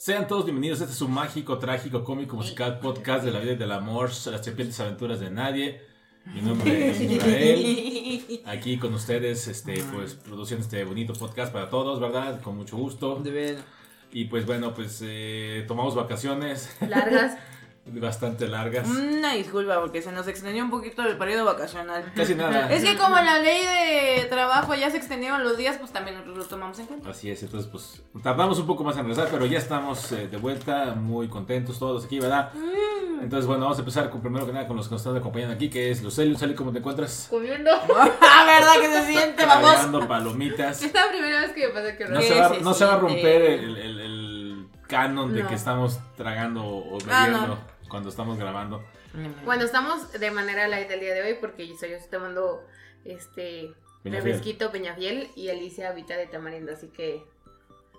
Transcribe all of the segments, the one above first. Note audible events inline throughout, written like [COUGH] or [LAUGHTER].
Sean todos bienvenidos este su mágico, trágico, cómico, musical podcast de la vida y del amor, las serpientes aventuras de nadie. Mi nombre [LAUGHS] es Israel. Aquí con ustedes, este, pues, produciendo este bonito podcast para todos, ¿verdad? Con mucho gusto. De ver. Y pues bueno, pues eh, tomamos vacaciones Largas. [LAUGHS] bastante largas. Una disculpa porque se nos extendió un poquito el periodo vacacional. Casi nada. [LAUGHS] Es que como la ley de trabajo ya se extendieron los días, pues también nosotros lo tomamos en cuenta. Así es, entonces pues tardamos un poco más en regresar, pero ya estamos eh, de vuelta, muy contentos todos aquí, ¿verdad? Mm. Entonces bueno, vamos a empezar con primero que nada con los que nos están acompañando aquí, que es Lucely. Lucely, ¿cómo te encuentras? Comiendo. [LAUGHS] ah, ¿verdad que se siente? Vamos. Tragando palomitas. Es la primera vez que me pasa que No ¿Qué se, va, se no se va a romper el, el- el canon de No. que estamos tragando o Ah, bebiendo no. Cuando estamos grabando. Bueno, estamos de manera light el día de hoy porque yo estoy tomando este Peñafiel. refresquito Peñafiel y Alicia Vita de tamarindo, así que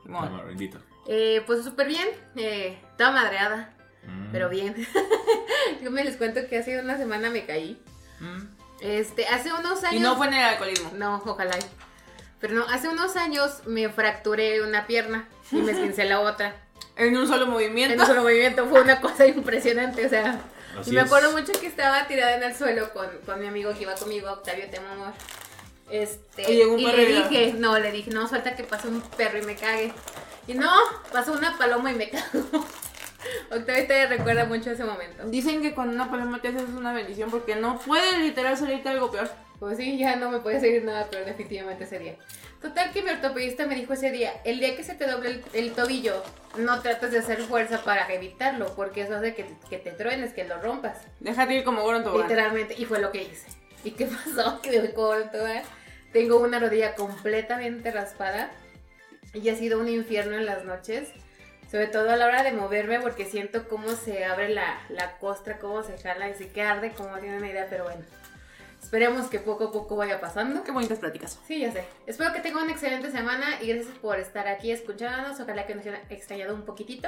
Bueno. Tamarindito. eh, pues súper bien, eh, toda madreada, Mm. pero bien. [LAUGHS] yo me les cuento que hace una semana me caí. Mm. Este, hace unos años. Y no fue en el alcoholismo. No, ojalá. Pero no, hace unos años me fracturé una pierna y me esguincé la otra. En un solo En movimiento. un solo movimiento fue una cosa impresionante, o sea. Así y me es. acuerdo mucho que estaba tirada en el suelo con, con mi amigo que iba conmigo, Octavio Te amo, amor. Este, Y llegó un y le dije, no, le dije, no, falta que pase un perro y me cague. Y no, pasó una paloma y me [LAUGHS] cagó. Octavio te recuerda mucho ese momento. Dicen que cuando una paloma te hace es una bendición porque no puede literal salirte algo peor. Pues sí, ya no me puede seguir nada, pero definitivamente ese día. Total que mi ortopedista me dijo ese día, el día que se te doble el, el tobillo, no trates de hacer fuerza para evitarlo, porque eso hace que, que te truenes, que lo rompas. Déjate ir como gordo. Literalmente, y fue lo que hice. ¿Y qué pasó? [LAUGHS] Que me corto, ¿eh? Tengo una rodilla completamente raspada y ha sido un infierno en las noches. Sobre todo a la hora de moverme porque siento cómo se abre la, la costra, cómo se jala y se que arde, como no tienen una idea, pero bueno. Esperemos que poco a poco vaya pasando. Qué bonitas pláticas. Sí, ya sé. Espero que tengan una excelente semana y gracias por estar aquí escuchándonos. Ojalá que nos hayan extrañado un poquitito.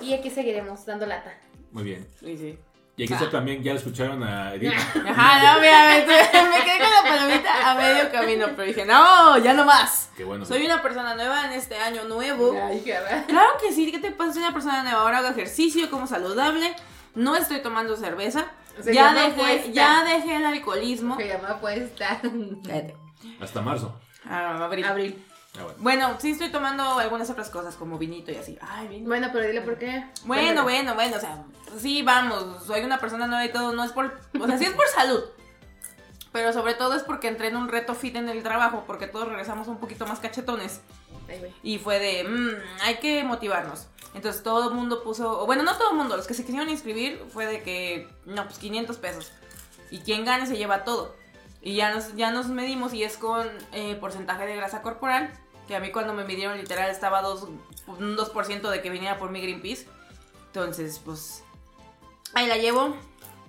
Y aquí seguiremos dando lata. Muy bien. Sí, sí. Y aquí está también, ya escucharon a Edith. [LAUGHS] Ajá, no, mira, me, me quedé con la palomita a medio camino, pero dije, no, ya no más. Qué bueno. Soy una persona nueva en este año nuevo. Ay, qué raro. Claro que sí, ¿qué te pasa? Soy una persona nueva. Ahora hago ejercicio, como saludable. No estoy tomando cerveza. Se ya, llama dejé, apuesta. ya dejé el alcoholismo. Se llama puesta. Cállate. Hasta marzo. Ah, abril. Abril. Ah, bueno. Bueno, sí estoy tomando algunas otras cosas como vinito y así. Ay, vino. Bueno, pero dile por qué. Bueno, bueno, bueno, o sea, sí, vamos, soy una persona nueva y todo, no es por, o sea, sí es por salud, pero sobre todo es porque entré en un reto fit en el trabajo, porque todos regresamos un poquito más cachetones, y fue de, "Mm, hay que motivarnos. Entonces todo el mundo puso, bueno, no todo el mundo, los que se quisieron inscribir fue de que, no, pues 500 pesos, y quien gane se lleva todo. Y ya nos, ya nos medimos y es con eh, porcentaje de grasa corporal, que a mí cuando me midieron literal estaba dos, un 2% de que viniera por mi Greenpeace. Entonces, pues, ahí la llevo.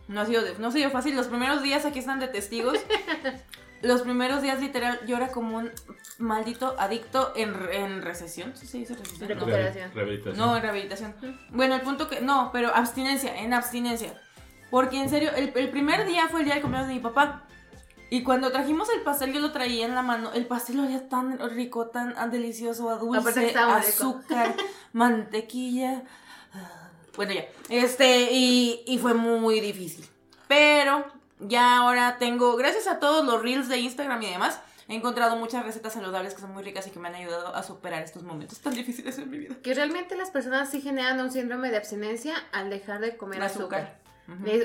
No ha sido, no ha sido fácil. Los primeros días aquí están de testigos. [LAUGHS] Los primeros días literal yo era como un maldito adicto en, en recesión. ¿Sí se dice recesión? No. Recuperación. Rehabilitación. No, en rehabilitación. Bueno, el punto que. No, pero abstinencia, en abstinencia. Porque en serio, el, el primer día fue el día de cumpleaños de mi papá. Y cuando trajimos el pastel, yo lo traía en la mano. El pastel olía tan rico, tan delicioso, a dulce, azúcar, [LAUGHS] mantequilla. Ah, Bueno, ya. Este, y, y fue muy difícil. Pero ya ahora tengo, gracias a todos los reels de Instagram y demás, he encontrado muchas recetas saludables que son muy ricas y que me han ayudado a superar estos momentos tan difíciles en mi vida. Que realmente las personas sí generan un síndrome de abstinencia al dejar de comer azúcar.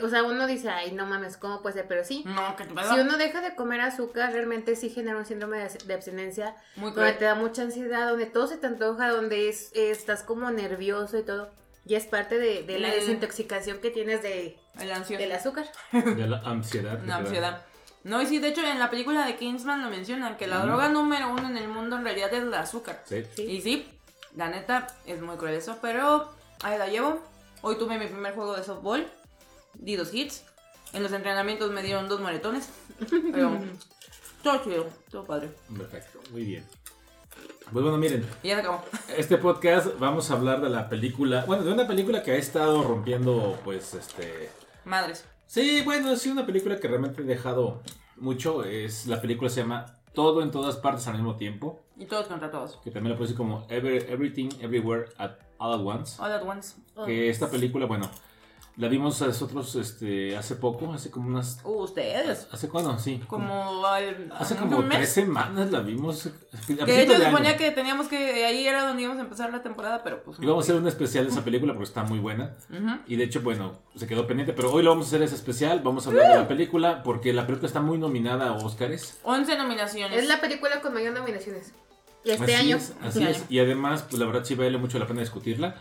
O sea, uno dice, ay, no mames, ¿cómo puede ser? Pero sí. No, que Si uno deja de comer azúcar, realmente sí genera un síndrome de, de abstinencia, Muy donde te da mucha ansiedad, donde todo se te antoja, donde es, estás como nervioso y todo. Y es parte de, de la desintoxicación que tienes de, El del azúcar. [LAUGHS] De la [LAUGHS] ansiedad. La ansiedad. No, y sí, de hecho en la película de Kingsman lo mencionan, que la droga número uno en el mundo en realidad es el azúcar. Sí. Sí. Y sí, la neta es muy cruel eso, pero ahí la llevo. Hoy tuve mi primer juego de softball, di dos hits. En los entrenamientos me dieron dos moretones, [LAUGHS] pero todo chido, todo padre. Perfecto. Muy bien. Pues bueno, miren, Y ya se acabó. este podcast vamos a hablar de la película, bueno, de una película que ha estado rompiendo, pues, este... Madres. Sí, bueno, sí, una película que realmente ha dejado mucho. Es la película se llama Todo en todas partes al mismo tiempo. Y todos contra todos. Que también lo puede decir como Ever- Everything, Everywhere, at, All at Once. All at once. Que esta película, bueno, la vimos nosotros este, hace poco, hace como unas... Uh, ustedes. ¿Hace cuándo? Sí. Como al- Hace un como mes. tres semanas la vimos. a Que de hecho de suponía que teníamos que. Ahí era donde íbamos a empezar la temporada, pero pues. Y vamos a hacer un especial de esa película porque está muy buena. Y de hecho, bueno, se quedó pendiente, pero hoy lo vamos a hacer ese especial. Vamos a hablar de la película porque la película está muy nominada a Oscars. 11 nominaciones. Es la película con mayor nominaciones. Este así año. Es, así es. Y además, pues la verdad sí vale mucho la pena discutirla.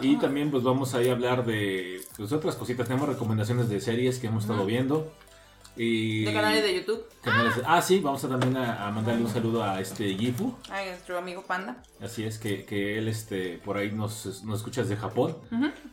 Y también pues vamos a ir a hablar de pues, otras cositas. Tenemos recomendaciones de series que hemos estado viendo. Y De canales de YouTube. canales de- Ah, sí, vamos a también a, a mandarle un saludo a este Gifu. Ay, nuestro amigo Panda. Así es que, que él este por ahí nos, nos escucha desde Japón.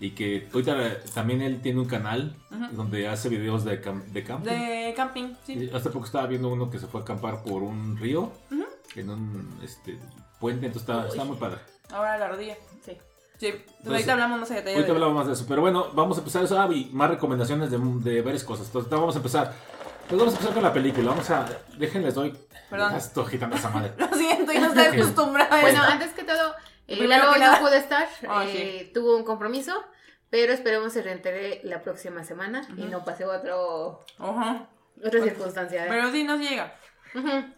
Y que ahorita también él tiene un canal donde hace videos de, cam- de camping. De camping, sí. Y Hace poco estaba viendo uno que se fue a acampar por un río, Ujú. En un este, puente, entonces está, está muy padre. Ahora la rodilla. Sí. Sí. Entonces, ahorita hablamos más a detalle. Ahorita de- hablamos más de eso, pero bueno, vamos a empezar eso. Ah, y más recomendaciones de, de varias cosas. Entonces vamos a empezar. Pues vamos a empezar con la película. Vamos a. Déjenles doy. Perdón. Ya Estoy agitando esa madre. [LAUGHS] Lo siento, yo no estoy [LAUGHS] acostumbrada a Bueno, esto. antes que todo, eh, Lalo que no pudo estar, [LAUGHS] Ah, eh, tuvo un compromiso, pero esperemos se reentere la próxima semana y Ujú. no pase otro, Ajá. otra circunstancia. ¿eh? Pero sí nos llega.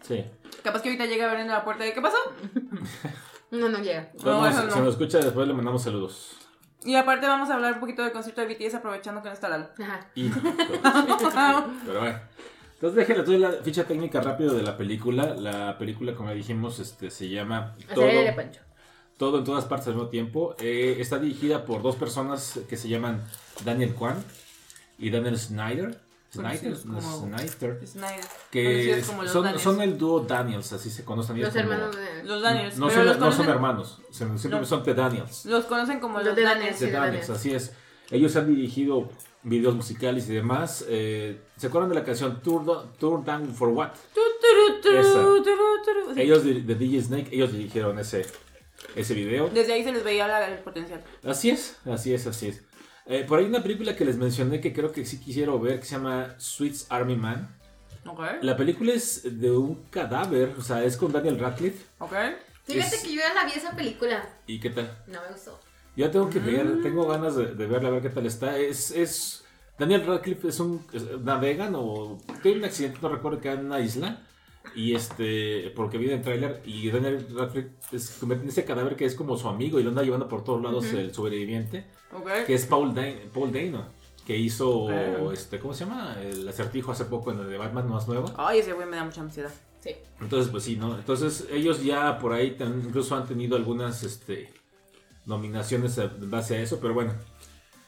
Sí. Capaz que ahorita llega abriendo la puerta de ¿qué pasó? [LAUGHS] No, no llega. Bueno, eso si no. se nos escucha, después le mandamos saludos. Y aparte vamos a hablar un poquito del concierto de BTS aprovechando que no está Lalo. Ajá. Y- [LAUGHS] pero bueno. Entonces déjenles doy la ficha técnica rápido de la película. La película, como ya dijimos, este, se llama Todo, Hacer de Pancho. Todo en todas partes al mismo tiempo. Eh, está dirigida por dos personas que se llaman Daniel Kwan y Daniel Snyder. Snyder, como- Snyder. Snyder. Que como los son, son el dúo Daniels, así se conocen ellos Los como- hermanos de... Los Daniels. No pero son, los, no son hermanos, se- siempre No. son The Daniels. los conocen como Los los, de Daniels. The Daniels, así es. Ellos han dirigido videos musicales y demás. Eh, ¿Se acuerdan de la canción Tour, Tour Down for What? Esa. Ellos de, de DJ Snake, ellos dirigieron ese, ese video. Desde ahí se les veía la- el potencial. Así es, así es, así es. Eh, por ahí una película que les mencioné que creo que sí quisiera ver que se llama Sweet's Army Man. Ok. La película es de un cadáver, o sea, es con Daniel Radcliffe. Ok. Fíjate Es- que yo ya la vi esa película. ¿Y qué tal? No me gustó. Ya tengo que ver, Mm. tengo ganas de, de verla, a ver qué tal está. Es, es Daniel Radcliffe es un es- navegan o tiene un accidente, no recuerdo que en una isla y este porque viene el tráiler y Daniel Radcliffe es convierte en ese cadáver que es como su amigo y lo anda llevando por todos lados el sobreviviente, que es Paul Dano, Paul Dano que hizo este ¿cómo se llama? El acertijo hace poco en el de Batman más nuevo. Ay, ese güey me da mucha ansiedad. Sí. Entonces, pues sí, ¿no? Entonces, ellos ya por ahí incluso han tenido algunas este, nominaciones en base a eso, pero bueno.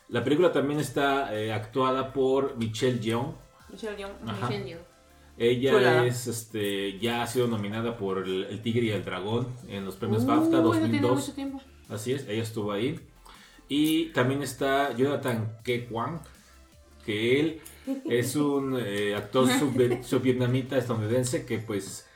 La película también está eh, actuada por Michelle Yeoh. Michelle Yeoh. Ajá. Michelle Yeoh. Ella es, este, ya ha sido nominada por el, El Tigre y el Dragón en los premios Uh, BAFTA eso tiene 2002. mucho tiempo. Así es, ella estuvo ahí. Y también está Jonathan Ke Kwang, que él es [LAUGHS] un eh, actor sub- subvietnamita estadounidense que pues...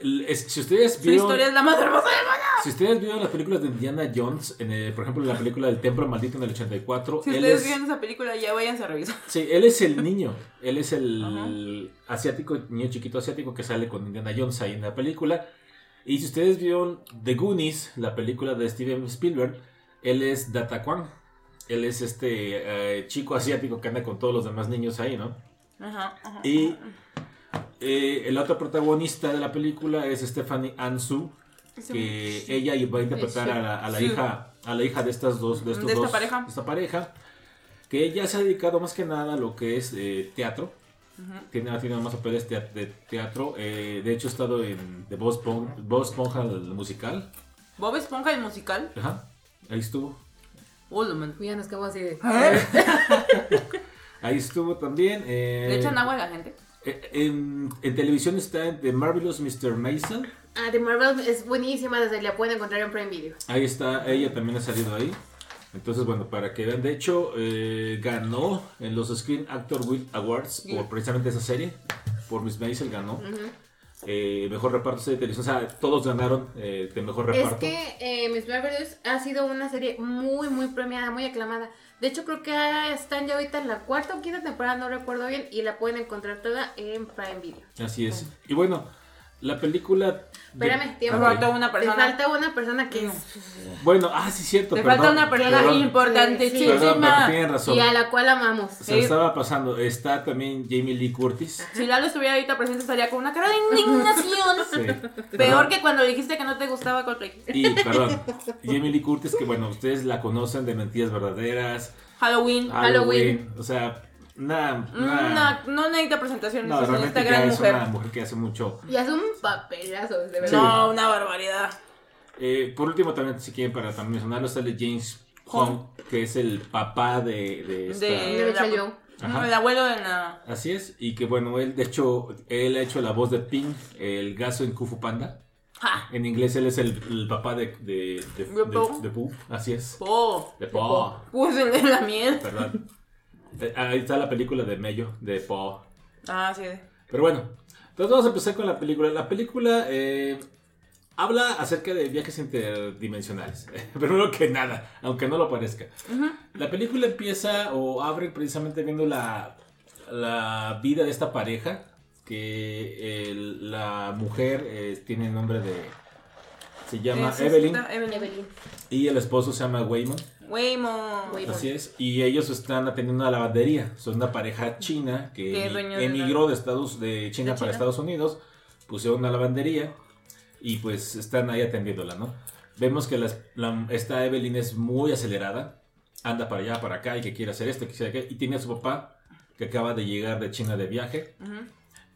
si ustedes Su vieron... historia es la más hermosa del mundo. Si ustedes vieron las películas de Indiana Jones, en el- por ejemplo, la película del Templo Maldito en el 84, Si él ustedes es, vieron esa película, ya váyanse a revisar. sí, él es el niño, él es el asiático, niño chiquito asiático que sale con Indiana Jones ahí en la película. Y si ustedes vieron The Goonies, la película de Steven Spielberg, él es Data Kwang. Él es este eh, chico asiático que anda con todos los demás niños ahí, ¿no? Ajá, ajá. Y eh, el otro protagonista de la película es Stephanie Ansu, que ella va a interpretar a la, a la Sí. hija a la hija de estas dos de, estos De esta dos- pareja. de esta pareja que ella se ha dedicado más que nada a lo que es eh, teatro tiene ha tenido más papeles de teatro eh, de hecho ha estado en The Bob Esponja, Bob Esponja, el musical Bob Esponja, el musical. Ajá, ahí estuvo Hola, man. Ya nos así de... [LAUGHS] ahí estuvo también eh, ¿Le echan agua a la gente? Eh, en, en televisión está The Marvelous Mr. Mason Ah, The Marvel es buenísima, desde la pueden encontrar en Prime Video. Ahí está, ella también ha salido ahí. Entonces, bueno, para que vean, de hecho, eh, ganó en los Screen Actor Guild Awards por Yeah. precisamente esa serie. Por Miss Maisel ganó. Ujú. Eh, mejor reparto de televisión. O sea, todos ganaron eh, de mejor Es reparto. que eh, Miss ha sido una serie muy, muy premiada, muy aclamada. De hecho, creo que están ya ahorita en la cuarta o quinta temporada, no recuerdo bien, y la pueden encontrar toda en Prime Video. Así es. Y bueno, La película. Espérame, tiempo. Me falta una Te persona. falta una persona que Bueno, ah, sí, cierto. Te perdón, falta una persona perdón. importantísima. Perdón, y a la cual amamos. Se estaba pasando. Está también Jamie Lee Curtis. Si Lalo estuviera ahorita presente estaría con una cara de indignación. Sí. Peor que cuando dijiste que no te gustaba Coldplay. Y, perdón, Jamie Lee Curtis, que bueno, ustedes la conocen de Mentiras Verdaderas, Halloween. Halloween, o sea, nada, nada. No, no necesita presentaciones No, en realmente esta ya gran es mujer. una mujer que hace mucho. Y hace un papelazo, de verdad. No, una barbaridad. Eh, por último, también, si quieren, para también mencionarlo, sale James Hong, que es el papá de, de esta... La- el abuelo de la. Así es, y que bueno, él de hecho, él ha hecho la voz de Ping, el gaso en Kung Fu Panda. ¡Ja! En inglés él es el, el papá de, de, de, ¿De Po? de- de Pooh, así es. Oh, De Po, pues el de la miel. perdón. Eh, Ahí está la película de Mello, de Po. Ah, sí. Pero bueno, entonces vamos a empezar con la película. La película eh, habla acerca de viajes interdimensionales. [LAUGHS] Primero que nada, aunque no lo parezca. La película empieza o abre precisamente viendo la, la vida de esta pareja. Que la mujer eh, tiene el nombre de... Se llama Evelyn Evelyn. Y el esposo se llama Waymon. Waymo. Waymo. Así es. Y ellos están atendiendo una lavandería. Son una pareja china que emigró de Estados de China de para. Estados Unidos. Pusieron una lavandería y pues están ahí atendiéndola, ¿no? Vemos que las- la- esta Evelyn es muy acelerada. Anda para allá, para acá y que quiere hacer esto, que quiere hacer aquello. Y tiene a su papá que acaba de llegar de China de viaje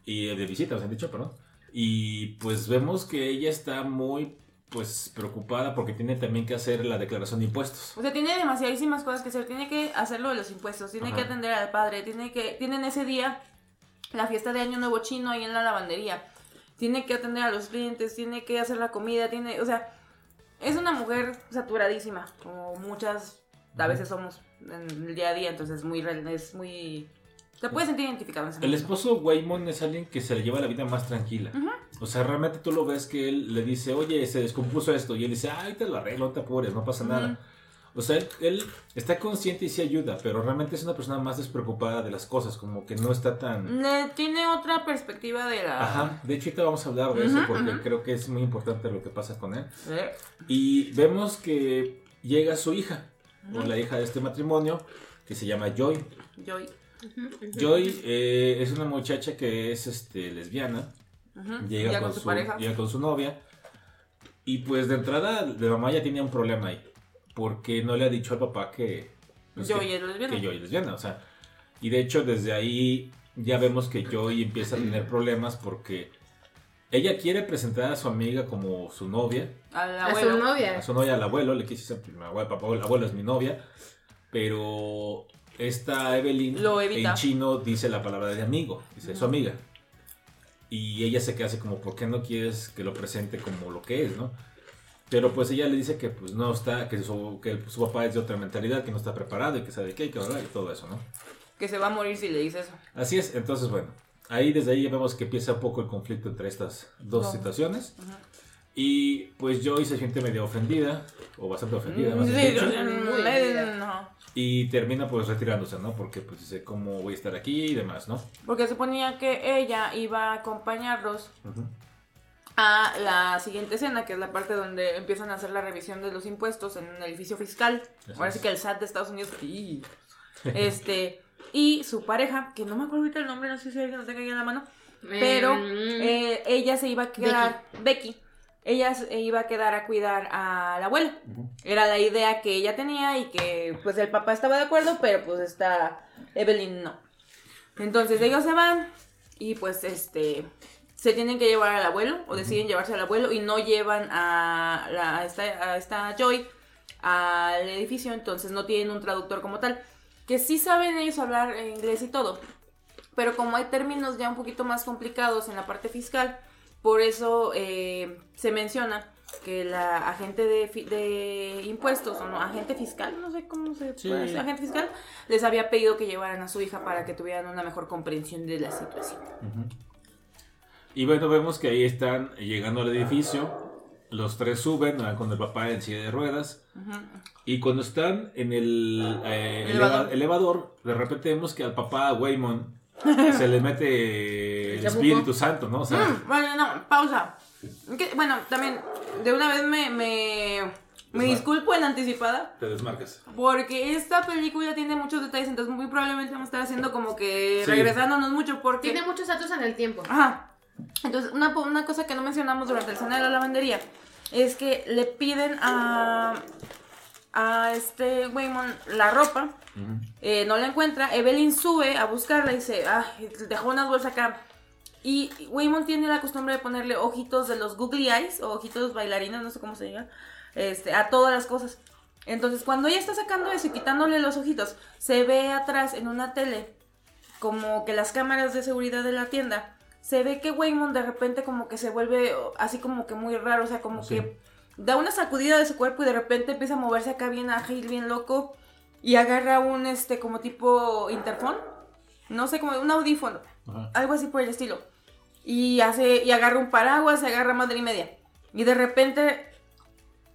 y de visita, os han dicho, perdón. Y pues vemos que ella está muy pues preocupada porque tiene también que hacer la declaración de impuestos. O sea, tiene demasiadísimas cosas que hacer. Tiene que hacerlo de los impuestos, tiene Ajá. que atender al padre, tiene que. Tienen ese día la fiesta de Año Nuevo Chino ahí en la lavandería. Tiene que atender a los clientes, tiene que hacer la comida, tiene. O sea, es una mujer saturadísima, como muchas a veces somos en el día a día, entonces es muy. Es muy te puedes sentir identificado en ese El esposo Waymon es alguien que se le lleva la vida más tranquila. O sea, realmente tú lo ves que él le dice, oye, se descompuso esto. Y él dice, ay, te lo arreglo, no te apures, no pasa nada. O sea, él, él está consciente y sí ayuda, pero realmente es una persona más despreocupada de las cosas, como que no está tan... Tiene otra perspectiva de la. Ajá, de hecho ahorita vamos a hablar de eso porque creo que es muy importante lo que pasa con él. Y vemos que llega su hija, o la hija de este matrimonio, que se llama Joy. Joy. Joy eh, es una muchacha que es este, lesbiana, llega Ya con, con su pareja. llega con su novia. Y pues de entrada, de mamá ya tenía un problema ahí. Porque no le ha dicho al papá que. pues, Joy que, es lesbiana. que Joy es lesbiana. O sea, y de hecho, desde ahí ya vemos que Joy empieza a tener problemas porque ella quiere presentar a su amiga como su novia. Al A su abuelo. A novia. su novia, al abuelo, le quise decir, abuelo, papá, el abuelo es mi novia. Pero esta Evelyn Lo evita. en chino dice la palabra de amigo, dice su amiga. Y ella se queda así como, ¿por qué no quieres que lo presente como lo que es, no? Pero pues ella le dice que pues no está, que su, que su papá es de otra mentalidad, que no está preparado y que sabe qué y que y todo eso, ¿no? Que se va a morir si le dices eso. Así es, entonces bueno, ahí desde ahí ya vemos que empieza un poco el conflicto entre estas dos No. situaciones. Y pues Joy se siente medio ofendida, o bastante ofendida, más Sí, bien dicho. No. Y termina pues retirándose, ¿no? Porque pues dice, ¿cómo voy a estar aquí y demás, ¿no? Porque suponía que ella iba a acompañarlos a la siguiente escena, que es la parte donde empiezan a hacer la revisión de los impuestos en un edificio fiscal. Así Ahora sí es. que el SAT de Estados Unidos. sí. Este. Y su pareja, que no me acuerdo ahorita el nombre, no sé si alguien lo tenga ahí en la mano. Pero Mm. eh, ella se iba a quedar. Becky. Ella se iba a quedar a cuidar al abuelo. Ujú. Era la idea que ella tenía y que pues el papá estaba de acuerdo, pero pues esta Evelyn no. Entonces ellos se van y pues este se tienen que llevar al abuelo o deciden llevarse al abuelo y no llevan a, la- a esta, a esta Joy al edificio, entonces no tienen un traductor como tal. Que sí saben ellos hablar inglés y todo, pero como hay términos ya un poquito más complicados en la parte fiscal, por eso eh, se menciona que la agente de, fi- de impuestos, o no, agente fiscal, no sé cómo se Sí. puede decir, agente fiscal, les había pedido que llevaran a su hija para que tuvieran una mejor comprensión de la situación. Y bueno, vemos que ahí están llegando al edificio. Los tres suben van con el papá en silla de ruedas. Y cuando están en el eh, eleva- Elevador. elevador. de repente vemos que al papá Waymon [LAUGHS] se le mete el. Espíritu Santo, ¿no? O sea, Mm, bueno, no, pausa. Bueno, también, de una vez me, me, me disculpo en anticipada. te desmarcas. Porque esta película tiene muchos detalles, entonces muy probablemente vamos a estar haciendo como que Sí. regresándonos mucho porque... Tiene muchos datos en el tiempo. Ajá. Entonces, una, una cosa que no mencionamos durante el escena de la lavandería es que le piden a, a este Waymon la ropa, eh, no la encuentra, Evelyn sube a buscarla y dice, ah, dejó unas bolsas acá. Y Waymon tiene la costumbre de ponerle ojitos de los googly eyes, o ojitos bailarinos, no sé cómo se diga, este, a todas las cosas. Entonces, cuando ella está sacando eso y quitándole los ojitos, se ve atrás en una tele como que las cámaras de seguridad de la tienda, se ve que Waymon de repente como que se vuelve así como que muy raro, o sea, como que da una sacudida de su cuerpo y de repente empieza a moverse acá bien ágil, bien loco y agarra un este como tipo interfón, no sé, como un audífono, Ajá. algo así por el estilo. Y hace y agarra un paraguas, y agarra madre y media. Y de repente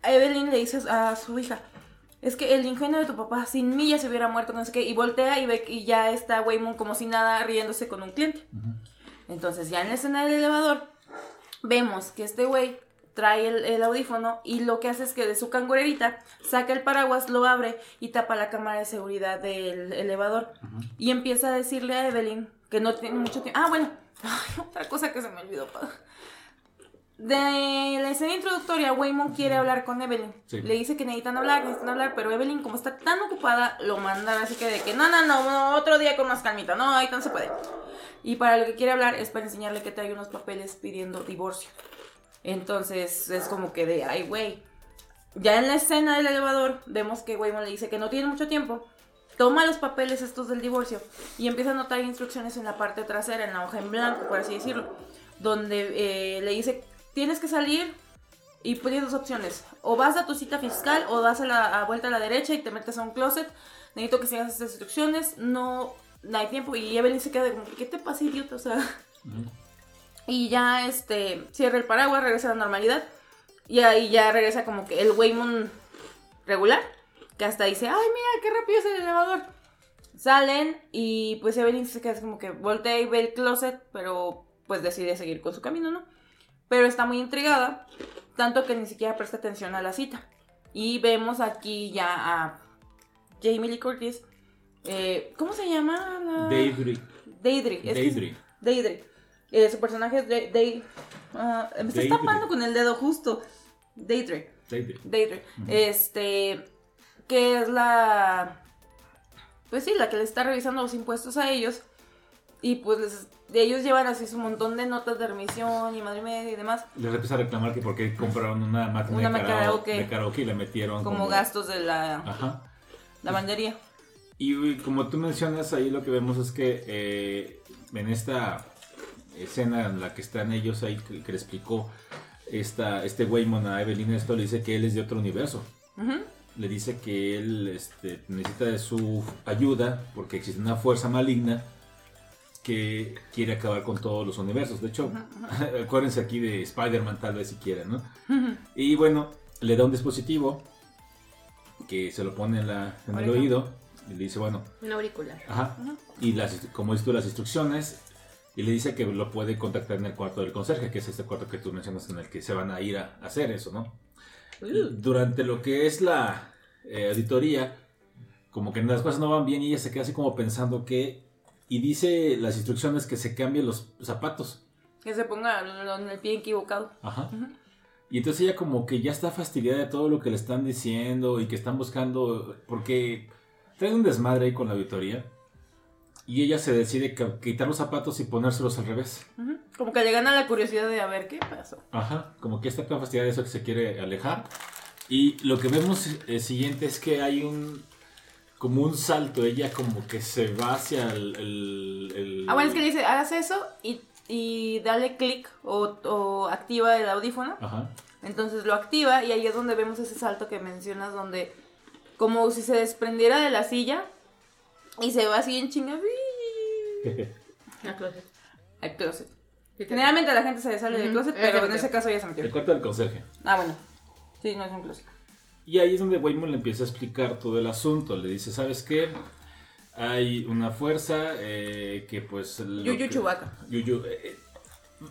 Evelyn le dice a su hija, es que el ingenio de tu papá sin mí ya se hubiera muerto, no sé qué, y voltea y ve que ya está Waymon como si nada riéndose con un cliente. Entonces ya en la escena del elevador vemos que este güey trae el, el audífono y lo que hace es que de su cangurerita saca el paraguas, lo abre y tapa la cámara de seguridad del elevador. Y empieza a decirle a Evelyn que no tiene mucho tiempo. Ah, bueno, [LAUGHS] Ay, otra cosa que se me olvidó. [LAUGHS] De la escena introductoria, Waymon quiere hablar con Evelyn. Sí. Le dice que necesitan hablar, necesitan hablar, pero Evelyn, como está tan ocupada, lo manda así que de que no, no, no, no, otro día con más calmita, no, ahí no se puede. Y para lo que quiere hablar es para enseñarle que trae unos papeles pidiendo divorcio. Entonces es como que de, ay, güey. Ya en la escena del elevador vemos que Waymon le dice que no tiene mucho tiempo. Toma los papeles estos del divorcio y empieza a anotar instrucciones en la parte trasera, en la hoja en blanco, por así decirlo. Donde eh, le dice, tienes que salir y pones dos opciones. O vas a tu cita fiscal o das a la vuelta a la derecha y te metes a un closet. Necesito que sigas estas instrucciones. No, no hay tiempo. Y Evelyn se queda como, ¿qué te pasa, idiota? O sea... Y ya este cierra el paraguas, regresa a la normalidad. Y ahí ya regresa como que el Waymon regular. Que hasta dice, ay, mira, qué rápido es el elevador. Salen y pues Evelyn se queda como que voltea y ve el closet, pero pues decide seguir con su camino, ¿no? Pero está muy intrigada, tanto que ni siquiera presta atención a la cita. Y vemos aquí ya a Jamie Lee Curtis. eh, ¿Cómo se llama? la-. Deidre. es que es- Daedry. Deidre. Eh, su personaje es de, de- ah, me está Deidre. tapando con el dedo justo. Deidre. Ujú. Este. Que es la. Pues sí, la que le está revisando los impuestos a ellos. Y pues les- de ellos llevan así su montón de notas de remisión y madre media y demás. Les empieza a reclamar que porque compraron una máquina Una de, karaoke. de karaoke y le metieron Como gastos de la Ajá. lavandería. Y uy, como tú mencionas, ahí lo que vemos es que eh, en esta escena en la que están ellos ahí, que, que le explicó esta, este Waymon a Evelyn esto, le dice que él es de otro universo. Le dice que él este, necesita de su ayuda porque existe una fuerza maligna que quiere acabar con todos los universos. De hecho, [LAUGHS] acuérdense aquí de Spider-Man tal vez si quieren, ¿no? Y bueno, le da un dispositivo que se lo pone en, la, en el oído y le dice, bueno, Un auricular. Ajá. Y las, como dices tú, las instrucciones. Y le dice que lo puede contactar en el cuarto del conserje, que es este cuarto que tú mencionas en el que se van a ir a hacer eso, ¿no? Uh. Durante lo que es la eh, auditoría, como que las cosas no van bien y ella se queda así como pensando que... Y dice las instrucciones que se cambien los zapatos. Que se ponga en el pie equivocado. Ajá. Ujú. Y entonces ella como que ya está fastidiada de todo lo que le están diciendo y que están buscando, porque trae un desmadre ahí con la auditoría. Y ella se decide quitar los zapatos y ponérselos al revés. Ujú. Como que le gana la curiosidad de a ver qué pasó. Ajá, como que está tan fastidiada de eso que se quiere alejar. Y lo que vemos eh, siguiente es que hay un, como un salto, ella como que se va hacia el... el- el- Ah, bueno, es que le dice, hagas eso y, y dale clic o, o activa el audífono. Ajá. Entonces lo activa y ahí es donde vemos ese salto que mencionas, donde como si se desprendiera de la silla y se va así en chinga A closet. al closet. Generalmente la gente se sale del closet, pero en ese caso ya se el metió. cuarto del conserje. Ah, bueno. Sí, no es un closet. Y ahí es donde Waymon le empieza a explicar todo el asunto. Le dice, ¿sabes qué? hay una fuerza eh, que pues... Yuyu que- Chewbacca. Yuyu, eh, eh,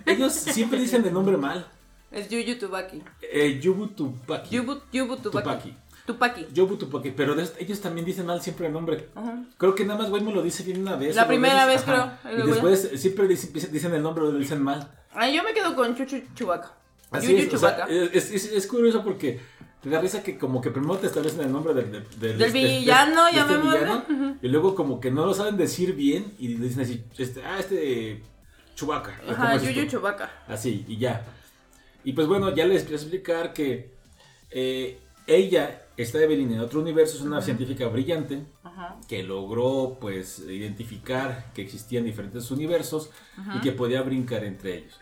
ellos siempre dicen el nombre mal. Es Yuyu Tubaki. Eh, Yubu Tupaki. Yubu, Yubu Tubaki. Tupaki. Tupaki. Yubu Tupaki. Pero de- ellos también dicen mal siempre el nombre. Ajá. Creo que nada más güey me lo dice bien una vez. La primera vez, creo. Y ya. después siempre dicen, dicen el nombre o lo dicen mal. Ay, yo me quedo con Chuchu Chewbacca. Así es, o sea, Chewbacca. es, es- es curioso porque te da risa que como que primero te establecen el nombre del, del, del- Del villano, este llamémosle. villano, y luego como que no lo saben decir bien y dicen así, este, ah, este Chubaca. Ajá, Yuyu Chewbacca. Así, y ya. Y pues bueno, ya les voy a explicar que eh, ella, esta Evelyn en otro universo, es una científica brillante que logró pues identificar que existían diferentes universos y que podía brincar entre ellos.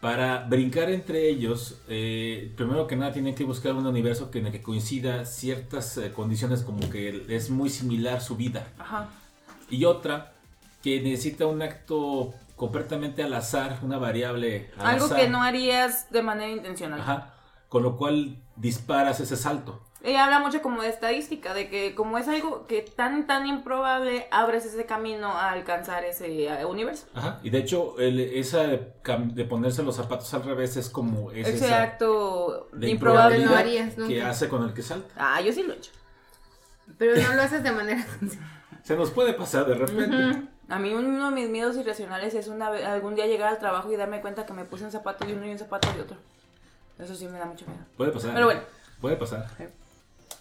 Para brincar entre ellos, eh, primero que nada tienen que buscar un universo que, en el que coincida ciertas eh, condiciones como que es muy similar su vida. Y otra que necesita un acto completamente al azar, una variable al Algo azar. que no harías de manera intencional. Ajá, con lo cual disparas ese salto. Ella habla mucho como de estadística, de que como es algo que tan, tan improbable, abres ese camino a alcanzar ese eh, universo. Ajá, y de hecho, el- esa de, ponerse los zapatos al revés es como es ese esa acto de improbable. no harías que nunca. hace con el que salta. Ah, yo sí lo he hecho. Pero no lo haces de manera Se nos puede pasar de repente. A mí uno de mis miedos irracionales es una vez- algún día llegar al trabajo y darme cuenta que me puse un zapato de uno y un zapato de otro. Eso sí me da mucho miedo. Puede pasar. Pero bueno. Puede pasar.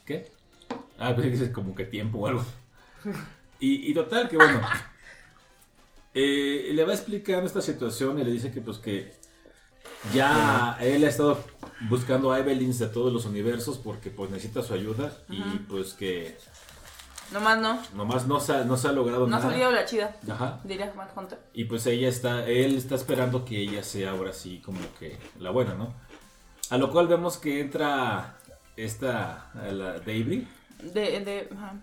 ¿Qué? Ah, pues dices como que tiempo o algo. Y, y total, que bueno. eh, le va explicando esta situación y le dice que pues que ya él ha estado buscando a Evelyn de todos los universos porque pues necesita su ayuda y pues que Nomás no. nomás no se ha, no se ha logrado No ha nada. salido la chida, Ajá. diría Matt Hunter. Y pues ella está, él está esperando que ella sea ahora sí como que la buena, ¿no? A lo cual vemos que entra esta, la Daisy, De, de, ajá.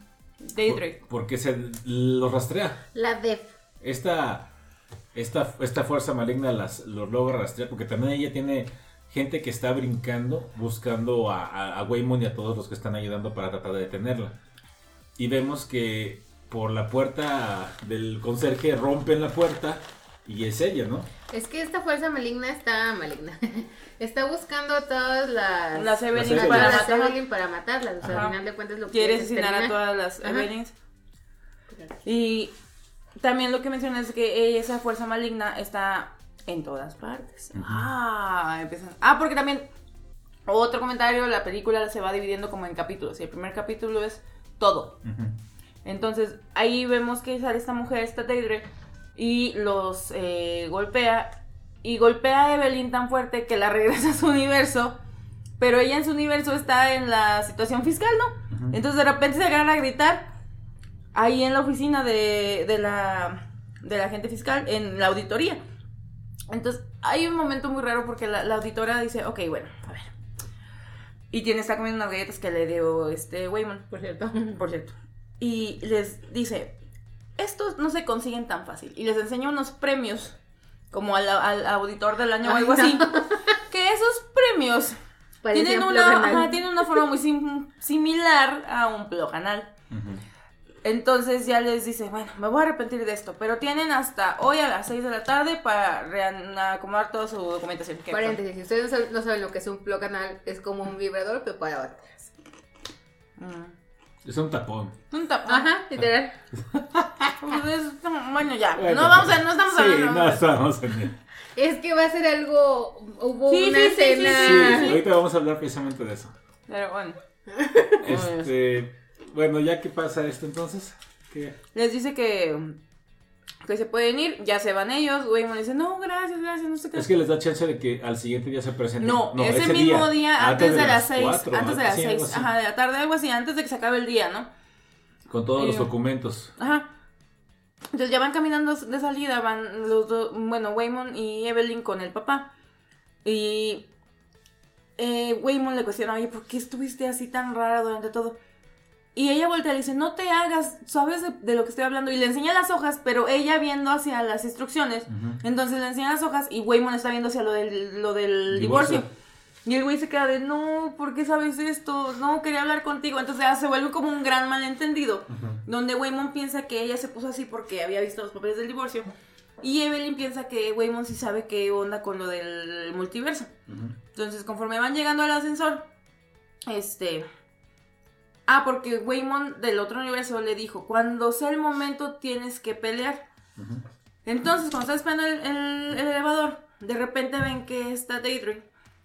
Por- porque se lo rastrea. la def. Esta, esta, esta fuerza maligna las, los logra rastrear porque también ella tiene gente que está brincando buscando a, a, a Waymond y a todos los que están ayudando para tratar de detenerla. Y vemos que por la puerta del conserje rompen la puerta y es ella, ¿no? Es que esta fuerza maligna está maligna. [LAUGHS] está buscando todas las Las Evelyn para las matar. Evelyn para matarlas. O sea, Ajá. al final de cuentas lo que Quiere es asesinar a todas las. Evelyns. Y también lo que mencionas es que esa fuerza maligna está en todas partes. Ah, empiezan. Ah, porque también otro comentario, la película se va dividiendo como en capítulos. Y el primer capítulo es todo. Entonces ahí vemos que sale esta mujer, esta Deidre, y los eh, golpea. Y golpea a Evelyn tan fuerte que la regresa a su universo. Pero ella en su universo está en la situación fiscal, ¿no? Entonces de repente se agarra a gritar ahí en la oficina de, de la, de la agente fiscal, en la auditoría. Entonces hay un momento muy raro porque la, la auditora dice, ok, bueno, a ver. Y tiene, está comiendo unas galletas que le dio este Waymond, Por cierto. por cierto. Y les dice, estos no se consiguen tan fácil. Y les enseña unos premios, como al, al auditor del año o algo no. así. [LAUGHS] Que esos premios tienen un una, Ploganal. ajá, tienen una forma muy sim- similar a un ploganal. Entonces ya les dice, bueno, me voy a arrepentir de esto, pero tienen hasta hoy a las 6 de la tarde para reacomodar toda su documentación. ¿Qué Paréntesis, si ustedes no saben, no saben lo que es un plug canal, es como un vibrador, pero para baterías. Mm. Es un tapón. Un tapón. Ajá, literal. Es- [LAUGHS] bueno, ya. Bueno, no vamos a, no estamos sí, hablando. no estamos en el- Es que va a ser algo. Hubo Sí, una sí, sí, sí, escena. Sí, sí, ahorita vamos a hablar precisamente de eso. Pero bueno. Este, bueno, ya que pasa esto entonces, ¿qué? Les dice que, que se pueden ir, ya se van ellos. Waymond dice, no, gracias, gracias, no sé qué. Es que les da chance de que al siguiente día se presenten. No, ese, mismo día, antes, de, las 6, cuatro, antes de las Sí, algo 6, así. ajá, de la tarde, algo así, antes de que se acabe el día, ¿no? Con todos los documentos. Ajá. Entonces ya van caminando de salida, van los dos, bueno, Waymond y Evelyn con el papá. Y eh, Waymond le cuestiona, oye, ¿por qué estuviste así tan rara durante todo? Y ella voltea y le dice, no te hagas, sabes de, de lo que estoy hablando. Y le enseña las hojas, pero ella viendo hacia las instrucciones. Entonces le enseña las hojas y Waymond está viendo hacia lo del, lo del divorcio. Divorcio. Y el güey se queda de, no, ¿por qué sabes esto? No, quería hablar contigo. Entonces ya se vuelve como un gran malentendido. Donde Waymon piensa que ella se puso así porque había visto los papeles del divorcio. Y Evelyn piensa que Waymon sí sabe qué onda con lo del multiverso. Entonces, conforme van llegando al ascensor, este... Ah, porque Waymon del otro universo le dijo, cuando sea el momento tienes que pelear. Entonces, cuando está esperando el, el- el elevador, de repente ven que está Daedry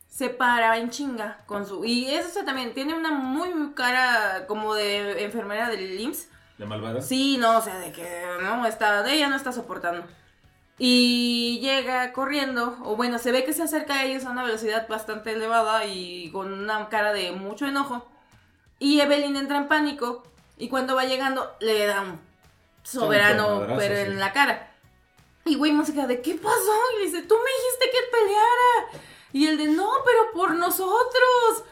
se para en chinga con su... Y eso también tiene una muy, muy cara como de enfermera del IMSS. ¿De malvada? Sí, no, o sea, de que no está, de ella no está soportando. Y llega corriendo, o bueno, se ve que se acerca a ellos a una velocidad bastante elevada y con una cara de mucho enojo. Y Evelyn entra en pánico y cuando va llegando le da un soberano, pero sí. en la cara. Y Wayman se queda de, ¿qué pasó? Y le dice, tú me dijiste que peleara. Y el de, no, pero por nosotros.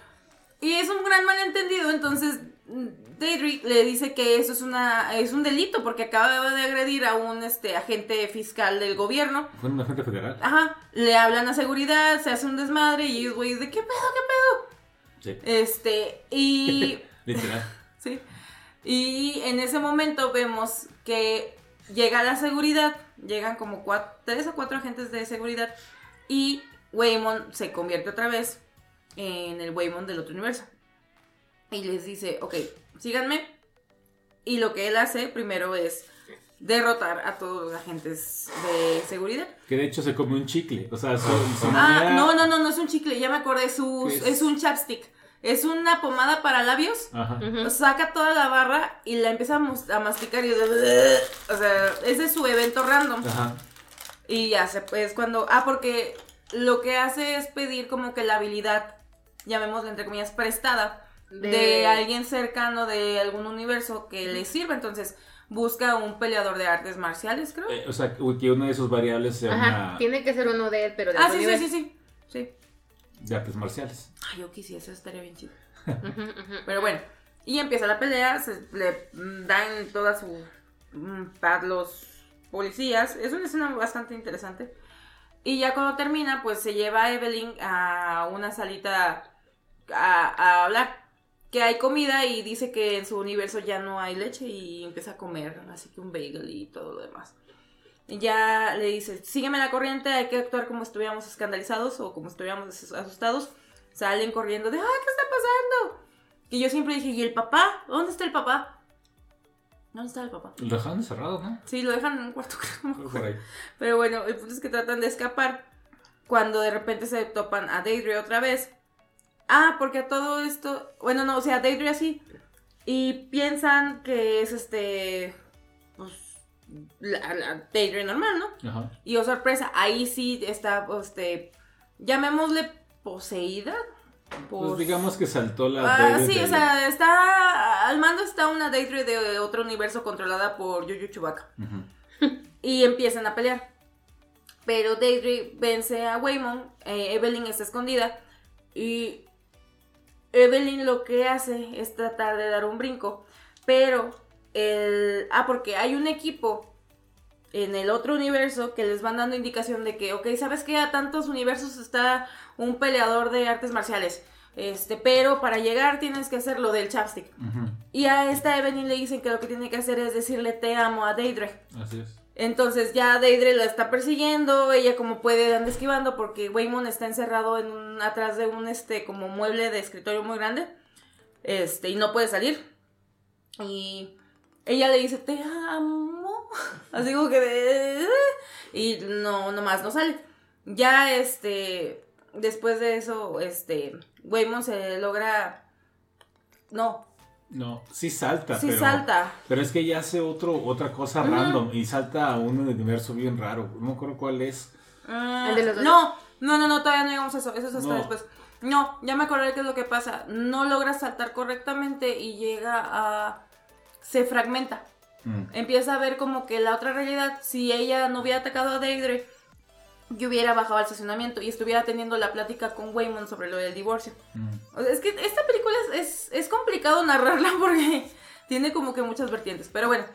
Y es un gran malentendido, entonces mm, Daedric le dice que eso es una es un delito porque acaba de agredir a un este agente fiscal del gobierno. ¿Fue un agente federal? Ajá, le hablan a seguridad, se hace un desmadre y ellos güey, ¿de qué pedo, qué Sí. Este, y [LAUGHS] Literal. sí. Y en ese momento vemos que llega la seguridad, llegan como cuatro, tres o cuatro agentes de seguridad y Waymon se convierte otra vez en el Waymon del otro universo. Y les dice, ok, síganme. Y lo que él hace primero es derrotar a todos los agentes de seguridad. Que de hecho se come un chicle. O sea, su, su Ah, manera- no, no, no, no es un chicle, ya me acordé, su, ¿Qué es? es un chapstick. Es una pomada para labios Ajá. Saca toda la barra y la empieza a, masticar y o sea, ese es su evento random Ajá. y ya se pues cuando ah porque lo que hace es pedir como que la habilidad llamémosla entre comillas prestada de, De- alguien cercano de algún universo que le sirva entonces busca un peleador de artes marciales creo Eh, o sea, que una de sus variables sea Ajá, una tiene que ser uno de él, pero de ah sí sí nivel. sí sí sí de artes marciales. ay yo quisiera eso estaría bien chido. [LAUGHS] Pero bueno, y empieza la pelea, se le dan toda su mm, paz los policías. Es una escena bastante interesante. Y ya cuando termina, pues se lleva a Evelyn a una salita a, a hablar. Que hay comida y dice que en su universo ya no hay leche y empieza a comer, así que un bagel y todo lo demás. Ya le dice, sígueme la corriente, hay que actuar como estuviéramos escandalizados o como estuviéramos asus- asustados. Salen corriendo de, ah, ¿qué está pasando? Y yo siempre dije, ¿y el papá? ¿Dónde está el papá? ¿Dónde está el papá? Lo dejaron encerrado, ¿no? Sí, lo dejan en un cuarto, [LAUGHS] creo. Por ahí. Pero bueno, el punto es que tratan de escapar cuando de repente se topan a Daedry otra vez. Ah, porque todo esto, bueno, no, o sea, Daedry así. Y piensan que es este, pues, la, normal, ¿no? Ajá. Y oh sorpresa, ahí sí está, este, llamémosle poseída. Pues Pos- digamos que saltó la. Ah, sí, o sea, está, al mando está una Daedry de otro universo controlada por Yuyu Chewbacca [LAUGHS] y empiezan a pelear. Pero Daedry vence a Waymon, eh, Evelyn está escondida y Evelyn lo que hace es tratar de dar un brinco, pero el ah porque hay un equipo en el otro universo que les van dando indicación de que, ok, sabes que a tantos universos está un peleador de artes marciales, este, pero para llegar tienes que hacer lo del chapstick. Y a esta Evelyn le dicen que lo que tiene que hacer es decirle te amo a Daedry. Así es. Entonces ya Deidre la está persiguiendo, ella como puede anda esquivando porque Waymon está encerrado en un- atrás de un este como mueble de escritorio muy grande. Este, y no puede salir. Y ella le dice, "Te amo." [LAUGHS] Así como que y no nomás no sale. Ya este después de eso este Waymon se logra no, No, sí salta, sí pero. salta. Pero es que ella hace otro, otra cosa random y salta a un universo bien raro. No me acuerdo cuál es. Ah, ¿El de los no, no, no, no, todavía no llegamos a eso. Eso es hasta No. después. No, ya me acordé qué es lo que pasa. No logra saltar correctamente y llega a. Se fragmenta. Mm. Empieza a ver como que la otra realidad, si ella no hubiera atacado a Deidre, yo hubiera bajado al estacionamiento y estuviera teniendo la plática con Waymon sobre lo del divorcio. Mm. O sea, es que esta película es, es, es complicado narrarla [LAUGHS] porque tiene como que muchas vertientes. Pero bueno,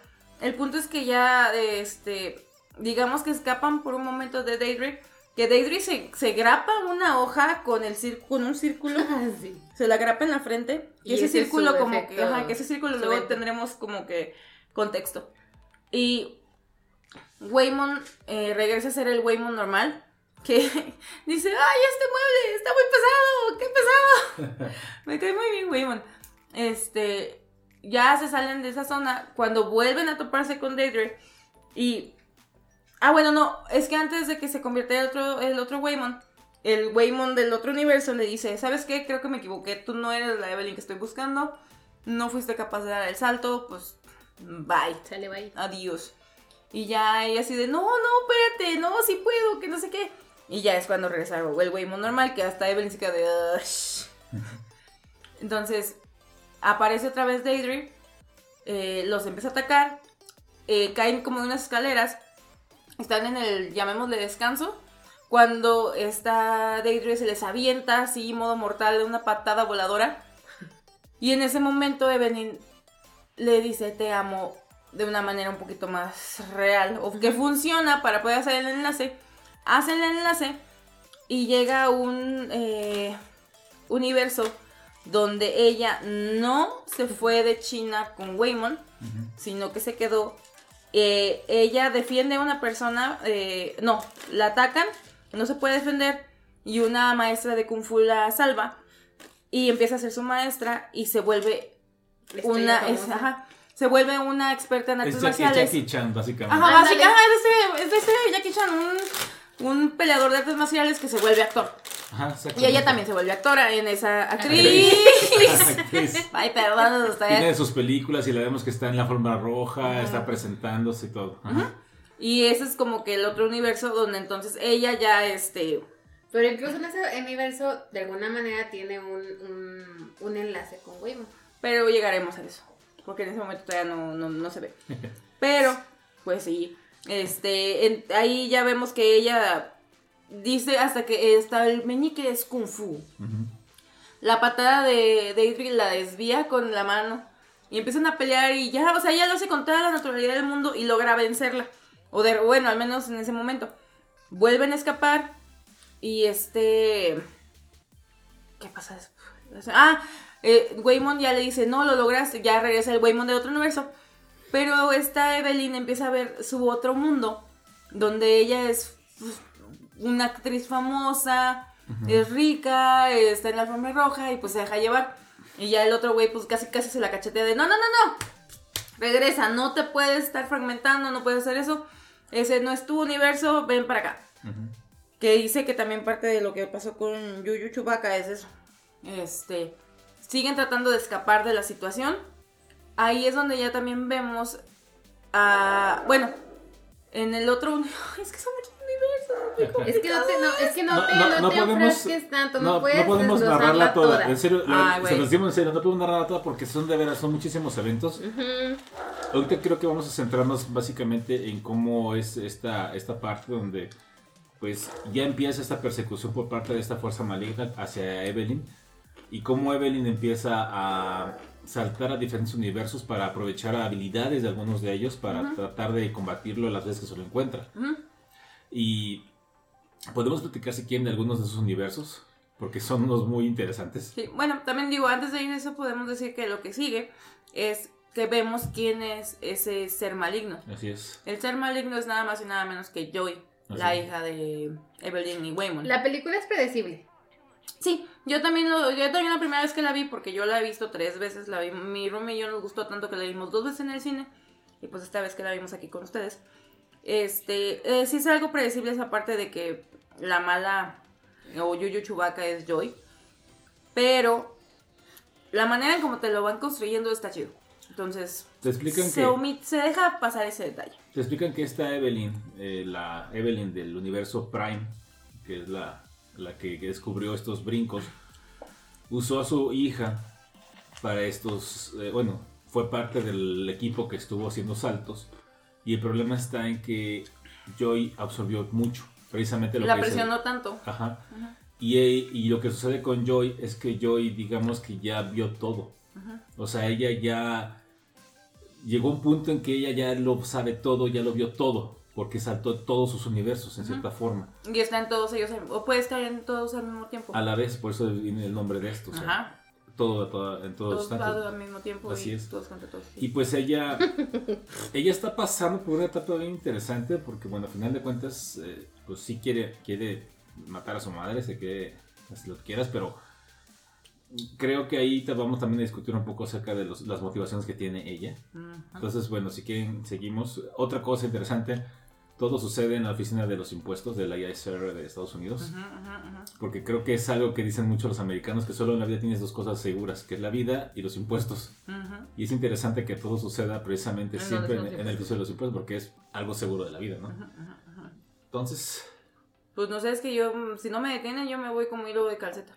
el punto es que ya, este, digamos que escapan por un momento de Daedric que Deidre se, se grapa una hoja con, el cir- con un círculo, [LAUGHS] Ah, sí. se la grapa en la frente, y, Y ese ese es círculo como que, ajá, que ese círculo luego tendremos como que contexto. Y Waymon eh, regresa a ser el Waymon normal, que [LAUGHS] dice, ay, este mueble está muy pesado, qué pesado. [LAUGHS] Me cae muy bien Waymon. Este, ya se salen de esa zona cuando vuelven a toparse con Deidre y... Ah, bueno, no, es que antes de que se convierta el otro, el otro Waymon, el Waymon del otro universo le dice, ¿sabes qué? Creo que me equivoqué, tú no eres la Evelyn que estoy buscando, no fuiste capaz de dar el salto, pues bye, Sale, bye. adiós. Y ya ella así de, no, no, espérate, no, sí puedo, que no sé qué. Y ya es cuando regresa el Waymon normal, que hasta Evelyn se queda de... "Ush". [LAUGHS] Entonces, aparece otra vez Deidre, eh, los empieza a atacar, eh, caen como de unas escaleras, están en el, llamémosle descanso, cuando esta Deidre se les avienta así, modo mortal, de una patada voladora. Y en ese momento Evelyn le dice te amo de una manera un poquito más real o que funciona para poder hacer el enlace. Hace el enlace y llega a un eh, universo donde ella no se fue de China con Waymon, sino que se quedó. eh, ella defiende a una persona, eh, no, la atacan, no se puede defender y una maestra de Kung Fu la salva y empieza a ser su maestra y se vuelve una, es- ajá, se vuelve una experta en artes Es, es marciales. Jackie Chan, básicamente. Ajá, Ándale. básica, ajá, es de, es de ese Jackie Chan, un, un peleador de artes marciales que se vuelve actor. Ajá, Y ella también se vuelve actora en esa actriz. Actriz. [LAUGHS] Ay, perdón, ustedes. Tiene sus películas y la vemos que está en la forma roja, está presentándose y todo. Ajá. Y ese es como que el otro universo donde entonces ella ya, este... Pero incluso en ese universo, de alguna manera, tiene un, un, un enlace con Waymon. Pero llegaremos a eso. Porque en ese momento todavía no, no, no se ve. [LAUGHS] Pero, pues sí. Este, en- ahí ya vemos que ella dice hasta que está el meñique es kung fu. La patada de Deidre la desvía con la mano. Y empiezan a pelear y ya, o sea, ella lo hace con toda la naturalidad del mundo y logra vencerla. O de, bueno, al menos en ese momento. Vuelven a escapar. Y este. ¿Qué pasa después? Ah, eh, Waymond ya le dice, no, lo lograste. Ya regresa el Waymond de otro universo. Pero esta Evelyn empieza a ver su otro mundo. Donde ella es pues, una actriz famosa. Es rica, está en la alfombra roja y pues se deja llevar. Y ya el otro güey pues casi casi se la cachetea de no, no, no, no. Regresa, no te puedes estar fragmentando, no puedes hacer eso. Ese no es tu universo, ven para acá. Que dice que también parte de lo que pasó con Yuyu Chewbacca es eso. Este, siguen tratando de escapar de la situación. Ahí es donde ya también vemos a, bueno, en el otro, [LAUGHS] es que son muchos universos. Es que no te, no, es que no, No, te, no, no no te podemos- tanto, no, No, puedes no podemos narrarla toda. toda. En serio, la- Ay, se los digo en serio, no podemos narrarla toda porque son de veras, son muchísimos eventos. Ahorita creo que vamos a centrarnos básicamente en cómo es esta, esta parte donde pues ya empieza esta persecución por parte de esta fuerza maligna hacia Evelyn y cómo Evelyn empieza a saltar a diferentes universos para aprovechar habilidades de algunos de ellos para tratar de combatirlo las veces que se lo encuentra. Ujú. Y podemos platicar si quieren de algunos de esos universos porque son unos muy interesantes. Sí, bueno, también digo, antes de ir a eso podemos decir que lo que sigue es que vemos quién es ese ser maligno. Así es. El ser maligno es nada más y nada menos que Joy, Así la es. hija de Evelyn y Waymond. La película es predecible. Sí, yo también, lo, yo también la primera vez que la vi, porque yo la he visto tres veces, la vi, mi roomie y yo nos gustó tanto que la vimos dos veces en el cine, y pues esta vez que la vimos aquí con ustedes. Este, eh, sí es algo predecible esa parte de que la mala o Yuyu Chewbacca es Joy, pero la manera en como te lo van construyendo está chido. Entonces, Te explican se, que... omit- se deja pasar ese detalle. Te explican que esta Evelyn, eh, la Evelyn del universo Prime, que es la, la que, descubrió estos brincos, usó a su hija para estos, eh, bueno, fue parte del equipo que estuvo haciendo saltos y el problema está en que Joy absorbió mucho, precisamente lo La que presionó tanto. Ajá. Y, y lo que sucede con Joy es que Joy, digamos que ya vio todo. O sea, ella ya llegó un punto en que ella ya lo sabe todo, ya lo vio todo. Porque saltó todos sus universos en cierta forma. Y están todos ellos, al- o puede estar en todos al mismo tiempo. A la vez, por eso viene el nombre de esto. o sea, Ajá. todo, todo- en todos Todos al mismo tiempo Así y es. todos contra todos. Y pues ella, [LAUGHS] ella está pasando por una etapa bien interesante porque, bueno, a final de cuentas, eh, pues sí quiere, quiere matar a su madre, se quiere, si lo quieras, pero creo que ahí vamos también a discutir un poco acerca de los- las motivaciones que tiene ella. Entonces, bueno, si quieren, seguimos. Otra cosa interesante, todo sucede en la oficina de los impuestos de la ISR de Estados Unidos. Ujú, ujú, ujú. Porque creo que es algo que dicen mucho los americanos, que solo en la vida tienes dos cosas seguras, que es la vida y los impuestos. Ujú. Y es interesante que todo suceda precisamente siempre en, en el caso de los impuestos, porque es algo seguro de la vida, ¿no? Entonces, Pues no sé, es que yo, si no me detienen, yo me voy como hilo de calceta.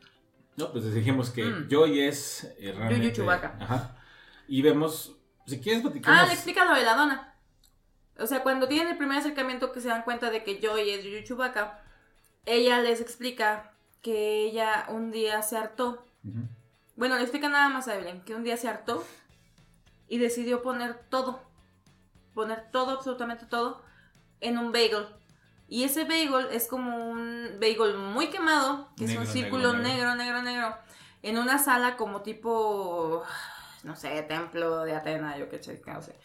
no, pues dijimos que Mm. Joy es eh, realmente... Chewbacca. Ajá. Y vemos, si quieres Ah, platicamos... le explica lo de la dona. O sea, cuando tienen el primer acercamiento que se dan cuenta de que Joy es Yuyu Chewbacca, ella les explica que ella un día se hartó. Bueno, le explica nada más a Evelyn, que un día se hartó y decidió poner todo, poner todo, absolutamente todo, en un bagel. Y ese bagel es como un bagel muy quemado, que es un negro, círculo negro. negro, negro, negro, en una sala como tipo, no sé, templo de Atena, yo qué sé, no sé.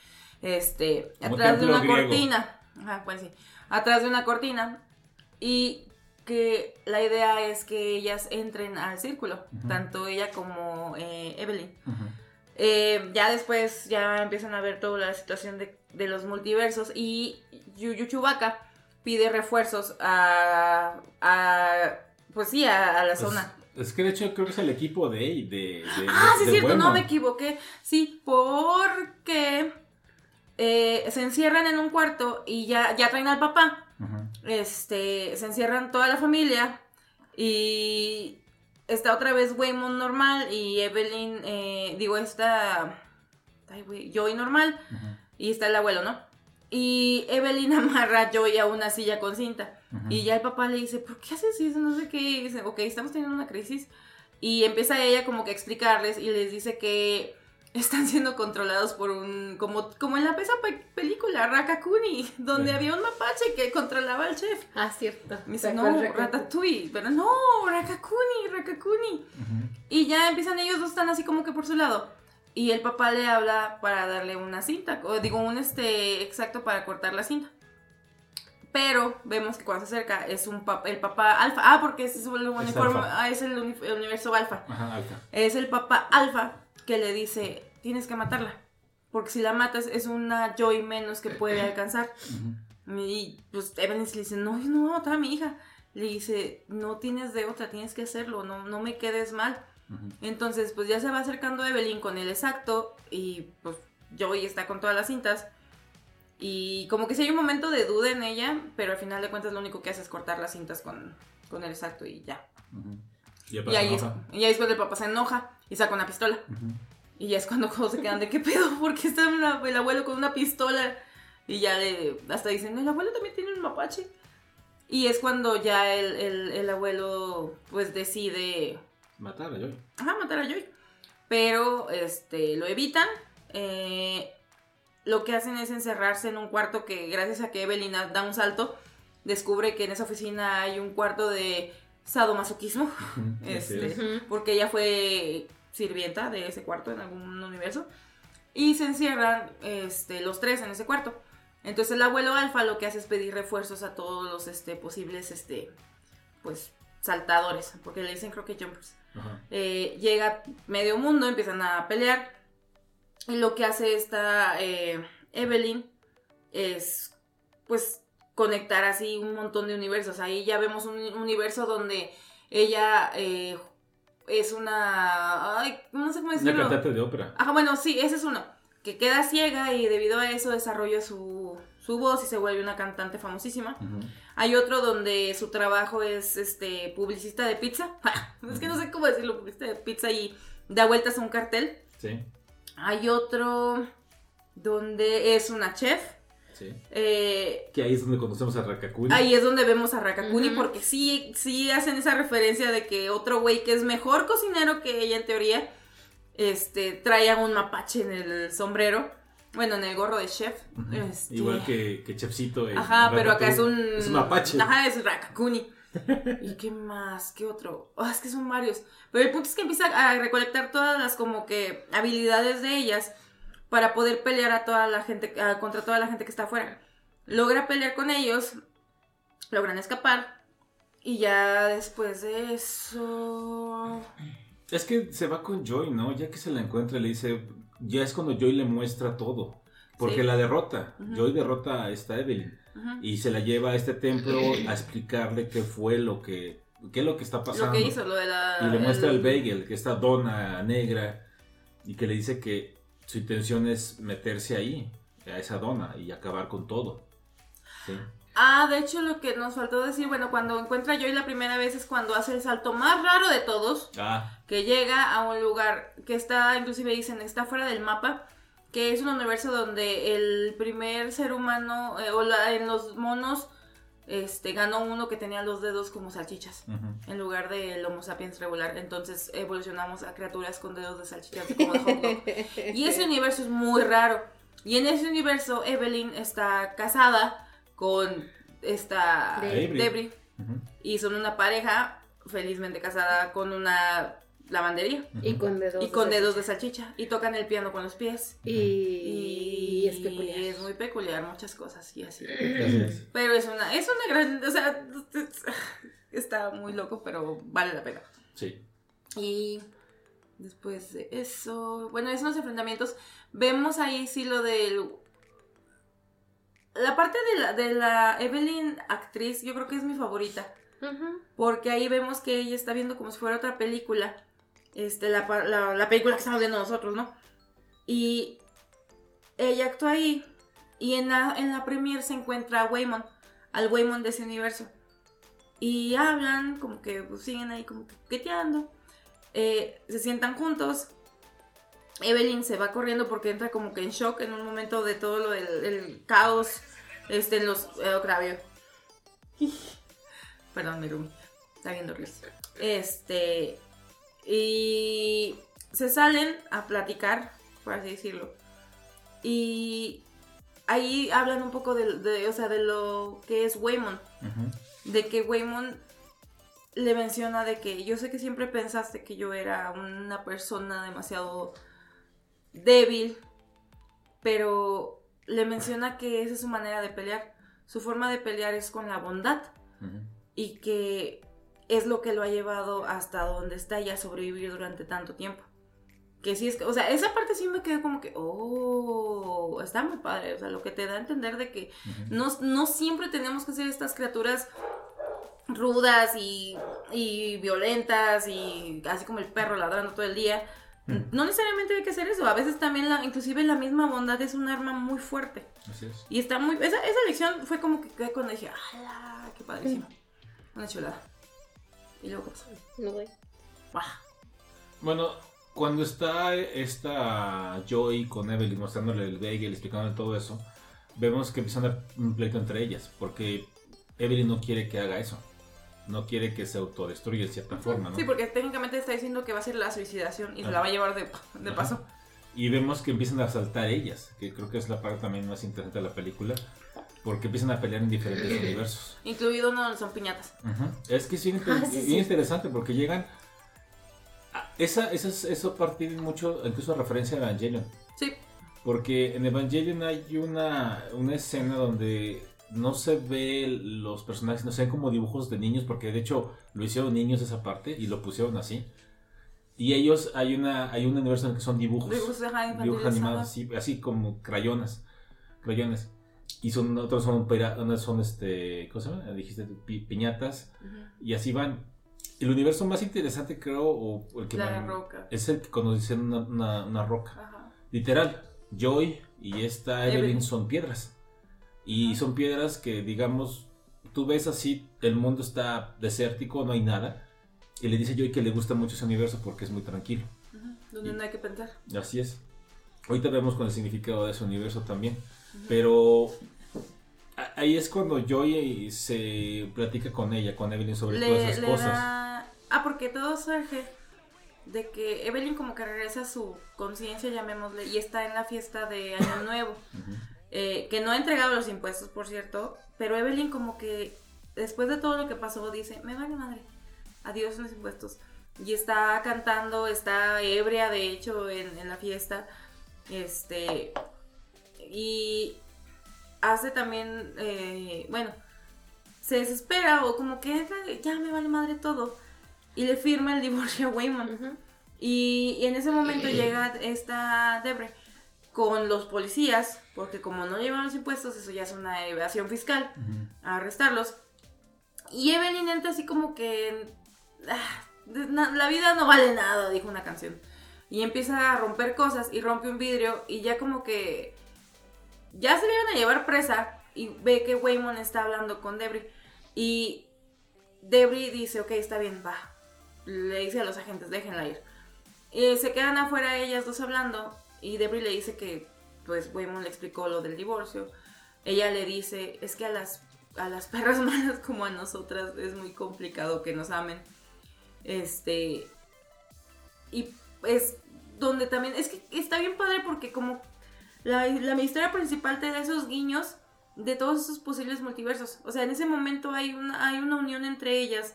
Este, atrás de una griego. cortina. Ajá, pues sí. Atrás de una cortina. Y que la idea es que ellas entren al círculo, tanto ella como eh, Evelyn. Eh, ya después ya empiezan a ver toda la situación de, de los multiversos y Yuyu Chewbacca pide refuerzos a, a pues sí, a, a la Pues, zona. Es que de hecho creo que es el equipo de... de, de- Ah, sí, es cierto, no me equivoqué. Sí, porque eh, se encierran en un cuarto y ya, ya traen al papá. Este, se encierran toda la familia y está otra vez Waymond normal y Evelyn, eh, digo, está Joy normal y está el abuelo, ¿no? Y Evelyn [LAUGHS] amarra a Joy a una silla con cinta. Y ya el papá le dice, ¿por qué haces eso? No sé qué. Y dice, ok, estamos teniendo una crisis. Y empieza ella como que a explicarles y les dice que están siendo controlados por un, como, como en la esa pe- película, Rakakuni, donde Sí. había un mapache que controlaba al chef. Ah, cierto. Me dice, no. Ratatouille, pero no, Rakakuni, Rakakuni. Ujú. Y ya empiezan ellos dos están así como que por su lado. Y el papá le habla para darle una cinta, o digo, un este exacto para cortar la cinta. Pero vemos que cuando se acerca es un pap- el papá alfa. Ah, porque ese es el uniforme, alfa. ah, es el, uni- el universo alfa. Ajá, alta. Es el papá alfa que le dice, tienes que matarla. Porque si la matas es una Joy menos que puede alcanzar. Ujú. Y pues Evelyn le dice, no, yo no voy a matar a mi hija. Le dice, no tienes de otra, tienes que hacerlo, no, no me quedes mal. Ujú. Entonces, pues ya se va acercando Evelyn con el exacto y pues Joey está con todas las cintas. Y como que sí hay un momento de duda en ella, pero al final de cuentas lo único que hace es cortar las cintas con, con el exacto y ya. Y ya Y ahí, es, y ahí después el papá se enoja y saca una pistola. Y ya es cuando, cuando [LAUGHS] se quedan de qué pedo, porque está una- el abuelo con una pistola. Y ya le, hasta dicen, el abuelo también tiene un mapache. Y es cuando ya el, el- el abuelo pues decide Matar a Joy. ajá, matar a Joy. Pero este, lo evitan. eh, lo que hacen es encerrarse en un cuarto que gracias a que Evelyn da un salto, descubre que en esa oficina hay un cuarto de sadomasoquismo. Este, es. Porque ella fue sirvienta de ese cuarto en algún universo. Y se encierran este, los tres en ese cuarto. Entonces el abuelo alfa lo que hace es pedir refuerzos a todos los este, posibles este, pues, saltadores, porque le dicen creo que jumpers. Eh, llega medio mundo, empiezan a pelear. Y lo que hace esta eh, Evelyn es, pues, conectar así un montón de universos. Ahí ya vemos un universo donde ella eh, es una... Ay, no sé cómo Una decirlo. cantante de ópera. Ajá, bueno, sí, ese es uno. Que queda ciega y debido a eso desarrolla su, su voz y se vuelve una cantante famosísima. Hay otro donde su trabajo es este publicista de pizza. [LAUGHS] es que no sé cómo decirlo, publicista de pizza y da vueltas a un cartel. Sí, Hay otro donde es una chef. Sí. Eh, Que ahí es donde conocemos a Rakakuni. ahí es donde vemos a Rakakuni porque sí, sí hacen esa referencia de que otro güey que es mejor cocinero que ella en teoría, este, trae a un mapache en el sombrero. Bueno, en el gorro de chef. Este, Igual que, que Chefcito. en Ajá, pero acá es un. Es un mapache. Ajá, es Rakakuni. ¿Y qué más? ¿Qué otro? Ah, es que son varios. Pero el punto es que empieza a recolectar todas las como que habilidades de ellas para poder pelear a toda la gente, a- contra toda la gente que está afuera. Logra pelear con ellos, logran escapar. Y ya después de eso. Es que se va con Joy, ¿no? Ya que se la encuentra, le dice. Ya es cuando Joy le muestra todo. Porque Sí. la derrota. Ujú. Joy derrota a esta Evelyn. Y se la lleva a este templo a explicarle qué fue lo que. qué es lo que está pasando. Lo que hizo, lo de la. Y le muestra el bagel, que esta dona negra. Y que le dice que su intención es meterse ahí, a esa dona, y acabar con todo. Sí. Ah, de hecho, lo que nos faltó decir, bueno, cuando encuentra a Joy la primera vez es cuando hace el salto más raro de todos. Ah, que llega a un lugar que está, inclusive dicen, está fuera del mapa, que es un universo donde el primer ser humano, eh, o la- en los monos, este, ganó uno que tenía los dedos como salchichas, en lugar del Homo sapiens regular. Entonces evolucionamos a criaturas con dedos de salchichas como de hot dog. Y ese [LAUGHS] universo es muy raro. Y en ese universo, Evelyn está casada con esta Debris. Y son una pareja felizmente casada con una lavandería. Y con dedos. Y con de dedos de salchicha. Y tocan el piano con los pies. Y, y es peculiar. es muy peculiar, muchas cosas y así. Así es. Pero es una, es una gran, o sea, está muy loco, pero vale la pena. Sí. Y después de eso, bueno, esos enfrentamientos, vemos ahí sí lo del... La parte de la, de la Evelyn actriz, yo creo que es mi favorita. Porque ahí vemos que ella está viendo como si fuera otra película. Este, la, la, la película que estamos viendo nosotros, ¿no? Y ella actúa ahí. Y en la, en la premiere se encuentra a Waymon, al Waymon de ese universo. Y hablan, como que pues, siguen ahí como que coqueteando. Eh, se sientan juntos. Evelyn se va corriendo porque entra como que en shock en un momento de todo lo del el caos este, en los... Eh. [LAUGHS] Perdón, mi. Está viendo Reels. Este. Y. Se salen a platicar, por así decirlo. Y. Ahí hablan un poco de, de, o sea, de lo que es Waymon. De que Waymon le menciona de que yo sé que siempre pensaste que yo era una persona demasiado débil. Pero le menciona que esa es su manera de pelear. Su forma de pelear es con la bondad y que es lo que lo ha llevado hasta donde está y a sobrevivir durante tanto tiempo. Que sí es que, o sea, esa parte sí me quedó como que, oh, está muy padre, o sea, lo que te da a entender de que Ujú. no, no siempre tenemos que ser estas criaturas rudas y, y violentas y así como el perro ladrando todo el día. No necesariamente hay que hacer eso, a veces también, la, inclusive la misma bondad es un arma muy fuerte. Así es. Y está muy. Esa, esa lección fue como que quedé cuando dije, ¡hala! ¡Qué padrísimo! Una chulada. Y luego. No. ¡Buah! Bueno, cuando está esta Joy con Evelyn mostrándole el bagel, explicándole todo eso, vemos que empiezan a un pleito entre ellas, porque Evelyn no quiere que haga eso. No quiere que se autodestruya de cierta forma, ¿no? Sí, porque técnicamente está diciendo que va a ser la suicidación y se la va a llevar de, de Ajá. paso. Y vemos que empiezan a saltar ellas, que creo que es la parte también más interesante de la película, porque empiezan a pelear en diferentes universos. Incluido uno donde son piñatas. Ujú. Es que es bien, inter- Ah, sí, bien sí. interesante porque llegan. a- esa, esa, es- eso parte mucho, incluso a referencia a Evangelion. Sí, Porque en Evangelion hay una, una escena donde no se ve los personajes, no se ven como dibujos de niños, porque de hecho lo hicieron niños esa parte y lo pusieron así. Y ellos, hay una hay un universo en el que son dibujos. dibujos dibujos animados, así, así como crayonas. Crayones. Y son otros son, son este, ¿cómo se llama? Dijiste pi- piñatas. Ujú. Y así van. El universo más interesante, creo, o el que La me- roca. es el que conocen una, una, una roca. Ajá. Literal, Joy y esta Evelyn, Evelyn. son piedras. Y son piedras que, digamos, tú ves así, el mundo está desértico, no hay nada. Y le dice Joy que le gusta mucho ese universo porque es muy tranquilo. Ujú. Donde no hay que pensar. Así es. Ahorita vemos con el significado de ese universo también. Pero ahí es cuando Joy se platica con ella, con Evelyn, sobre todas esas cosas. da... Ah, porque todo surge de que Evelyn como que regresa a su conciencia, llamémosle, y está en la fiesta de Año [LAUGHS] Nuevo. Eh, que no ha entregado los impuestos, por cierto, pero Evelyn como que después de todo lo que pasó dice, me vale madre, adiós los impuestos. Y está cantando, está ebria de hecho en, en la fiesta, este, y hace también, eh, bueno, se desespera o como que entra, ya me vale madre todo, y le firma el divorcio a Waymon. y, y en ese momento llega esta Debre con los policías, porque como no llevan los impuestos, eso ya es una evasión fiscal, a arrestarlos. Y Evelyn entra así como que... ah, la vida no vale nada, dijo una canción. Y empieza a romper cosas y rompe un vidrio y ya como que... Ya se le iban a llevar presa y ve que Waymon está hablando con Debris. Y Debris dice, ok, está bien, va. Le dice a los agentes, déjenla ir. Y se quedan afuera ellas dos hablando y Debris le dice que pues Waymon le explicó lo del divorcio. Ella le dice, es que a las, a las perras [LAUGHS] malas como a nosotras es muy complicado que nos amen. Este... Y es donde también, es que está bien padre porque como la, la historia principal te da esos guiños de todos esos posibles multiversos. O sea, en ese momento hay una, hay una unión entre ellas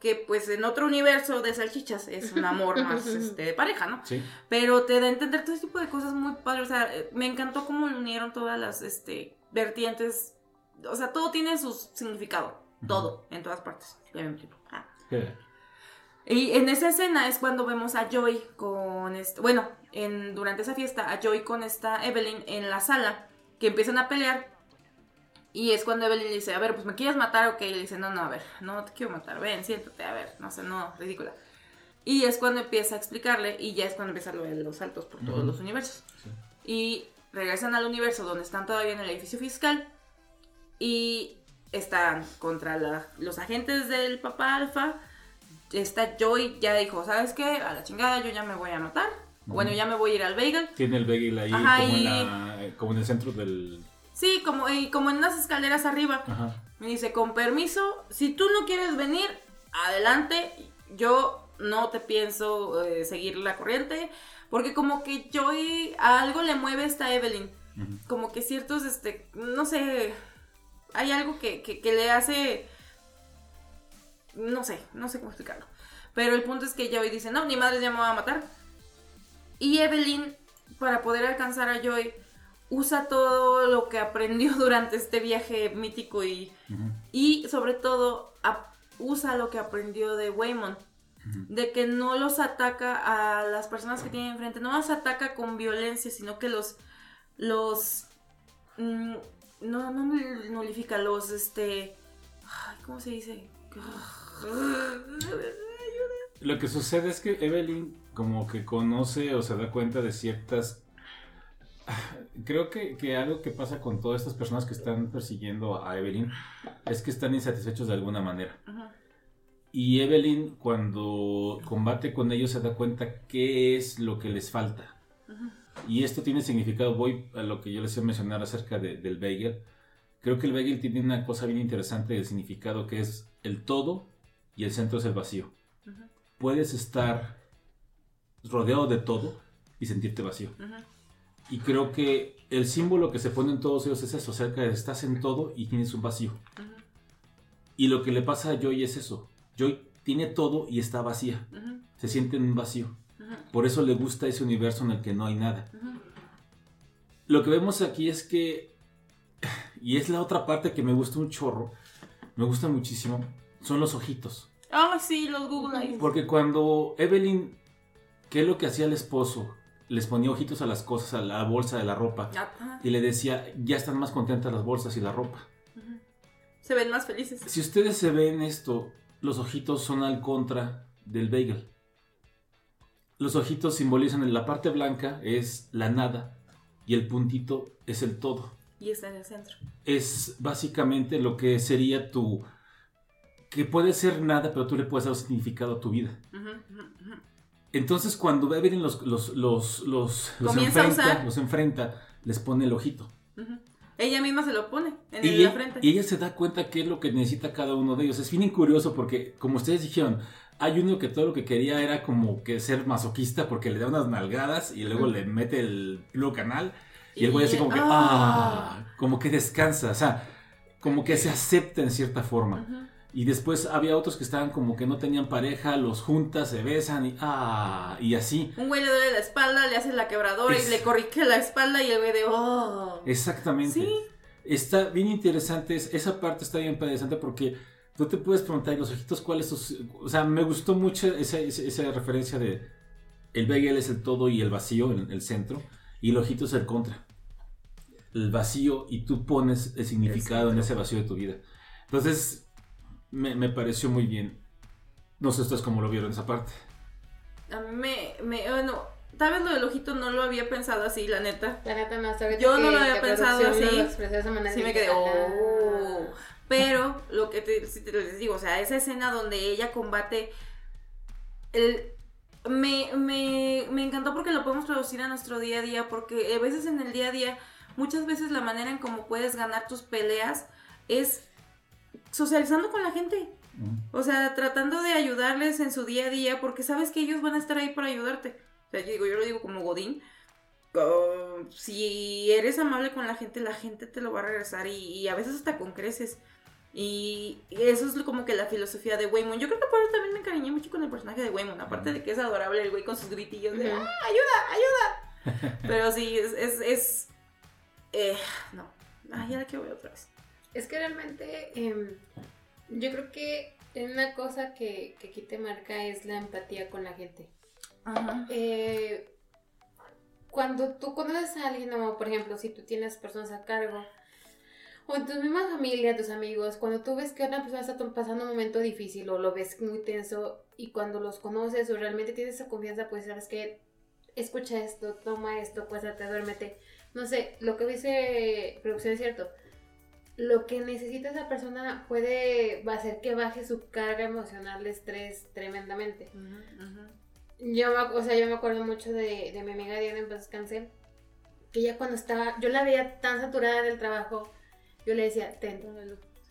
que pues en otro universo de salchichas es un amor [LAUGHS] más este, de pareja, ¿no? Sí. Pero te da a entender todo ese tipo de cosas muy padres. O sea, eh, me encantó cómo unieron todas las este, vertientes. O sea, todo tiene su significado. Todo, en todas partes. Ya me explico. Ah. Y en esa escena es cuando vemos a Joy con este, bueno, en, durante esa fiesta, a Joy con esta Evelyn en la sala, que empiezan a pelear. Y es cuando Evelyn le dice, a ver, pues me quieres matar, ok. Y le dice, no, no, a ver, no te quiero matar, ven, siéntate, a ver, no sé, no, ridícula. Y es cuando empieza a explicarle, y ya es cuando empieza lo de los saltos por todos Ujú. los universos. Sí. Y regresan al universo donde están todavía en el edificio fiscal. Y están contra la- los agentes del papá alfa. Esta Joy ya dijo, ¿sabes qué? A la chingada, yo ya me voy a matar. Bueno, ya me voy a ir al bagel. Tiene el bagel ahí Ajá, como, en y- la- como en el centro del... Sí, como, y como en unas escaleras arriba. Ajá. Me dice, con permiso, si tú no quieres venir, adelante. Yo no te pienso eh, seguir la corriente. Porque como que Joy a algo le mueve esta Evelyn. Como que ciertos, este, no sé, hay algo que, que, que le hace, no sé, no sé cómo explicarlo. Pero el punto es que Joy dice, no, ni madre ya me va a matar. Y Evelyn, para poder alcanzar a Joy, usa todo lo que aprendió [LAUGHS] durante este viaje mítico y, y sobre todo usa lo que aprendió de Waymon. Ujú. De que no los ataca a las personas que tienen enfrente, no los ataca con violencia, sino que los, los, mm, no, no nul- nulifica, los, este, ay, ¿cómo se dice? Lo que sucede es que Evelyn como que conoce o se da cuenta de ciertas... [SIGHS] Creo que, que algo que pasa con todas estas personas que están persiguiendo a Evelyn es que están insatisfechos de alguna manera. Ujú, Y Evelyn cuando combate con ellos se da cuenta qué es lo que les falta. ujú, Y esto tiene significado, voy a lo que yo les iba a mencionar acerca de- del bagel. Creo que el bagel tiene una cosa bien interesante del significado que es el todo y el centro es el vacío. ujú, Puedes estar rodeado de todo y sentirte vacío. Y creo que el símbolo que se pone en todos ellos es eso, acerca de estás en todo y tienes un vacío. Y lo que le pasa a Joy es eso. Joy tiene todo y está vacía. Se siente en un vacío. Por eso le gusta ese universo en el que no hay nada. Lo que vemos aquí es que, y es la otra parte que me gusta un chorro, me gusta muchísimo, son los ojitos. Ah, sí, los Google Eyes. Porque cuando Evelyn, ¿qué es lo que hacía el esposo? Les ponía ojitos a las cosas, a la bolsa de la ropa, Ajá, y le decía, ya están más contentas las bolsas y la ropa. Se ven más felices. Si ustedes se ven esto, los ojitos son al contra del bagel. Los ojitos simbolizan en la parte blanca es la nada y el puntito es el todo. Y está en el centro. es básicamente lo que sería tu... que puede ser nada, pero tú le puedes dar un significado a tu vida. Ujú, ujú, ujú. Entonces cuando Evelyn los, los, los, los, los enfrenta, usar. los enfrenta, les pone el ojito. Ella misma se lo pone en Y, la frente. y ella se da cuenta qué es lo que necesita cada uno de ellos. Es bien curioso porque, como ustedes dijeron, Hay uno que todo lo que quería era como que ser masoquista porque le da unas nalgadas y luego le mete el luego canal y el güey así como que, ah, como que descansa, o sea, como que se acepta en cierta forma. Ujú. Y después había otros que estaban como que no tenían pareja, los juntas, se besan y ah, y así. Un güey le duele la espalda, le hace la quebradora Es- y le corrige la espalda y el güey de oh. Exactamente. Sí. Está bien interesante, es- esa parte está bien interesante porque tú te puedes preguntar, ¿y los ojitos cuáles? sus- O sea, me gustó mucho esa, esa- esa referencia de el bagel es el todo y el vacío, el, el centro, y el ojito es el contra. El vacío y tú pones el significado en ese vacío de tu vida. Entonces, me, me pareció muy bien. No sé ustedes cómo lo vieron esa parte. A mí me, me bueno, tal vez lo del ojito no lo había pensado así, la neta. La neta no, hasta Yo no lo había pensado así. lo expresó de esa manera, Sí me quedé, oh. Pero lo que te, sí te les digo, o sea, esa escena donde ella combate el me, me, me encantó porque lo podemos traducir a nuestro día a día, porque a veces en el día a día, muchas veces la manera en cómo puedes ganar tus peleas es socializando con la gente. O sea, tratando de ayudarles en su día a día, porque sabes que ellos van a estar ahí para ayudarte. O sea, yo digo, yo lo digo como Godín. si eres amable con la gente, la gente te lo va a regresar y, y a veces hasta con creces. Y eso es como que la filosofía de Waymon. Yo creo que por eso también me encariñé mucho con el personaje de Waymon. Aparte de que es adorable el güey con sus gritillos de. ¡Ah, ayuda, ayuda! [LAUGHS] Pero sí, es. es, es eh, no. Ah, ya la quiero ver otra vez. Es que realmente em, yo creo que una cosa que, que aquí te marca es la empatía con la gente. Ajá. Eh, cuando tú conoces a alguien, o por ejemplo, si tú tienes personas a cargo, o en tu misma familia, tus amigos, cuando tú ves que una persona está pasando un momento difícil o lo ves muy tenso y cuando los conoces o realmente tienes esa confianza, pues sabes que escucha esto, toma esto, pues te duérmete. No sé, lo que dice producción es cierto. Lo que necesita esa persona puede hacer que baje su carga emocional de estrés tremendamente. Yo, me, o sea, yo me acuerdo mucho de, de mi amiga Diana en paz descanse, que ella cuando estaba, yo la veía tan saturada del trabajo, yo le decía, ten,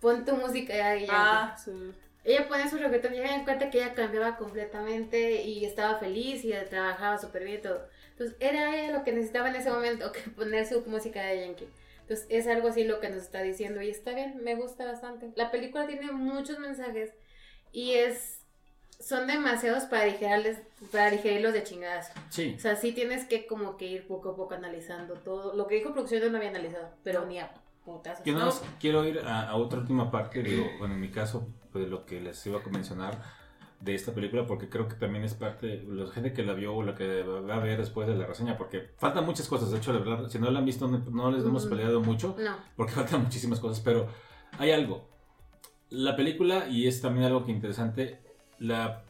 pon tu música y ya. Ah, sí. Ella pone su reggaetón y ella me cuenta que ella cambiaba completamente y estaba feliz y trabajaba súper bien y todo. Entonces era ella lo que necesitaba en ese momento, [LAUGHS] que poner su música de Yankee. Entonces es algo así lo que nos está diciendo y está bien, me gusta bastante. La película tiene muchos mensajes y es son demasiados para digerirles, para digerirlos de chingadas. Sí. O sea, sí tienes que como que ir poco a poco analizando todo. Lo que dijo producción yo no había analizado, pero ni a putazos. Yo ¿no? nada más quiero ir a, a otra última parte, digo, bueno, en mi caso, pues, lo que les iba a mencionar de esta película, porque creo que también es parte de la gente que la vio o la que va a ver después de la reseña, porque faltan muchas cosas, de hecho, la verdad, si no la han visto, no, no les hemos Mm. peleado mucho, No. porque faltan muchísimas cosas, pero hay algo. La película, y es también algo que interesante, la,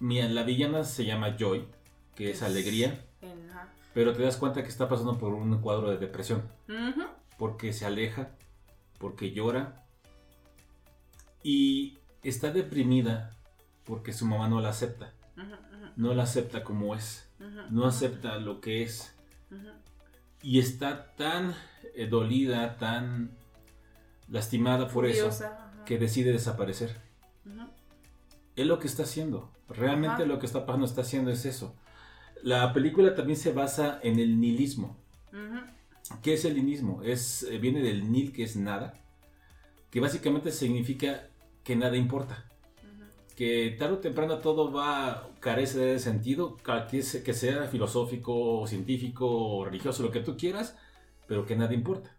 la villana se llama Joy, que es alegría, pero te das cuenta que está pasando por un cuadro de depresión porque se aleja, porque llora y está deprimida porque su mamá no la acepta, no la acepta como es, no acepta lo que es. Y está tan eh, dolida, tan lastimada por eso que decide desaparecer. Es lo que está haciendo, realmente lo que está pasando está haciendo es eso. La película también se basa en el nihilismo. ¿Qué es el nihilismo? Es, eh, viene del nil, que es nada, que básicamente significa que nada importa. Que tarde o temprano todo va, carece de sentido, que, se- que sea filosófico, científico, religioso, lo que tú quieras, pero que nada importa.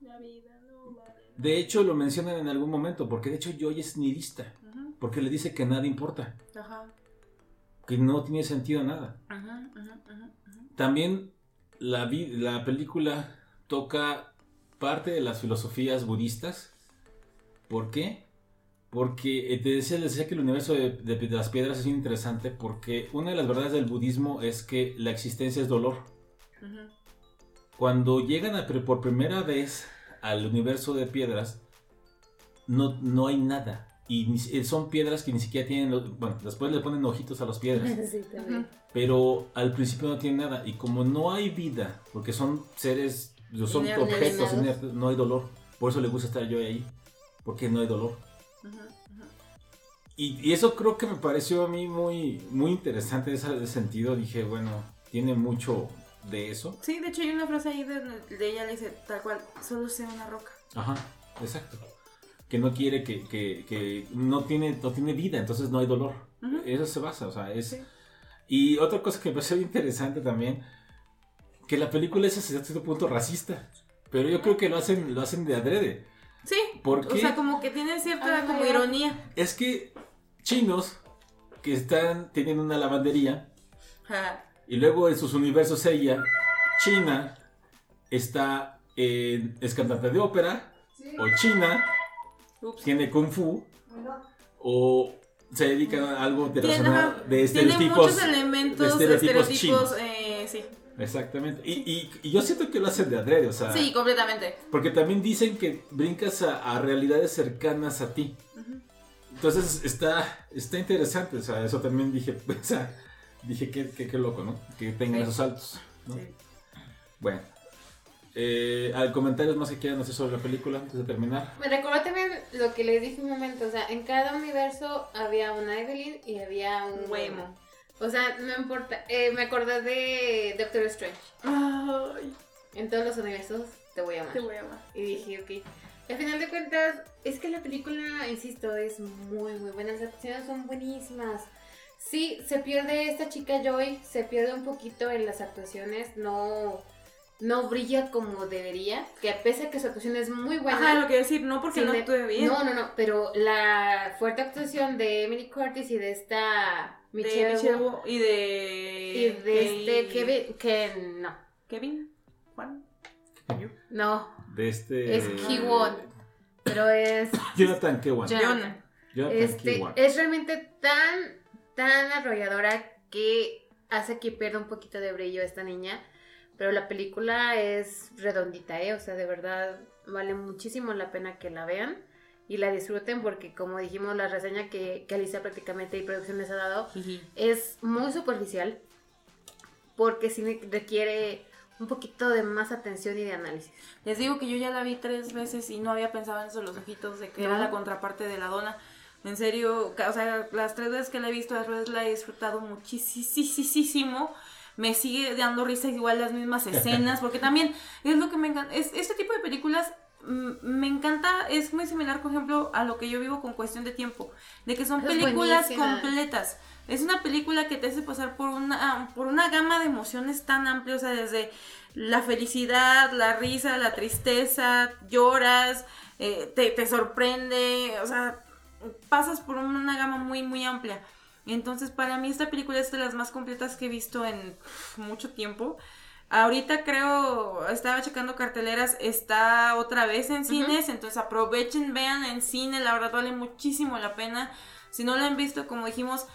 La vida no vale. De hecho, lo mencionan en algún momento, porque de hecho Joy es nihilista, Ujú. porque le dice que nada importa, que no tiene sentido nada. También la, la película toca parte de las filosofías budistas. ¿Por qué? Porque eh, te decía, les decía que el universo de, de- de las piedras es interesante porque una de las verdades del budismo es que la existencia es dolor. Cuando llegan a por primera vez al universo de piedras, no, no hay nada. Y ni si- son piedras que ni siquiera tienen... bueno, después le ponen ojitos a las piedras. [LAUGHS] Sí, pero al principio no tiene nada. Y como no hay vida porque son seres son objetos inertes, no hay dolor. Por eso le gusta estar yo ahí porque no hay dolor Y, y eso creo que me pareció a mí muy, muy interesante en ese sentido. Dije, bueno, tiene mucho de eso. Sí, de hecho hay una frase ahí de, de ella le dice tal cual, solo sea una roca. Ajá, exacto. Que no quiere que, que, que no, tiene, no tiene vida, entonces no hay dolor. Eso se basa, o sea, es... Sí. Y otra cosa que me pareció interesante también, que la película es hasta cierto punto racista, pero yo creo que lo hacen, lo hacen de adrede. Sí, ¿Por o sea, como que tiene cierta Ah, como ironía. Es que chinos que están, tienen una lavandería, y luego en sus universos ella, China, está en, es cantante de ópera, o China, Ups. tiene kung fu, o se dedica a algo de, Tiene, de tiene estereotipos. muchos elementos, de estereotipos estereotipos, chinos. eh, sí. Exactamente. Y, y- y yo siento que lo hacen de adrede, o sea, Sí, completamente. porque también dicen que brincas a, a realidades cercanas a ti. Ujú. Entonces está, está interesante, o sea, eso también dije, [LAUGHS] o sea, dije que qué, qué loco, ¿no? Que tengan Sí. esos saltos. ¿no? Sí. Bueno, eh, ¿hay comentarios más que quieran hacer sobre la película antes de terminar? Me recordó también lo que les dije un momento, o sea, en cada universo había una Evelyn y había un Un Waymo. O sea, no importa, eh, me acordé de Doctor Strange. Ay, En todos los universos te voy a amar. te voy a amar. Y dije, ok. Al final de cuentas, es que la película, insisto, es muy, muy buena. Las actuaciones son buenísimas. Sí, se pierde esta chica Joy, se pierde un poquito en las actuaciones, no, no brilla como debería, que a pesar que su actuación es muy buena. Ajá, lo que decir, no porque no de- actúe bien. No, no, no, pero la fuerte actuación de Emily Curtis y de esta de Michelle, Michelle Wu- Wu y de. y de este Kevin- Kevin, que no, Kevin. Juan. no, De este... es Kiwon, pero es [LAUGHS] Jonathan Kewan. Jonathan. Jonathan Este, Kiwan. es realmente tan, tan arrolladora que hace que pierda un poquito de brillo esta niña. Pero la película es redondita, ¿eh? O sea, de verdad vale muchísimo la pena que la vean y la disfruten porque, como dijimos, la reseña que, que Alicia prácticamente y producción les ha dado Jiji. es muy superficial porque sí requiere un poquito de más atención y de análisis. Les digo que yo ya la vi tres veces y no había pensado en eso, los ojitos, de que era No. la contraparte de la dona. En serio, o sea, las tres veces que la he visto, las veces la he disfrutado muchísimo. Me sigue dando risa igual las mismas [LAUGHS] escenas, porque también es lo que me encanta. Es, este tipo de películas me encanta, es muy similar, por ejemplo, a lo que yo vivo con cuestión de tiempo, de que son Es películas buenísima. completas. Es una película que te hace pasar por una, por una gama de emociones tan amplia, o sea, desde la felicidad, la risa, la tristeza, lloras, eh, te, te sorprende, o sea, pasas por una gama muy, muy amplia. Entonces, para mí esta película es de las más completas que he visto en mucho tiempo. Ahorita creo, estaba checando carteleras, está otra vez en cines, entonces aprovechen, vean en cine, la verdad vale muchísimo la pena. Si no la han visto, como dijimos,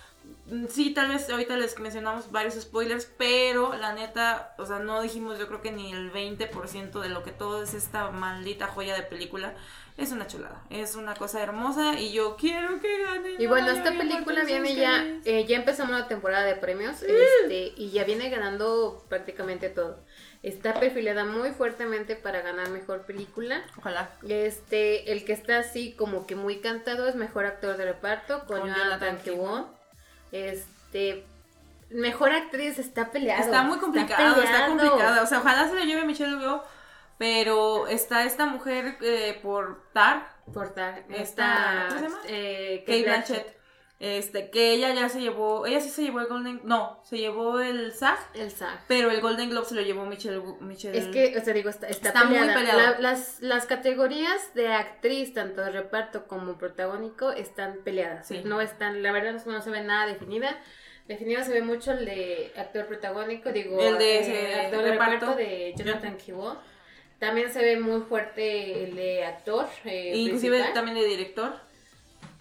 mm, sí, tal vez ahorita les mencionamos varios spoilers, pero la neta, o sea, no dijimos yo creo que ni el 20% de lo que todo es esta maldita joya de película. Es una chulada, es una cosa hermosa y yo quiero que gane. Y bueno, esta película viene ya, eh, ya empezamos la temporada de premios este, y ya viene ganando prácticamente todo. Está perfilada muy fuertemente para ganar mejor película. Ojalá. Este, el que está así como que muy cantado es mejor actor de reparto con, Con Jonathan Kewon. Este, mejor actriz está peleado. Está muy complicado, está, complicada. O sea, ojalá se lo lleve Michelle Yeoh, pero está esta mujer eh, por Tar, Portar. Esta- Está, ¿cómo se llama? Eh, Kate Blanchett. Este, que ella ya se llevó, ella sí se llevó el Golden, no, se llevó el SAG, El SAG. pero el Golden Globe se lo llevó Michelle, Michelle Es que, o sea, digo, está, está, Está muy peleada. peleado. La- las, las categorías de actriz, tanto de reparto como protagónico, están peleadas. Sí. No están, la verdad no se ve nada definida. Definido se ve mucho el de actor protagónico, digo, El de eh, ese actor de reparto, reparto. de Jonathan Kiwo. También se ve muy fuerte el de actor. eh, inclusive principal. también de director.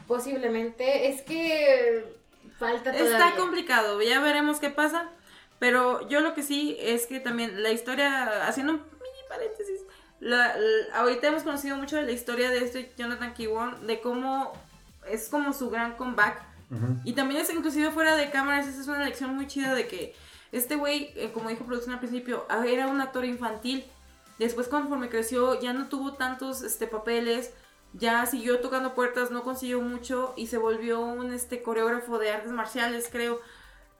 Posiblemente. Es que falta todavía. Está complicado, ya veremos qué pasa. Pero yo lo que sí es que también la historia, haciendo un mini paréntesis, la, la- ahorita hemos conocido mucho de la historia de este Jonathan Kiwon, de cómo es como su gran comeback. Y también es inclusive fuera de cámaras, esa es una lección muy chida de que este güey, eh, como dijo producción al principio, era un actor infantil. Después conforme creció ya no tuvo tantos este, papeles, ya siguió tocando puertas, no consiguió mucho y se volvió un este coreógrafo de artes marciales, creo.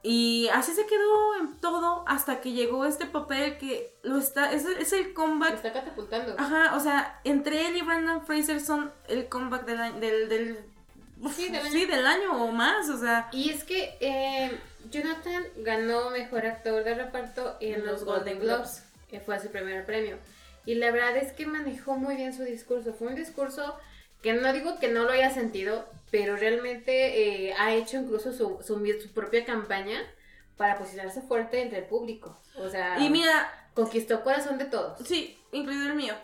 Y así se quedó en todo hasta que llegó este papel que lo está es, es el comeback. está catapultando. Ajá, o sea, entre él y Brandon Fraser son el comeback del año- del, del, Sí, del año. sí, del año o más, o sea, Y es que eh, Jonathan ganó mejor actor de reparto en En los Golden Globes, que fue su primer premio. Y la verdad es que manejó muy bien su discurso. Fue un discurso que no digo que no lo haya sentido, pero realmente eh, ha hecho incluso su, su, su propia campaña para posicionarse fuerte entre el público. O sea, y mira, conquistó corazón de todos. sí, incluido el mío.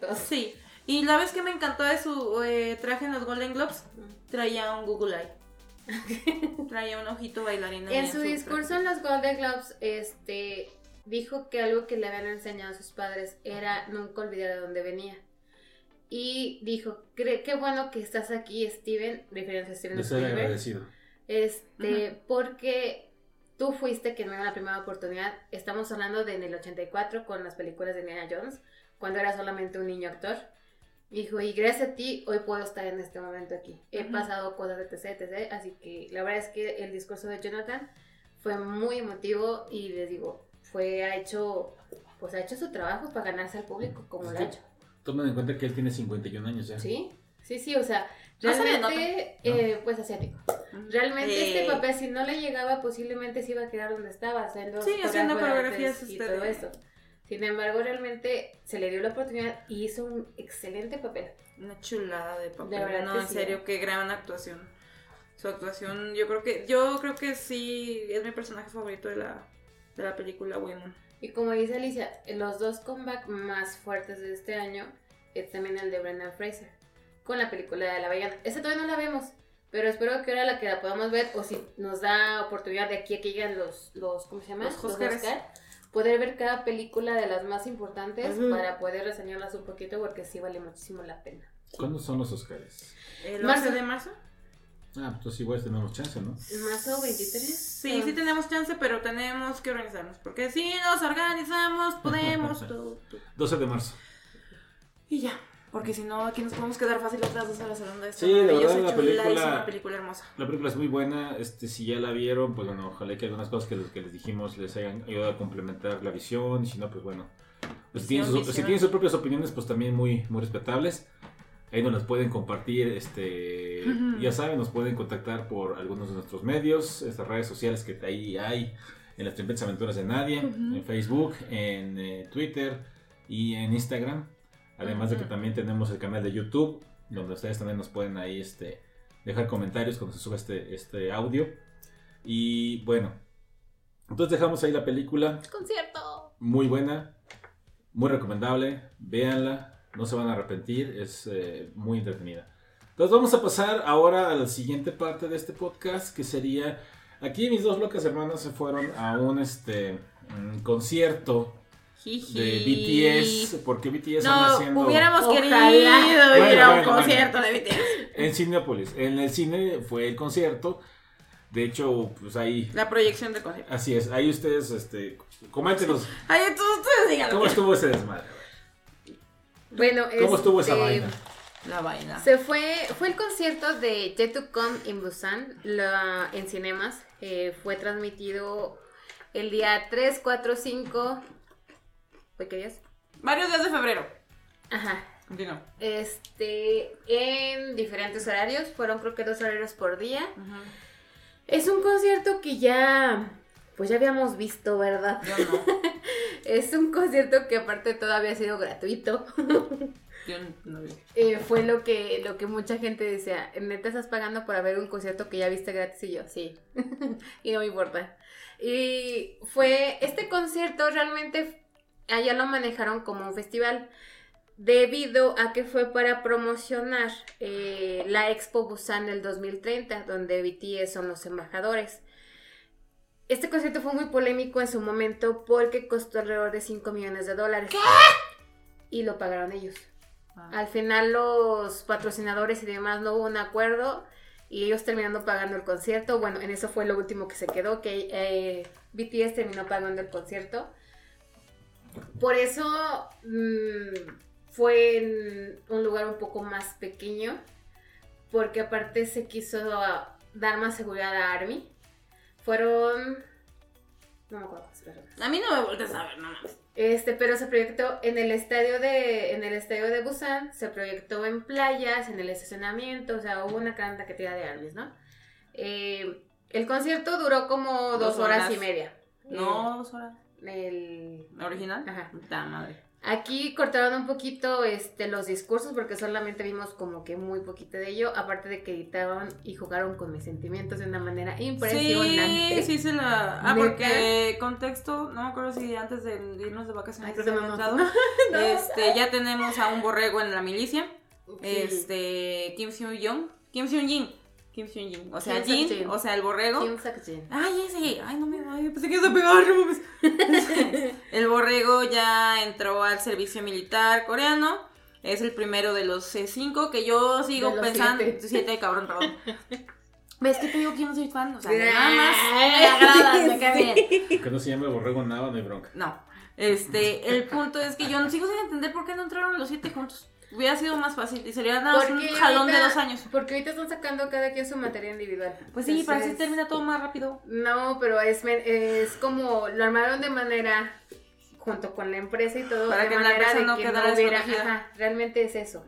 Todos. Sí. Y la vez que me encantó de su eh, traje en los Golden Globes, traía un Google Eye. traía un ojito bailarín. ahí En su discurso en los Golden Globes, este, dijo que algo que le habían enseñado a sus padres era nunca olvidar de dónde venía. Y dijo, "Cre- qué bueno que estás aquí, Steven, referencia a Steven De ser Spielberg, agradecido. este, porque tú fuiste quien me dio la primera oportunidad. Estamos hablando de en el 84 con las películas de Indiana Jones, cuando era solamente un niño actor. Dijo, y gracias a ti, hoy puedo estar en este momento aquí. He pasado cosas de etc, etc. Así que la verdad es que el discurso de Jonathan fue muy emotivo y les digo, fue, ha hecho, pues ha hecho su trabajo para ganarse al público, como lo ha hecho. Tomen en cuenta que él tiene 51 años ya. Sí, sí, sí, o sea, No realmente, nota. eh, pues asiático. Realmente Eh, este papel, si no le llegaba, posiblemente se iba a quedar donde estaba, haciendo, Sí, haciendo coreografías coreografías, y este, todo eso. Sin embargo, realmente se le dio la oportunidad y hizo un excelente papel. Una chulada de papel. De verdad no, en sí. serio, qué gran actuación. Su actuación, yo creo que, yo creo que sí es mi personaje favorito de la, de la película Women. Y como dice Alicia, los dos comeback más fuertes de este año es también el de Brendan Fraser, con la película de La Ballena. Esa todavía no la vemos, pero espero que ahora la que la podamos ver, o si nos da oportunidad de aquí a que lleguen los, los ¿cómo se llama? Los Óscares. Oscar, poder ver cada película de las más importantes Ujú. para poder reseñarlas un poquito, porque sí vale muchísimo la pena. ¿Cuándo son los Oscars? ¿El Marzo. 11 de marzo? Ah, entonces igual tenemos chance, ¿no? ¿Marzo 23? Sí, sí tenemos chance, pero tenemos que organizarnos. Porque si nos organizamos, podemos [LAUGHS] todo. todo. 12 de marzo. Y ya. Porque si no, aquí nos podemos quedar fácil otras dos horas hablando de esto. Sí, de Maravillosa, verdad, la película- Es una película hermosa. La película es muy buena, este, si ya la vieron, pues bueno, ojalá que algunas cosas que, que les dijimos les hayan ayudado a complementar la visión, y si no, pues bueno, pues si, tienen Visión, sus, si visión. tienen sus propias opiniones, pues también muy, muy respetables. Ahí nos las pueden compartir, este, ya saben, nos pueden contactar por algunos de nuestros medios, estas redes sociales que ahí hay, en las Tripetas Aventuras de Nadie, en Facebook, en eh, Twitter y en Instagram. Además de que también tenemos el canal de YouTube, donde ustedes también nos pueden ahí este, dejar comentarios cuando se suba este, este audio. Y bueno, entonces dejamos ahí la película, ¡Concierto! muy buena, muy recomendable, véanla, no se van a arrepentir, es eh, muy entretenida. Entonces vamos a pasar ahora a la siguiente parte de este podcast, que sería, aquí mis dos locas hermanas se fueron a un este, concierto de BTS, porque BTS No, haciendo... hubiéramos Ojalá. querido ir Bueno, a un bueno, concierto de BTS. En Cinepolis. En el cine fue el concierto. De hecho, pues ahí. La proyección de concierto. Así es. Ahí ustedes, este. Coméntenos. Entonces ustedes díganlo. ¿Cómo estuvo ese desmadre? Bueno, ¿Cómo estuvo esa este, vaina? La vaina. Se fue, fue el concierto de Jet to Come in Busan la- en cinemas. Eh, fue transmitido el día 3, 4, 5. ¿Fue qué días? Varios días de febrero. Ajá. Continúa. Este, en diferentes horarios. Fueron creo que dos horarios por día. Es un concierto que ya, pues ya habíamos visto, ¿verdad? Yo no. [LAUGHS] Es un concierto que aparte todavía ha sido gratuito. [LAUGHS] Yo no vi. Eh, fue lo que, lo que mucha gente decía, neta estás pagando para ver un concierto que ya viste gratis y yo, sí. [LAUGHS] y no me importa. Y fue, este concierto realmente allá lo manejaron como un festival debido a que fue para promocionar eh, la Expo Busan del 2030, donde BTS son los embajadores. Este concierto fue muy polémico en su momento porque costó alrededor de 5 millones de dólares. Y lo pagaron ellos. Ah. Al final los patrocinadores y demás no hubo un acuerdo y ellos terminando pagando el concierto. Bueno, en eso fue lo último que se quedó, que eh, BTS terminó pagando el concierto. Por eso mm, fue en un lugar un poco más pequeño, porque aparte se quiso dar más seguridad a Army. Fueron... No me acuerdo. A mí no me vuelves a ver, no mames. Este, pero se proyectó en el estadio de, en el estadio de Busan, se proyectó en playas, en el estacionamiento, o sea, hubo una gran cantidad de armies, ¿no? Eh, el concierto duró como dos, Dos horas. horas. y media. No, dos horas. El, ¿La original? Ajá. Puta madre. Aquí cortaron un poquito este, los discursos porque solamente vimos como que muy poquito de ello, aparte de que editaron y jugaron con mis sentimientos de una manera impresionante. Sí, sí se la... Ah, ¿Neta? porque contexto, no me acuerdo si antes de irnos de vacaciones Ay, [LAUGHS] no. Este, ya tenemos a un borrego en la milicia. Sí. Este, Kim Seung-jong. Kim Seung-jin. Kim Seung-jin. O sea, Kim Jin, o sea, el borrego. Kim Sak-jin. Ay, ese. Ay, no me ay, pensé que ibas a pegar, no mames. [LAUGHS] El borrego ya entró al servicio militar coreano. Es el primero de los C5 que yo sigo De los pensando. siete. Siete, cabrón, perdón. [LAUGHS] ¿Ves que te digo que yo no soy fan? O sea, nada más me Ay, agradas, me cae bien. Que no se llame borrego nada, no hay bronca. No. Este, el punto es que yo no sigo sin entender por qué no entraron los siete juntos. Hubiera sido más fácil y sería nada más un jalón de dos años. Porque ahorita están sacando cada quien su materia individual. Pues sí, para así termina todo más rápido. No, pero es, es como lo armaron de manera junto con la empresa y todo Para de que la manera empresa de no que quedara no hubiera, ajá, realmente es eso.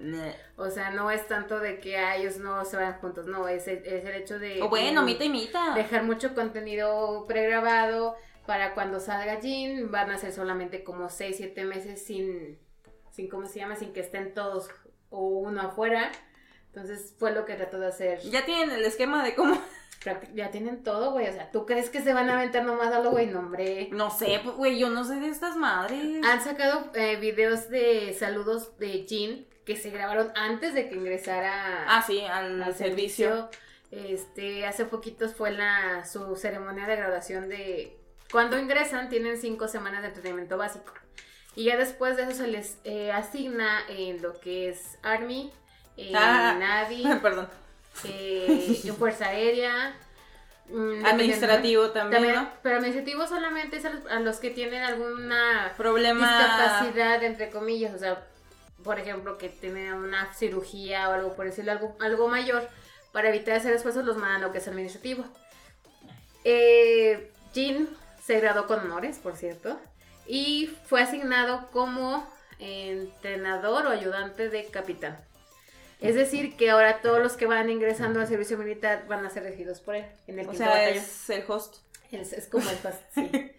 O sea, no es tanto de que a ellos no se vayan juntos, no, es el, es el hecho de O bueno, mita y mita. dejar mucho contenido pregrabado para cuando salga Jin, van a ser solamente como 6, 7 meses sin, sin, ¿cómo se llama? Sin que estén todos o uno afuera. Entonces fue lo que trató de hacer. Ya tienen el esquema de cómo. Ya tienen todo, güey. O sea, ¿tú crees que se van a aventar nomás a lo, güey? No, hombre. No sé, pues, güey, yo no sé de estas madres. Han sacado eh, videos de saludos de Jin que se grabaron antes de que ingresara Ah, sí, al, al servicio. servicio. Este, hace poquitos fue la su ceremonia de graduación de cuando ingresan tienen cinco semanas de entrenamiento básico y ya después de eso se les eh, asigna en lo que es Army, en Ah. Navy, [LAUGHS] Perdón. eh, [LAUGHS] Fuerza Aérea, mm, Administrativo también, también, ¿no? pero administrativo solamente es a los, a los que tienen alguna Problema. discapacidad, entre comillas, o sea, por ejemplo, que tienen una cirugía o algo por decirlo, algo, algo mayor, para evitar hacer esfuerzos los mandan a lo que es administrativo. Eh, Jin se graduó con honores, por cierto, y fue asignado como entrenador o ayudante de capitán. Es decir, que ahora todos los que van ingresando al servicio militar van a ser regidos por él en el O sea, batallón. es el host. Es, es como el fast, sí. [LAUGHS]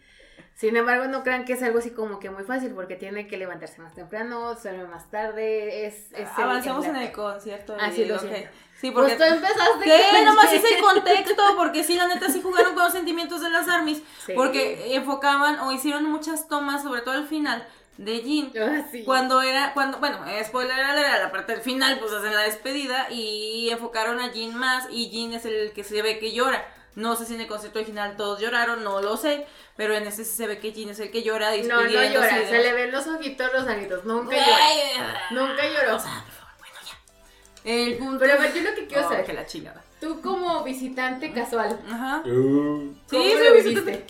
Sin embargo, no crean que es algo así como que muy fácil, porque tiene que levantarse más temprano, duerme más tarde, es... es Avancemos en la- el concierto. Ah, sí, lo siento. Sí, Pues porque. tú empezaste ¿Qué? Nomás hice el contexto, [LAUGHS] porque sí, la neta sí jugaron con los sentimientos de las armies. Sí. Porque enfocaban o hicieron muchas tomas, sobre todo al final, de Jin. Ah, sí. Cuando era, cuando, bueno, eh, spoiler alert, la parte del final, pues hacen la despedida y enfocaron a Jin más y Jin es el que se ve que llora. No sé si en el concepto original todos lloraron, no lo sé, pero en este sí se ve que Jin es el que llora No, no llora, de- se le ven los ojitos rosaditos, nunca llora. Nunca lloró. O sea, por favor, bueno, ya. El punto. Pero a ver, yo lo que quiero Oh, saber, que la chingada. tú como visitante casual, Ajá. Uh, Sí, ¿cómo sí, lo viviste?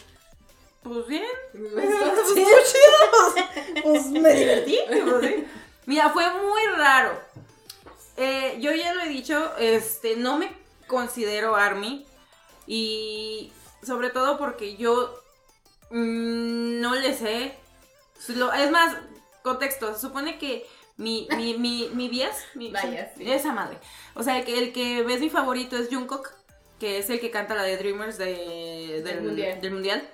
Pues bien. [LAUGHS] Sí. [LAUGHS] Pues me divertí. pues, sí. Mira, fue muy raro. Eh, yo ya lo he dicho, este, no me considero Army. Y sobre todo porque yo mm, no le sé. Es más, contexto, se supone que mi, mi, mi, mi bias, mi, [LAUGHS] Vaya, sí, esa madre. O sea, el que, el que ves mi favorito es Jungkook, que es el que canta la de Dreamers de- del, mundial. del mundial.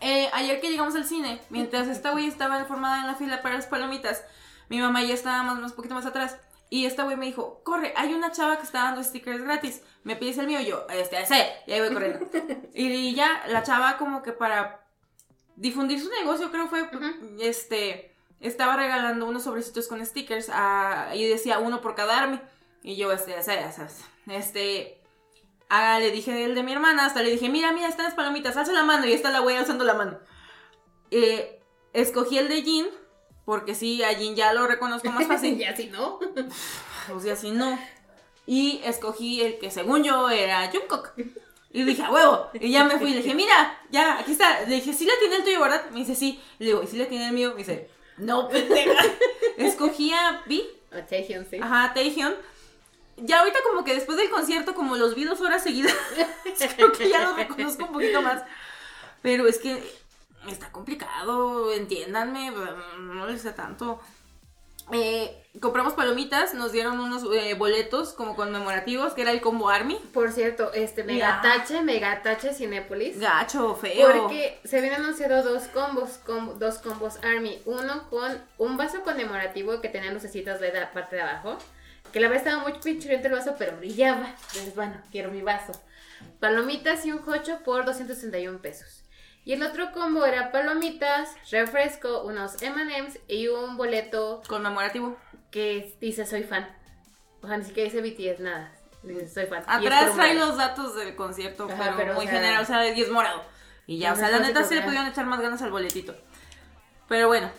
Eh, ayer que llegamos al cine, mientras esta güey estaba formada en la fila para las palomitas, mi mamá ya estaba más, más poquito más atrás. Y esta güey me dijo, corre, hay una chava que está dando stickers gratis. ¿Me pides el mío? Y yo, este, ese. Y ahí voy corriendo. [LAUGHS] y ya, la chava como que para difundir su negocio, creo fue, este, estaba regalando unos sobrecitos con stickers a- y decía uno por cada army. Y yo, este, ese, ese, este, ah, le dije el de mi hermana, hasta le dije, mira, mira, están las palomitas, alza la mano. Y está la güey alzando la mano. Eh, escogí el de Jin, porque sí, a Jin ya lo reconozco más [LAUGHS] fácil. y así, ¿no? Pues y así no. Y escogí el que según yo era Jungkook. Y dije, a huevo. Y ya me fui y le dije, mira, ya, aquí está. Le dije, ¿sí la tiene el tuyo, verdad? Me dice, sí. Le digo, ¿y sí la tiene el mío? Me dice, No, pendeja. [LAUGHS] Escogí a Vi. A Taehyung, sí. Ajá, Taehyung. Ya ahorita como que después del concierto, como los vi dos horas seguidas, [LAUGHS] creo que ya los reconozco un poquito más. Pero es que está complicado, entiéndanme, no les sé tanto. Eh, compramos palomitas, nos dieron unos eh, boletos como conmemorativos, que era el combo Army. Por cierto, este Megatache, Megatache Cinépolis. Gacho, feo. Porque se habían anunciado dos combos, com- dos combos Army. Uno con un vaso conmemorativo que tenía lucecitas de la parte de abajo. Que la verdad estaba muy pinchurriento el vaso, pero brillaba. Entonces, bueno, quiero mi vaso. Palomitas y un jocho por 261 pesos. Y el otro combo era palomitas, refresco, unos M&M's y un boleto Conmemorativo. que dice soy fan. O sea, ni siquiera dice BTS, nada. Dice soy fan. Atrás trae los datos del concierto, Ajá, pero, pero, muy o sea, general, o sea, y es morado. Y ya, o sea, la neta sí le pudieron echar más ganas al boletito. Pero bueno,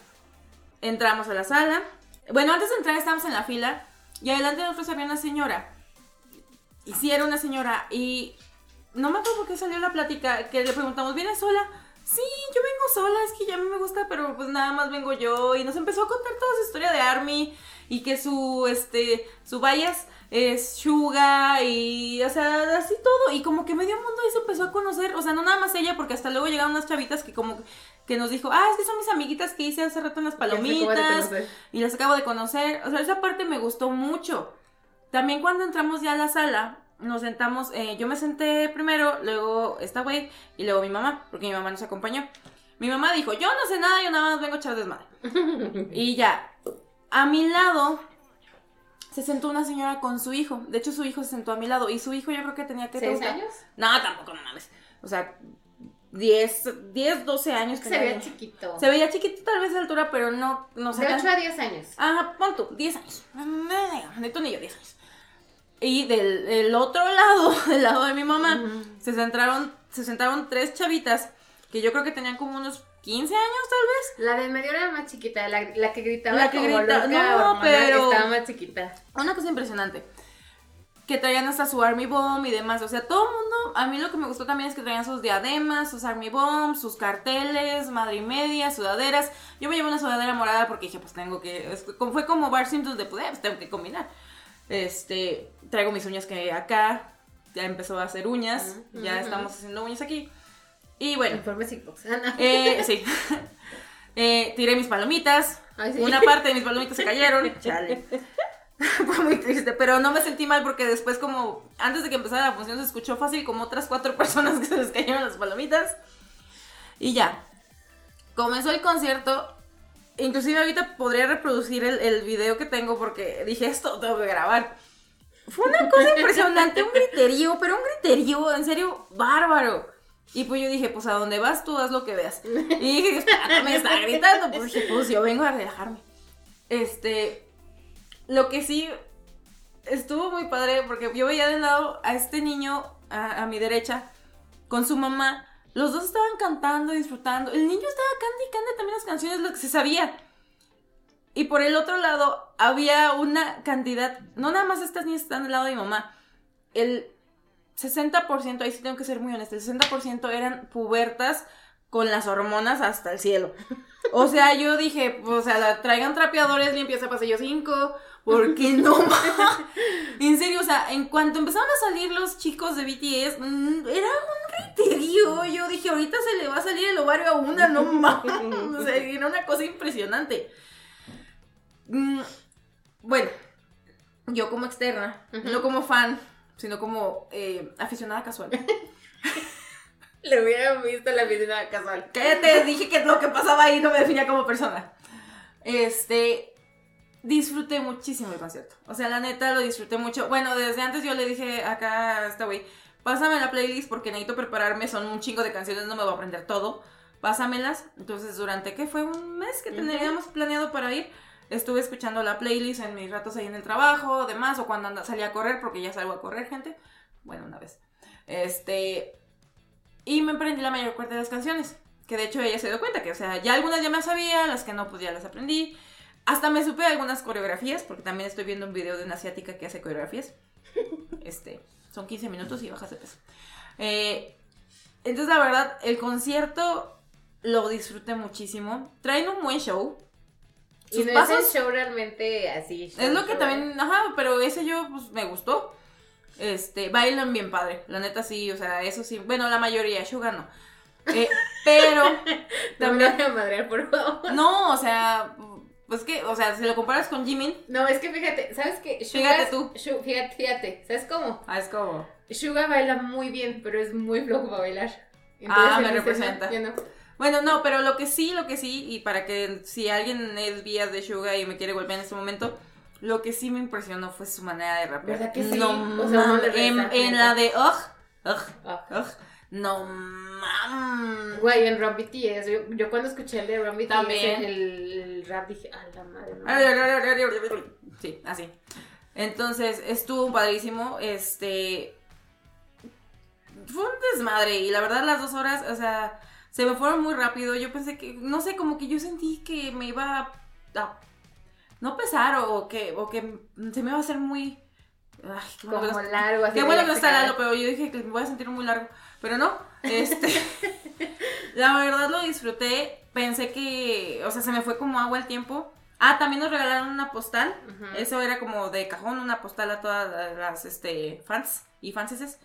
entramos a la sala. Bueno, antes de entrar estábamos en la fila y adelante de nosotros había una señora. Y sí era una señora y no me acuerdo por qué salió la plática que le preguntamos, ¿vienes sola? Sí, yo vengo sola, es que ya a mí me gusta, pero pues nada más vengo yo. Y nos empezó a contar toda su historia de Army y que su, este, su bias es Suga y, o sea, así todo. Y como que medio mundo ahí se empezó a conocer, o sea, no nada más ella, porque hasta luego llegaron unas chavitas que como que nos dijo, ah, es que son mis amiguitas que hice hace rato en las palomitas y las acabo de conocer. O sea, esa parte me gustó mucho. También cuando entramos ya a la sala, nos sentamos, eh, yo me senté primero, luego esta güey y luego mi mamá, porque mi mamá nos acompañó. Mi mamá dijo, yo no sé nada, yo nada más vengo a echar desmadre. [LAUGHS] y ya, a mi lado se sentó una señora con su hijo. De hecho, su hijo se sentó a mi lado y su hijo yo creo que tenía que... ¿Seis años? No, tampoco, no mames. O sea, 10, 10 12 años. Se tenía. ve chiquito. Se veía chiquito tal vez de altura, pero no, no sé. De tan- 8 a 10 años. Ajá, pon tú, 10 años. De tú ni yo, 10 años. Y del, del otro lado, [LAUGHS] del lado de mi mamá, se sentaron, se sentaron tres chavitas que yo creo que tenían como unos 15 años tal La de medio era más chiquita, la, la que gritaba La que como grita- loca, no, pero- estaba más chiquita. vez. Una cosa impresionante. Que traían hasta su Army Bomb y demás. O sea, todo el mundo. A mí lo que me gustó también es que traían sus diademas, sus Army Bombs, sus carteles, madre y media, sudaderas. Yo me llevé una sudadera morada porque dije, pues tengo que. fue como Bar Simpsons de poder, pues tengo que combinar. Este. Traigo mis uñas que acá. Ya empezó a hacer uñas. Ya estamos haciendo uñas aquí. Y bueno. Informe Xbox. Eh, sí. [LAUGHS] Eh, tiré mis palomitas. Ay, sí. Una parte de mis palomitas se cayeron. [LAUGHS] Chale. [LAUGHS] Fue muy triste, pero no me sentí mal porque después como antes de que empezara la función se escuchó fácil como otras cuatro personas que se les cayeron las palomitas. Y ya. Comenzó el concierto. Inclusive ahorita podría reproducir el, el video que tengo porque dije esto tengo que grabar. Fue una cosa [LAUGHS] impresionante, un griterío, pero un griterío, en serio, bárbaro. Y pues yo dije, pues a donde vas tú haz lo que veas. Y dije, espera, me está [LAUGHS] gritando. Pues dije, pues yo vengo a relajarme. Este, lo que sí estuvo muy padre porque yo veía de lado a este niño a, a mi derecha con su mamá. Los dos estaban cantando, disfrutando. El niño estaba cantando y cantando también las canciones, lo que se sabía. Y por el otro lado había una cantidad, no nada más estas niñas están del lado de mi mamá, el 60%, ahí sí tengo que ser muy honesta, el 60% eran pubertas con las hormonas hasta el cielo. O sea, yo dije, o sea, traigan trapeadores, limpieza pasillo 5, porque no [LAUGHS] En serio, o sea, en cuanto empezaron a salir los chicos de BTS, mm, era un griterío. Yo dije, ahorita se le va a salir el ovario a una, no [LAUGHS] mames. O sea, era una cosa impresionante. Mm, Bueno, yo como externa, no como fan, sino como eh, aficionada casual. [LAUGHS] Le hubiera visto la vida casual. Cállate, dije que lo que pasaba ahí no me definía como persona. Este, disfruté muchísimo el concierto. O sea, la neta lo disfruté mucho. Bueno, desde antes yo le dije acá a esta güey, pásame la playlist porque necesito prepararme, son un chingo de canciones, no me voy a aprender todo. Pásamelas. Entonces, durante qué fue un mes que teníamos planeado para ir, estuve escuchando la playlist en mis ratos ahí en el trabajo, demás, o cuando anda- salía a correr, porque ya salgo a correr, gente. Bueno, una vez. Este, y me aprendí la mayor parte de las canciones. Que de hecho ella se dio cuenta que, o sea, ya algunas ya me sabía, las que no, pues ya las aprendí. Hasta me supe algunas coreografías, porque también estoy viendo un video de una asiática que hace coreografías. [LAUGHS] Este, son 15 minutos y bajas de peso. Eh, entonces, la verdad, el concierto lo disfruté muchísimo. Traen un buen show. Y sus no pasos. es el show realmente así. show, Es lo que show, también, ajá, pero ese yo pues me gustó. Este, bailan bien padre, la neta sí, o sea, eso sí, bueno, la mayoría, Suga no. Eh, pero. [LAUGHS] No me también, voy a madrear, por favor. no, o sea, pues que, o sea, si lo comparas con Jimin, No, es que fíjate, ¿sabes qué? Fíjate tú. Fíjate, fíjate, ¿sabes cómo? ah, es como, Suga baila muy bien, pero es muy flojo para bailar. Ah, me representa. Bueno, no, pero lo que sí, lo que sí, y para que si alguien es vías de Suga y me quiere golpear en este momento, lo que sí me impresionó fue su manera de rapear. ¿Verdad que sí? No O sea, no en, la de ugh, ugh, Ah. ugh, no mames. Güey, en Run BTS, yo, yo cuando escuché el de Run BTS, También. El, el rap dije, a la madre. no". Sí, así. Entonces, estuvo padrísimo. Este. Fue un desmadre. Y la verdad, las dos horas, o sea, se me fueron muy rápido. Yo pensé que. No sé, como que yo sentí que me iba a. a- no pesar o que, o que se me iba a hacer muy. Ay, qué bueno que Como largo, así. Qué bueno que no está. Lalo, pero yo dije que me voy a sentir muy largo. Pero no, este. [LAUGHS] la verdad lo disfruté. Pensé que. O sea, se me fue como agua el tiempo. Ah, también nos regalaron una postal. Eso era como de cajón, una postal a todas las este, fans y fanses.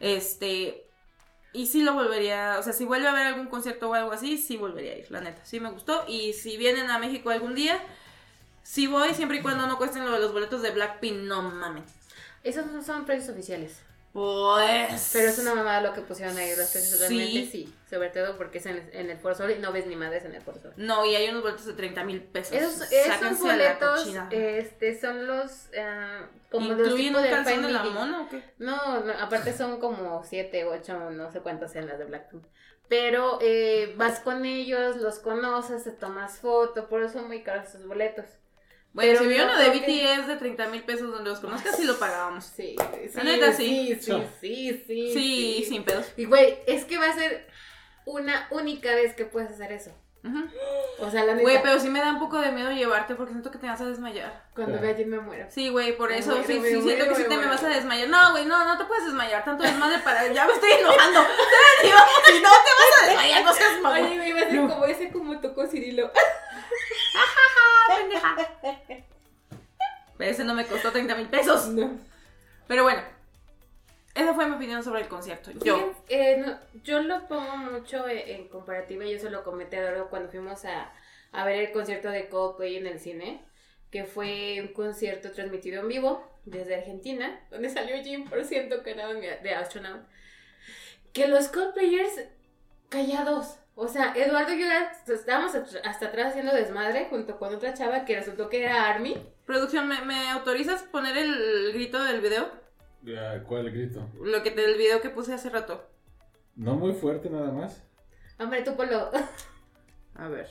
Este. Y sí lo volvería. O sea, si vuelve a haber algún concierto o algo así, sí volvería a ir, la neta. Sí me gustó. Y si vienen a México algún día. Sí voy, siempre y cuando no cuesten lo de los boletos de Blackpink, no mames. Esos no son precios oficiales. Pues. Pero es una mamada lo que pusieron ahí los precios. Sí. Realmente sí. Sobre todo porque es en el, en el Foro Sol y no ves ni madres en el Foro Sol. No, y hay unos boletos de 30 mil pesos. Esos, esos boletos este, son los ah, como ¿Incluyen un de calzón Fine de la mona o qué? No, no, aparte son como siete, ocho, no sé cuántas en las de Blackpink. Pero eh, vas con ellos, los conoces, te tomas foto, por eso son muy caros esos boletos. Bueno, Pero si vieron no lo de creo que- BTS de 30 mil pesos donde los conozcas, sí lo pagábamos. Sí, sí, La neta, sí. sí, sí, sí, sí. Sí, sin pedos. Y güey, es que va a ser una única vez que puedes hacer eso. Ujú. O sea, la neta, Güey, pero sí me da un poco de miedo llevarte porque siento que te vas a desmayar. cuando vea a Jin me muero. Sí, güey, por Me eso muero, sí, sí muero, siento que sí te me vas a desmayar. No, güey, no, no te puedes desmayar. Tanto desmadre para. Ya me estoy enojando. [LAUGHS] Te no te vas a desmayar, no seas mamón. Oye, me iba a ser como ese como tocó Cirilo. [LAUGHS] Pero [LAUGHS] ese no me costó 30 mil pesos. No. Pero bueno, esa fue mi opinión sobre el concierto. Yo. Eh, no, yo lo pongo mucho en, en comparativa, yo se lo comenté a Doro cuando fuimos a, a ver el concierto de Coldplay en el cine, que fue un concierto transmitido en vivo desde Argentina, donde salió Jim, por ciento, que era de de Astronaut, que los Coldplayers callados. O sea, Eduardo y yo estábamos at- hasta atrás haciendo desmadre junto con otra chava que resultó que era Army. Producción, ¿me, me autorizas poner el grito del video? Ya, ¿Cuál grito? Lo que del video que puse hace rato. No muy fuerte nada más. Hombre, tú ponlo. A ver.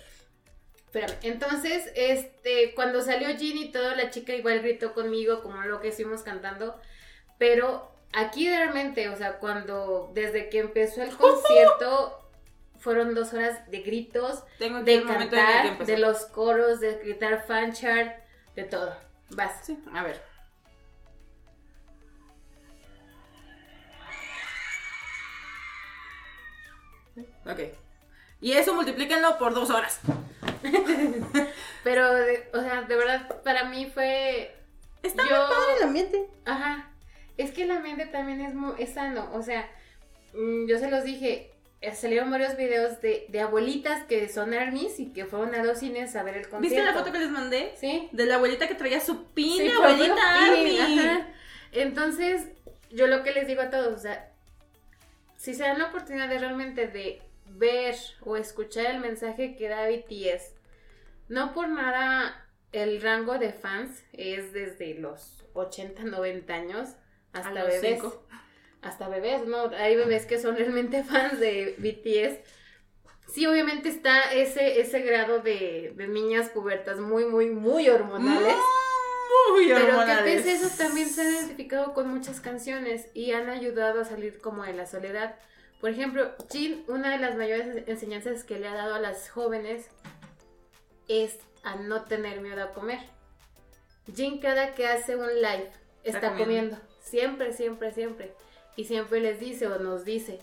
Espérame. Entonces, este, cuando salió Ginny y todo, la chica igual gritó conmigo, como lo que estuvimos cantando. Pero aquí realmente, o sea, cuando, desde que empezó el [LAUGHS] concierto, fueron dos horas de gritos, Tengo de cantar, de los coros, de gritar fan chart, de todo. Vas. Sí, a ver. Ok. Y eso multiplíquenlo por dos horas. [LAUGHS] Pero, de- o sea, de verdad, para mí fue. Está yo, muy padre el ambiente. Ajá. Es que el ambiente también es, es sano. O sea, mm, yo se los dije. Eh, Salieron varios videos de, de abuelitas que son armies y que fueron a los cines a ver el concierto. ¿Viste la foto que les mandé? Sí. De la abuelita que traía su pin Sí, abuelita Army. ajá. Entonces, yo lo que les digo a todos, o sea, si se dan la oportunidad de realmente de ver o escuchar el mensaje que da BTS, no por nada el rango de fans es desde los 80, 90 años hasta los bebés. cinco. Hasta bebés, ¿no? Hay bebés que son realmente [LAUGHS] fans de BTS. Sí, obviamente está ese, ese grado de, de niñas pubertas muy, muy, muy hormonales. Muy Pero que hormonales. pese a eso también se han identificado con muchas canciones y han ayudado a salir como de la soledad. Por ejemplo, Jin, una de las mayores enseñanzas que le ha dado a las jóvenes es a no tener miedo a comer. Jin cada que hace un live está, Está comiendo. comiendo. Siempre, siempre, siempre. Y siempre les dice o nos dice,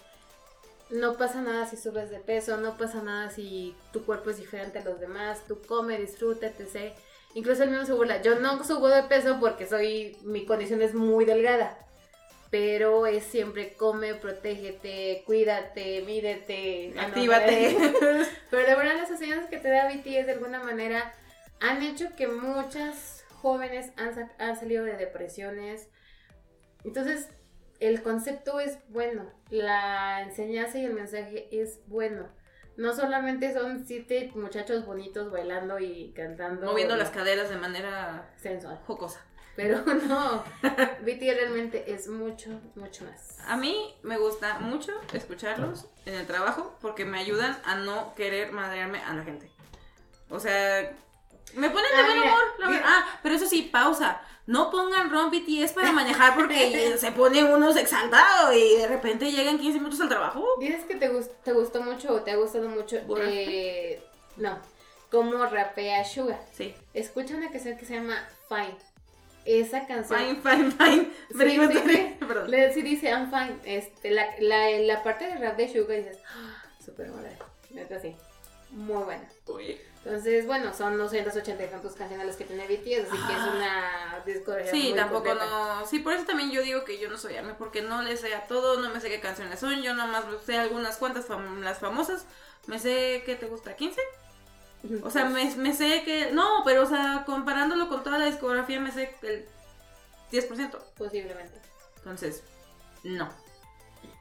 no pasa nada si subes de peso, no pasa nada si tu cuerpo es diferente a los demás, tú come, disfruta, etc. Incluso el mismo se burla. Yo no subo de peso porque soy, mi condición es muy delgada. Pero es siempre come, protégete, cuídate, mídete, Actívate. [LAUGHS] Pero de verdad las enseñanzas que te da BTS de alguna manera han hecho que muchas jóvenes han, han salido de depresiones. Entonces, el concepto es bueno, la enseñanza y el mensaje es bueno. No solamente son siete muchachos bonitos bailando y cantando. Moviendo las caderas de manera sensual. jocosa. Pero [LAUGHS] no, BTS realmente es mucho, mucho más. A mí me gusta mucho escucharlos en el trabajo porque me ayudan a no querer madrearme a la gente. O sea, me ponen de Ah, buen mira, humor. la mira. Ah, pero eso sí, pausa. No pongan Ron BTS para [LAUGHS] manejar porque se pone uno exaltado y de repente llegan 15 minutos al trabajo. Dices que te, gus- te gustó mucho o te ha gustado mucho. Eh, no, cómo rapea Suga. Sí. Escucha una canción que se llama Fine. Esa canción. Fine, fine, fine. Sí, sí, tener- sí. perdón. Le, sí dice I'm fine. Este, la, la, la parte de rap de Suga dices, "Ah, súper buena. Neta sí. Muy buena. Uy. Entonces, bueno, son 280 y tantos canciones las que tiene BTS, así que es una discografía Sí, muy tampoco completa. no. Sí, por eso también yo digo que yo no soy ARMY, porque no le sé a todo, no me sé qué canciones son. Yo nomás sé algunas cuantas, fam- las famosas. Me sé que te gusta 15. O sea, me, me sé que. No, pero, o sea, comparándolo con toda la discografía, me sé el 10%. Posiblemente. Entonces, no.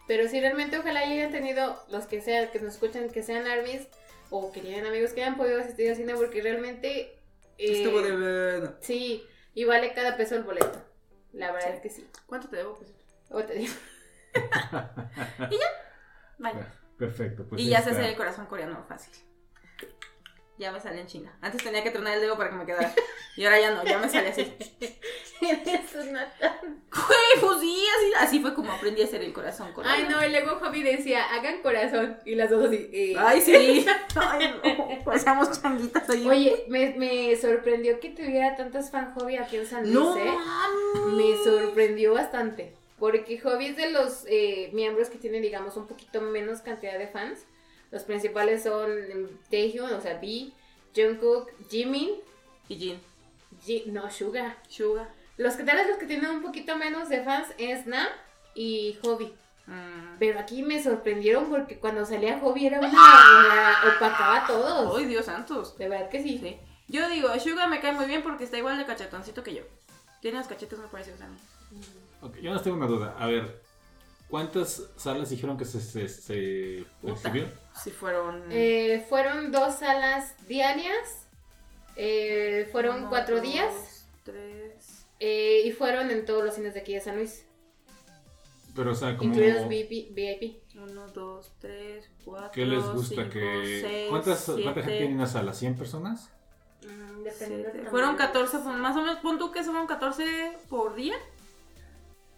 Pero si realmente ojalá hayan tenido los que sean, que nos escuchan, que sean armies o que tienen amigos que hayan podido asistir al cine porque realmente... eh, Estuvo de bueno. Sí, y vale cada peso el boleto. La verdad Sí. es que sí. ¿Cuánto te debo? Pues, O te digo. [LAUGHS] vaya. Perfecto. Pues y ya se hace el corazón coreano fácil. Ya me sale en China. Antes tenía que tronar el dedo para que me quedara. Y ahora ya no, ya me sale así. [LAUGHS] Eres una tan- pues sí, así, así fue como aprendí a hacer el corazón coreano. Ay, no, y luego Javi decía, hagan corazón. Y las dos así. eh. Ay, sí. [LAUGHS] Ay, no. Pasamos changuitas ahí. Oye, me, me sorprendió que tuviera tantas fan hobby aquí en San Luis, no. ¿eh? Me sorprendió bastante. Porque Hobby es de los eh, miembros que tienen, digamos, un poquito menos cantidad de fans. Los principales son Taehyung, o sea, B, Jungkook, Jimin, Y Jin. Ji- no, Suga. Suga. Los que tal vez los que tienen un poquito menos de fans es Nam y Hobby. Mm. Pero aquí me sorprendieron porque cuando salía Hobby era una, una- opacaba a todos. Ay, Dios santos. De verdad que sí. Sí. Yo digo, Suga me cae muy bien porque está igual de cachetoncito que yo. Tiene los cachetes muy parecidos a mí. Ok, yo nos tengo una duda. A ver, ¿cuántas salas dijeron que se, se, se exhibió? Si fueron. Eh, fueron dos salas diarias. eh, fueron uno, cuatro dos, días. Tres. eh, y fueron en todos los cines de aquí de San Luis. Pero, o sea, como... Incluidos VIP. VIP. Uno, dos, tres, cuatro. ¿Qué les gusta? cinco, que seis, ¿Cuántas, ¿Cuánta gente siete, tiene en una sala? ¿100 personas? Mm, dependiendo siete. del Fueron tamaño. 14, fun- más o menos, pon tú que fueron 14 por día.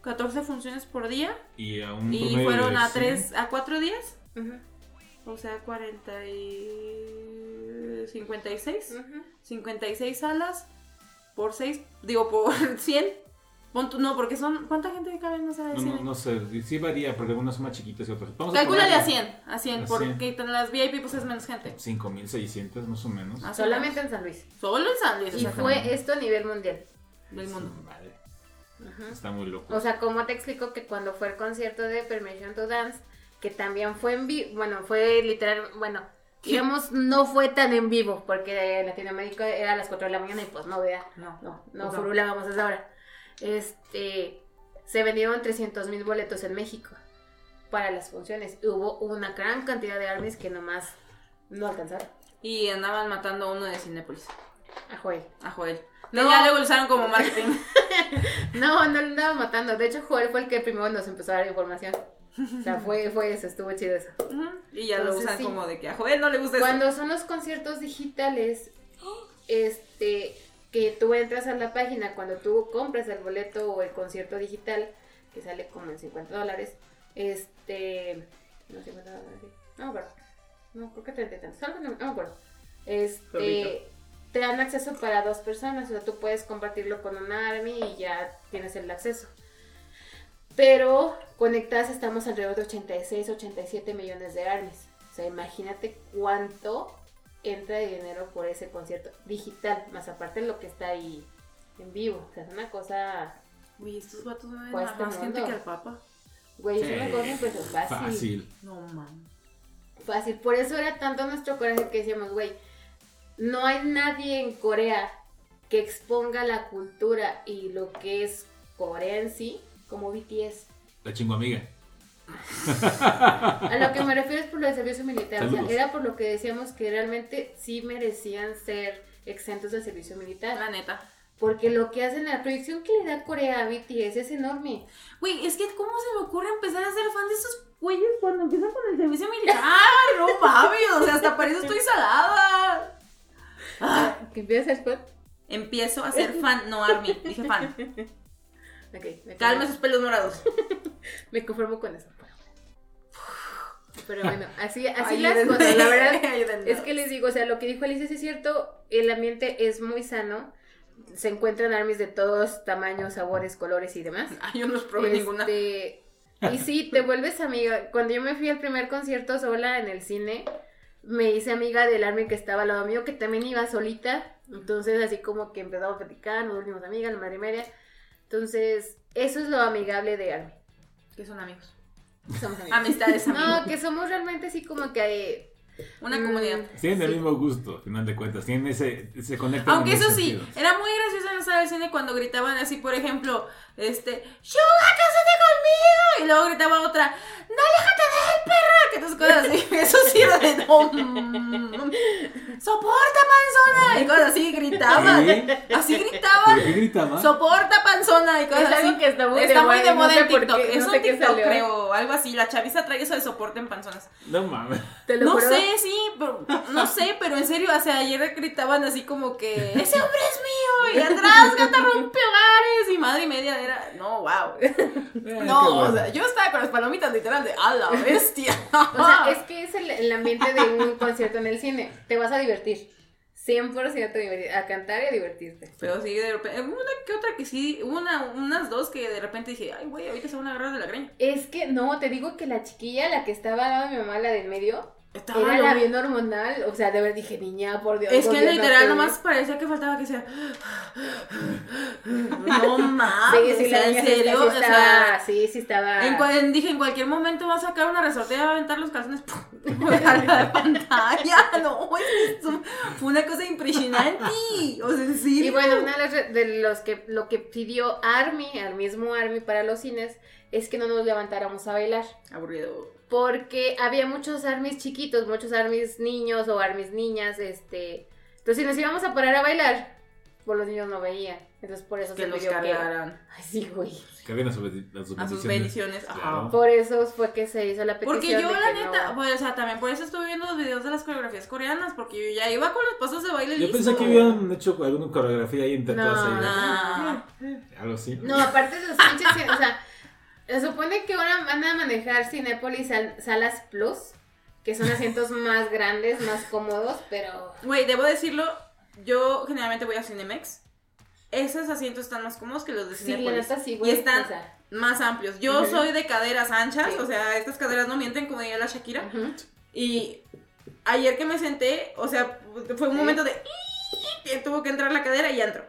14 funciones por día. Y a un Y fueron de a 100. 3, a 4 días. Ujú, O sea, 40 y... 56. ujú. 56 salas por 6, digo, por [LAUGHS] 100. Pon tú- no, porque son... ¿Cuánta gente cabe en una sala de No, cine? no, no sé, sí varía porque algunas son más chiquitas y otras. Calcúlale a ponerle 100, a 100, A porque en las VIP pues es menos gente. 5.600 más o menos. Ah, Solamente en San Luis. Solo en San Luis, Y fue esto a nivel mundial. del mundo. Vale, Ujú. está muy loco. O sea, como te explico que cuando fue el concierto de Permission to Dance, que también fue en vivo, bueno, fue literal, bueno, digamos, no fue tan en vivo, porque en Latinoamérica era a las 4 de la mañana y pues no, vea, No, no, no, no. furulábamos a esa hora. Este, se vendieron 300 mil boletos en México para las funciones. Y hubo una gran cantidad de armies que nomás no alcanzaron. Y andaban matando a uno de Cinépolis, A Joel. a Joel. No. Ya lo usaron como marketing. [LAUGHS] No, no lo andaban matando. De hecho, Joel fue el que primero nos empezó a dar información. O sea, fue, fue eso, estuvo chido eso. Y ya lo usan sí. como de que a Joel no le gusta eso. Cuando son los conciertos digitales, este, que tú entras a la página, cuando tú compras el boleto o el concierto digital, que sale como en 50 dólares, este, no 50 dólares, no me acuerdo, no, creo que 30 y tantos, no, no me acuerdo, este. Te dan acceso para dos personas, o sea, tú puedes compartirlo con una army y ya tienes el acceso. Pero conectadas estamos alrededor de 86, 87 millones de armies. O sea, imagínate cuánto entra de dinero por ese concierto digital, más aparte de lo que está ahí en vivo. O sea, es una cosa, Uy, estos vatos me ven Pues, este más gente que al papa. güey, es una cosa pues fácil. Fácil. No mames. Fácil. Por eso era tanto nuestro coraje que decíamos, güey, no hay nadie en Corea que exponga la cultura y lo que es Corea en sí como BTS. La chingo amiga. [LAUGHS] A lo que me refiero es por lo de servicio militar. O sea, era por lo que decíamos que realmente sí merecían ser exentos del servicio militar. La neta. Porque lo que hacen, la proyección que le da Corea a BTS es enorme. Güey, es que ¿cómo se me ocurre empezar a ser fan de esos güeyes cuando empiezan con el servicio [LAUGHS] militar? ¡Ah, no mames! O sea, hasta para eso estoy salada. Ah, ¿Que empieza a ser fan? empiezo a ser fan, no army. Dije fan. [LAUGHS] Ok, me Calma esos pelos morados. [LAUGHS] me conformo con eso. Pero bueno, así, así Ayúdenme. las cosas. La verdad [LAUGHS] Ayúdenme. es que les digo, o sea, lo que dijo Alicia sí es cierto. El ambiente es muy sano. Se encuentran armies de todos tamaños, sabores, colores y demás. Ay, yo no los probé ninguna. Este, Y sí, te vuelves amiga. Cuando yo me fui al primer concierto sola en el cine, me hice amiga del army que estaba al lado mío, que también iba solita. Entonces, así como que empezamos a platicar, nos volvimos amigas, la madre y media. Entonces, eso es lo amigable de army. Que son amigos. Somos amigos. Amistades, amigos. No, que somos realmente así como que... Una mm, comunidad. Tienen el sí. mismo gusto, al final de cuentas. Tienen ese. Se conectan Aunque eso sí, era muy gracioso en la sala de cine cuando gritaban así, por ejemplo, este, ¡Suga, cásate conmigo! Y luego gritaba otra, ¡No, aléjate de él, perra! Que tus cosas así. [LAUGHS] Eso sí era de no. mm, ¡Soporta, panzona! Y cosas así gritaban. ¿Qué? Así gritaban. ¿Por qué gritaba? ¡Soporta, panzona! Y cosas Es algo así. que está muy Está de muy de moda, no en TikTok. qué, es no un sé TikTok, salió. creo. Algo así. La chaviza trae eso de soporten panzonas. No mames. Te lo No juro. sé, sí, pero, no sé, pero en serio, o sea, ayer gritaban así como que ese hombre es mío y atrás gata rompe hogares y madre y media era, no, wow. [LAUGHS] No, o sea, yo estaba con las palomitas literal de a la bestia. O sea, es [LAUGHS] que es el, el ambiente de un concierto en el cine. Te vas a divertir. 100% divertir. A cantar y a divertirte. Pero sí, de repente, una que otra que sí, una, unas dos que de repente dije, ay, güey, ahorita se van a agarrar de la greña. Es que, no, te digo que la chiquilla, la que estaba al lado de mi mamá, la del medio, Estaba era la bien hormonal. O sea, de verdad dije, niña, por Dios. Es que literal te- nomás parecía que faltaba que sea. [LAUGHS] No mames, Sí, sí, o sea, la en sí serio, o sí sea, sí, sí estaba. En cua- en- dije, en cualquier momento va a sacar una resortera y va a aventar los calzones a la pantalla. [LAUGHS] No, fue una cosa impresionante. O sea, en serio. Y bueno, una de, de los que lo que pidió Army, al mismo Army para los cines, es que no nos levantáramos a bailar. Aburrido. Porque había muchos armies chiquitos, muchos armies niños o armies niñas, este. Entonces, si nos íbamos a parar a bailar, pues los niños no veían. Entonces, por eso Que se los pidió que. cargaran Ay, sí, güey. Que habían a, su, a sus a sus bendiciones. Ajá. Claro. Por eso fue que se hizo la petición. Porque yo, de la que neta, no- pues, o sea, también por eso estuve viendo los videos de las coreografías coreanas, porque yo ya iba con los pasos de baile Yo listo. pensé que habían hecho alguna coreografía ahí entre No, todas ahí. no. Algo así. No, aparte de los pinches. o sea, se supone que ahora van a manejar Cinépolis sal- Salas Plus, que son asientos [LAUGHS] más grandes, más cómodos, pero. Güey, debo decirlo, yo generalmente voy a Cinemex. Esos asientos están más cómodos que los de Sí, la Cinepolis. neta sí, y están o sea, más amplios. Yo soy de caderas anchas, Sí. o sea, estas caderas no mienten, como diría la Shakira. Y ayer que me senté, o sea, fue un Sí. momento de tuvo que entrar la cadera y ya entró.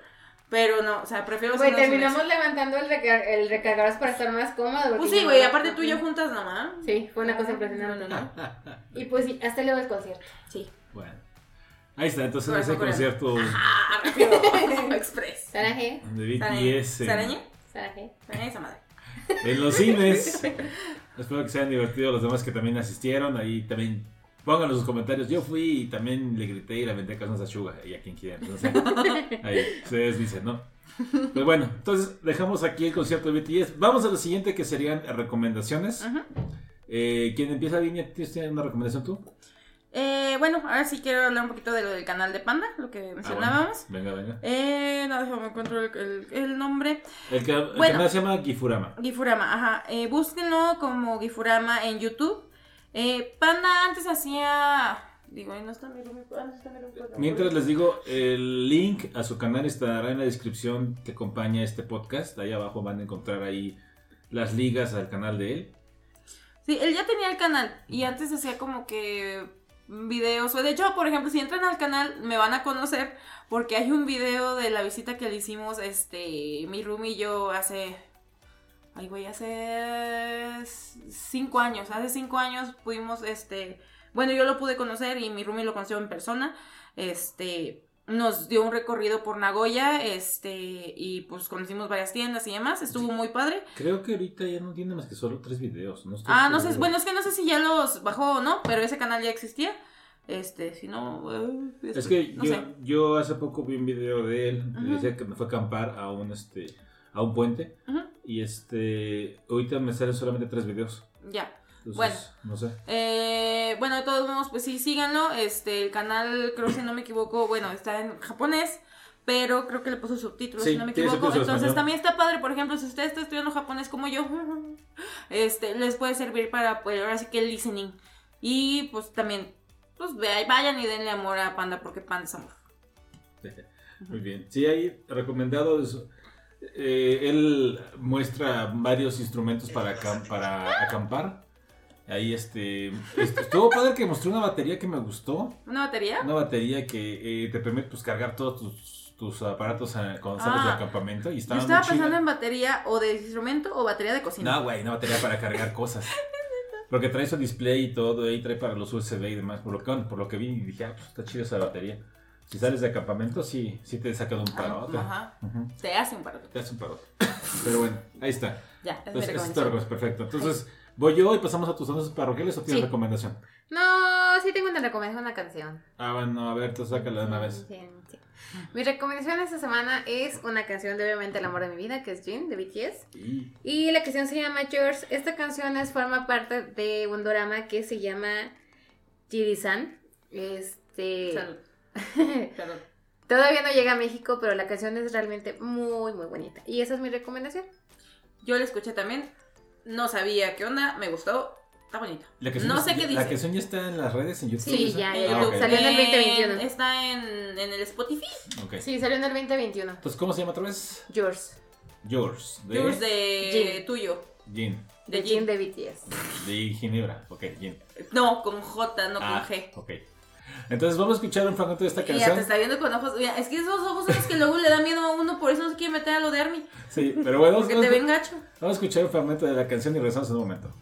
Pero no, o sea, prefiero Güey, terminamos levantando el, recar el recargador para estar más cómodo. Pues sí, no- güey, aparte tú y yo [LAUGHS] juntas nomás. Sí, fue una cosa impresionante. No. Y pues sí, hasta luego el concierto. Sí. Bueno. Ahí está, entonces Corazón ese concierto Ah, rápido. [LAUGHS] [LAUGHS] Express. Saraje, de. BTS en, ¿Saraña? Saraje. Saraña esa madre. en los cines. Espero que se hayan divertido los demás que también asistieron. Ahí también pónganlo en sus comentarios. Yo fui y también le grité y la aventé calzones a Suga y a quien quiera. Entonces, [LAUGHS] ahí ustedes dicen, ¿no? Pues bueno, entonces dejamos aquí el concierto de BTS. Vamos a lo siguiente que serían recomendaciones. Eh, ¿Quién empieza, Viña? ¿Tienes una recomendación tú? Eh, bueno, ahora sí quiero hablar un poquito de lo del canal de Panda, lo que Ah, mencionábamos. bueno. Venga, venga. Eh, no, déjame encuentro el, el- el nombre. El, que, el Bueno. canal se llama Gifurama. Gifurama, ajá. Eh, búsquenlo como Gifurama en YouTube. Eh, Panda antes hacía. Digo, ahí no está mi pero- Mientras les digo, el link a su canal estará en la descripción que acompaña este podcast. Ahí abajo van a encontrar ahí las ligas al canal de él. Sí, él ya tenía el canal y antes hacía como que videos. O de hecho, por ejemplo, si entran al canal me van a conocer porque hay un video de la visita que le hicimos, este, mi room y yo hace... Ay, güey, hace cinco años. Hace cinco años pudimos, este... Bueno, yo lo pude conocer y mi roomie lo conoció en persona. Este, nos dio un recorrido por Nagoya, este, y pues conocimos varias tiendas y demás, estuvo muy padre. Creo que ahorita ya no tiene más que solo tres videos. No estoy Ah, no sé, bueno, es que no sé si ya los bajó o no, pero ese canal ya existía. Este, si no, eh, Es que no yo, sé. yo hace poco vi un video de él, Ujú. decía que me fue a acampar a un este a un puente y este ahorita me salen solamente tres videos. Ya. Entonces, Bueno. no sé. Eh, bueno, de todos modos, pues sí, síganlo. Este, el canal, creo si no me equivoco, bueno, está en japonés, pero creo que le puso subtítulos, Sí, si no me equivoco. Entonces también está padre, por ejemplo, si usted está estudiando japonés como yo, [LAUGHS] este, les puede servir para, pues, ahora sí que el listening. Y pues también, pues ve- vayan y denle amor a Panda, porque Panda es amor. [LAUGHS] Muy bien. Sí, hay recomendados. Eh, él muestra varios instrumentos para, para acampar. Ahí este, este, Estuvo padre que mostró una batería que me gustó. ¿Una batería? Una batería que eh, te permite pues, cargar todos tus, tus aparatos eh, cuando sales de Ah. acampamento. Y Yo estaba estaba muy pensando chida. en batería o de instrumento o batería de cocina. No, güey, una batería para cargar cosas. [LAUGHS] Porque trae su display y todo, y trae para los USB y demás. Por lo que, por lo que vi, dije, ah, pues está chida esa batería. Si sales de acampamento, sí, sí te saca de un parote. Ajá. Te hace un parote. Te hace un parote. Pero bueno, ahí está. Ya, es mi Entonces, recomendación. recomendación, perfecto. Entonces, voy yo y pasamos a tus anuncios parroquiales o tienes Sí. recomendación. No, sí tengo una recomendación, una canción. Ah, bueno, a ver, tú sácala de una vez. Sí, sí. Mi recomendación esta semana es una canción de obviamente El amor de mi vida, que es Jin, de BTS. Y Y la canción se llama Yours. Esta canción es, forma parte de un drama que se llama Jiri-san. Este. Salud. [LAUGHS] Todavía no llega a México, pero la canción es realmente muy, muy bonita. Y esa es mi recomendación. Yo la escuché también. No sabía qué onda, me gustó. Está bonita. la No sé qué La dice. canción ya está en las redes, en YouTube. Sí, ya, En ya. Ah. Salió en el 2021. Está en, en el Spotify. Ok. Sí, salió en el 2021. Entonces, ¿cómo se llama otra vez? Yours. Yours. De Yours de Jin. tuyo. Gin. De Jin. de BTS. De Ginebra. Ok, Gin. No, con J, no Ah, con G. ok. Entonces, vamos a escuchar un fragmento de esta Y ya te canción. está viendo con ojos. Mira, es que esos ojos son los que luego le dan miedo a uno, por eso no se quiere meter a lo de Army. Sí, pero bueno, vamos, Porque te vamos- ven gacho. vamos a escuchar un fragmento de la canción y regresamos en un momento.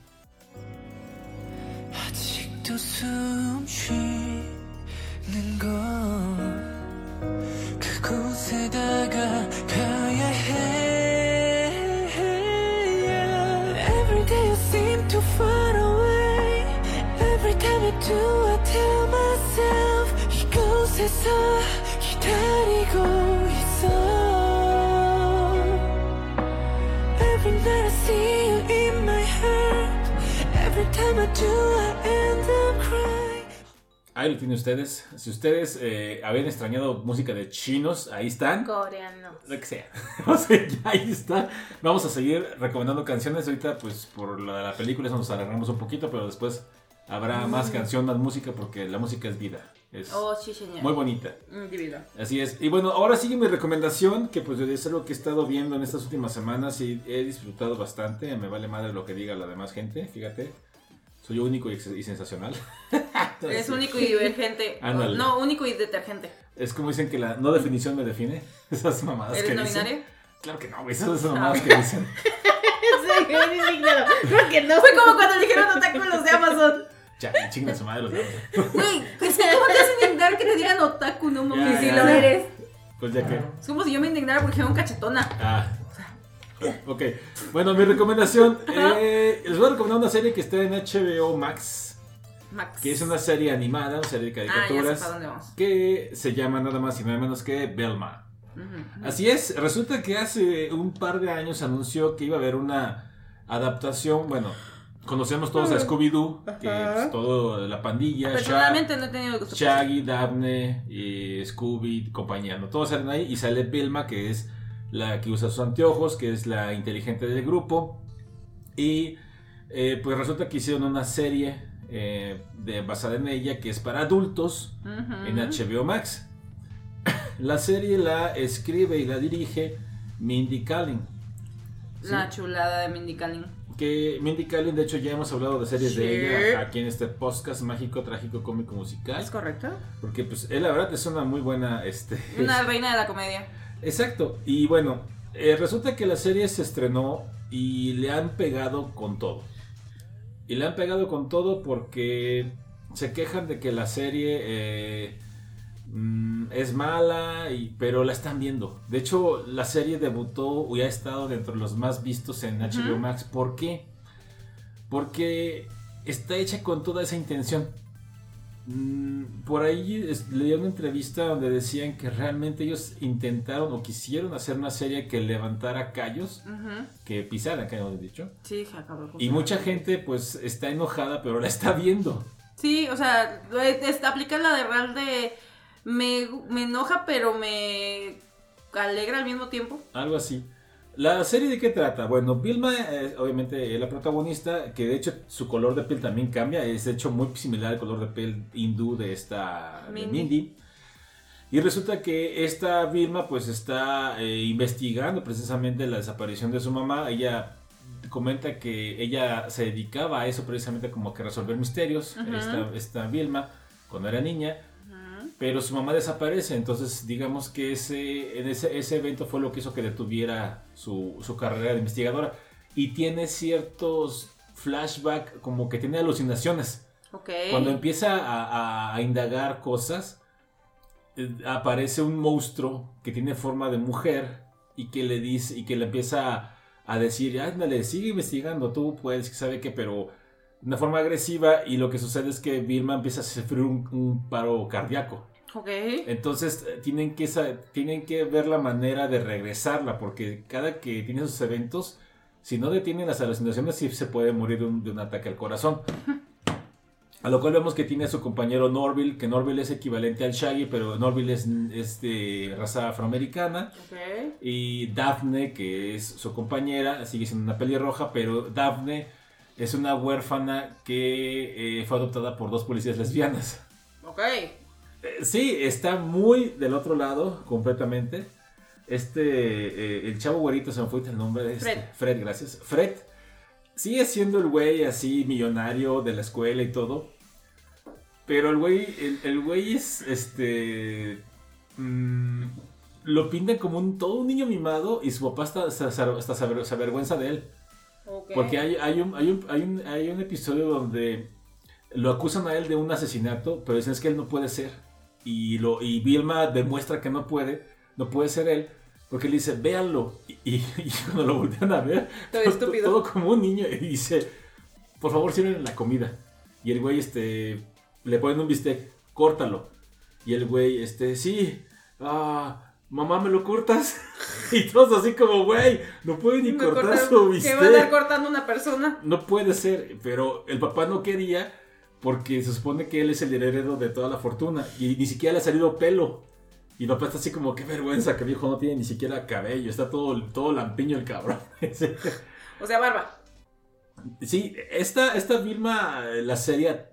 Ahí lo tienen ustedes. Si ustedes eh, habían extrañado música de chinos, ahí están. Coreano. Lo que sea. [LAUGHS] O sea, ya ahí está. Vamos a seguir recomendando canciones. Ahorita, pues, por la, la película eso nos alargamos un poquito, pero después habrá más canción, más música, porque la música es vida. Es Mm. Oh, sí, señor. muy bonita. Individual. Así es. Y bueno, ahora sigue mi recomendación, que pues es algo que he estado viendo en estas últimas semanas y he disfrutado bastante. Me vale madre lo que diga la demás gente, fíjate. Soy único y, sensacional. [LAUGHS] Eres único y divergente. [LAUGHS] Ándale. No, único y detergente. Es como dicen que la no definición me define. [LAUGHS] Esas mamadas ¿Eres que no dicen. binario? Claro que no, güey. Esas son mamadas que dicen. Sí. Creo que no. Fue como cuando dijeron otaku en los de Amazon. Ya, chinga su madre los demás. Güey, es que ¿cómo te hacen indignar que te digan otaku? No mames. Si ya, lo ya. eres. Pues ya que. Es como si yo me indignara porque dijeron cachetona. Ah. [LAUGHS] Ok. Bueno, mi recomendación. [LAUGHS] eh, les voy a recomendar una serie que está en HBO Max. Max. Que es una serie animada, una serie de Ah, caricaturas. para dónde vamos. que se llama nada más y nada menos que Belma. Así es, resulta que hace un par de años anunció que iba a haber una adaptación, bueno, conocemos todos a Scooby-Doo, que es todo la pandilla, Personalmente no he tenido Shaggy, Daphne, y Scooby, compañía, ¿no? Todos salen ahí y sale Belma, que es la que usa sus anteojos, que es la inteligente del grupo. Y eh, pues resulta que hicieron una serie eh, de, basada en ella que es para adultos en HBO Max. [COUGHS] La serie la escribe y la dirige Mindy Kaling. ¿sí? La chulada de Mindy Kaling. Que Mindy Kaling, de hecho, ya hemos hablado de series Sí. de ella aquí en este podcast mágico, trágico, cómico, musical. ¿Es correcto? Porque, pues, él, la verdad, es una muy buena. Este, Una [LAUGHS] reina de la comedia. Exacto. Y bueno, eh, resulta que la serie se estrenó y le han pegado con todo. Y le han pegado con todo porque se quejan de que la serie eh, mm, es mala, y, pero la están viendo. De hecho, la serie debutó y ha estado dentro de los más vistos en HBO. Max. ¿Por qué? Porque está hecha con toda esa intención. Mm, Por ahí es- leí una entrevista donde decían que realmente ellos intentaron o quisieron hacer una serie que levantara callos, que pisaran, que hemos dicho. Sí, acabó. Y mucha gente pues está enojada, pero la está viendo. Sí, o sea, aplica la de Real de. Me, me enoja, pero me alegra al mismo tiempo. Algo así. ¿La serie de qué trata? Bueno, Vilma es obviamente es la protagonista, que de hecho su color de piel también cambia, es de hecho muy similar al color de piel hindú de esta de Mindy. Y resulta que esta Vilma pues está eh, investigando precisamente la desaparición de su mamá. Ella comenta que ella se dedicaba a eso precisamente como que resolver misterios, esta Vilma, cuando era niña. Pero su mamá desaparece, entonces digamos que ese, en ese, ese evento fue lo que hizo que detuviera su, su carrera de investigadora. Y tiene ciertos flashbacks, como que tiene alucinaciones. Ok. Cuando empieza a, a- a indagar cosas, eh, aparece un monstruo que tiene forma de mujer y que le dice y que le empieza a, a decir, ándale, sigue investigando, tú puedes, que sabe qué, pero una forma agresiva y lo que sucede es que Vilma empieza a sufrir un, un paro cardíaco. Ok. Entonces eh, tienen que, tienen que ver la manera de regresarla porque cada que tiene esos eventos, si no detienen las alucinaciones, sí se puede morir de un, de un ataque al corazón. A lo cual vemos que tiene a su compañero Norville, que Norville es equivalente al Shaggy, pero Norville es, es de raza afroamericana. Ok. Y Daphne, que es su compañera, sigue siendo una pelirroja, pero Daphne es una huérfana que eh, fue adoptada por dos policías lesbianas. Ok. Eh, Sí, está muy del otro lado, completamente. Este, eh, el chavo güerito, se me fue el nombre de este. Fred. Fred, gracias. Fred sigue siendo el güey así, millonario de la escuela y todo. Pero el güey, el, el güey es, este, mm, lo pintan como un, todo un niño mimado y su papá hasta, hasta, hasta se avergüenza de él. Porque hay, hay, un, hay, un, hay, un, hay un episodio donde lo acusan a él de un asesinato, pero dicen es que él no puede ser. Y, lo, y Vilma demuestra que no puede, no puede ser él, porque le dice, véanlo. Y, y- [LAUGHS] y cuando lo voltean a ver, Todo estúpido. todo como un niño, y dice, por favor, sirven la comida. Y el güey, este, le ponen un bistec, córtalo. Y el güey, este, sí, ah, mamá, ¿me lo cortas? [LAUGHS] y todos así como, güey, no puede ni cortar cortaron- su bistec. va a andar cortando una persona. No puede ser, pero el papá no quería porque se supone que él es el heredero de toda la fortuna y ni siquiera le ha salido pelo. Y papá está así como, qué vergüenza que mi hijo no tiene ni siquiera cabello, está todo, todo lampiño el cabrón. [LAUGHS] O sea, barba. sí, esta, esta Vilma, eh, la serie,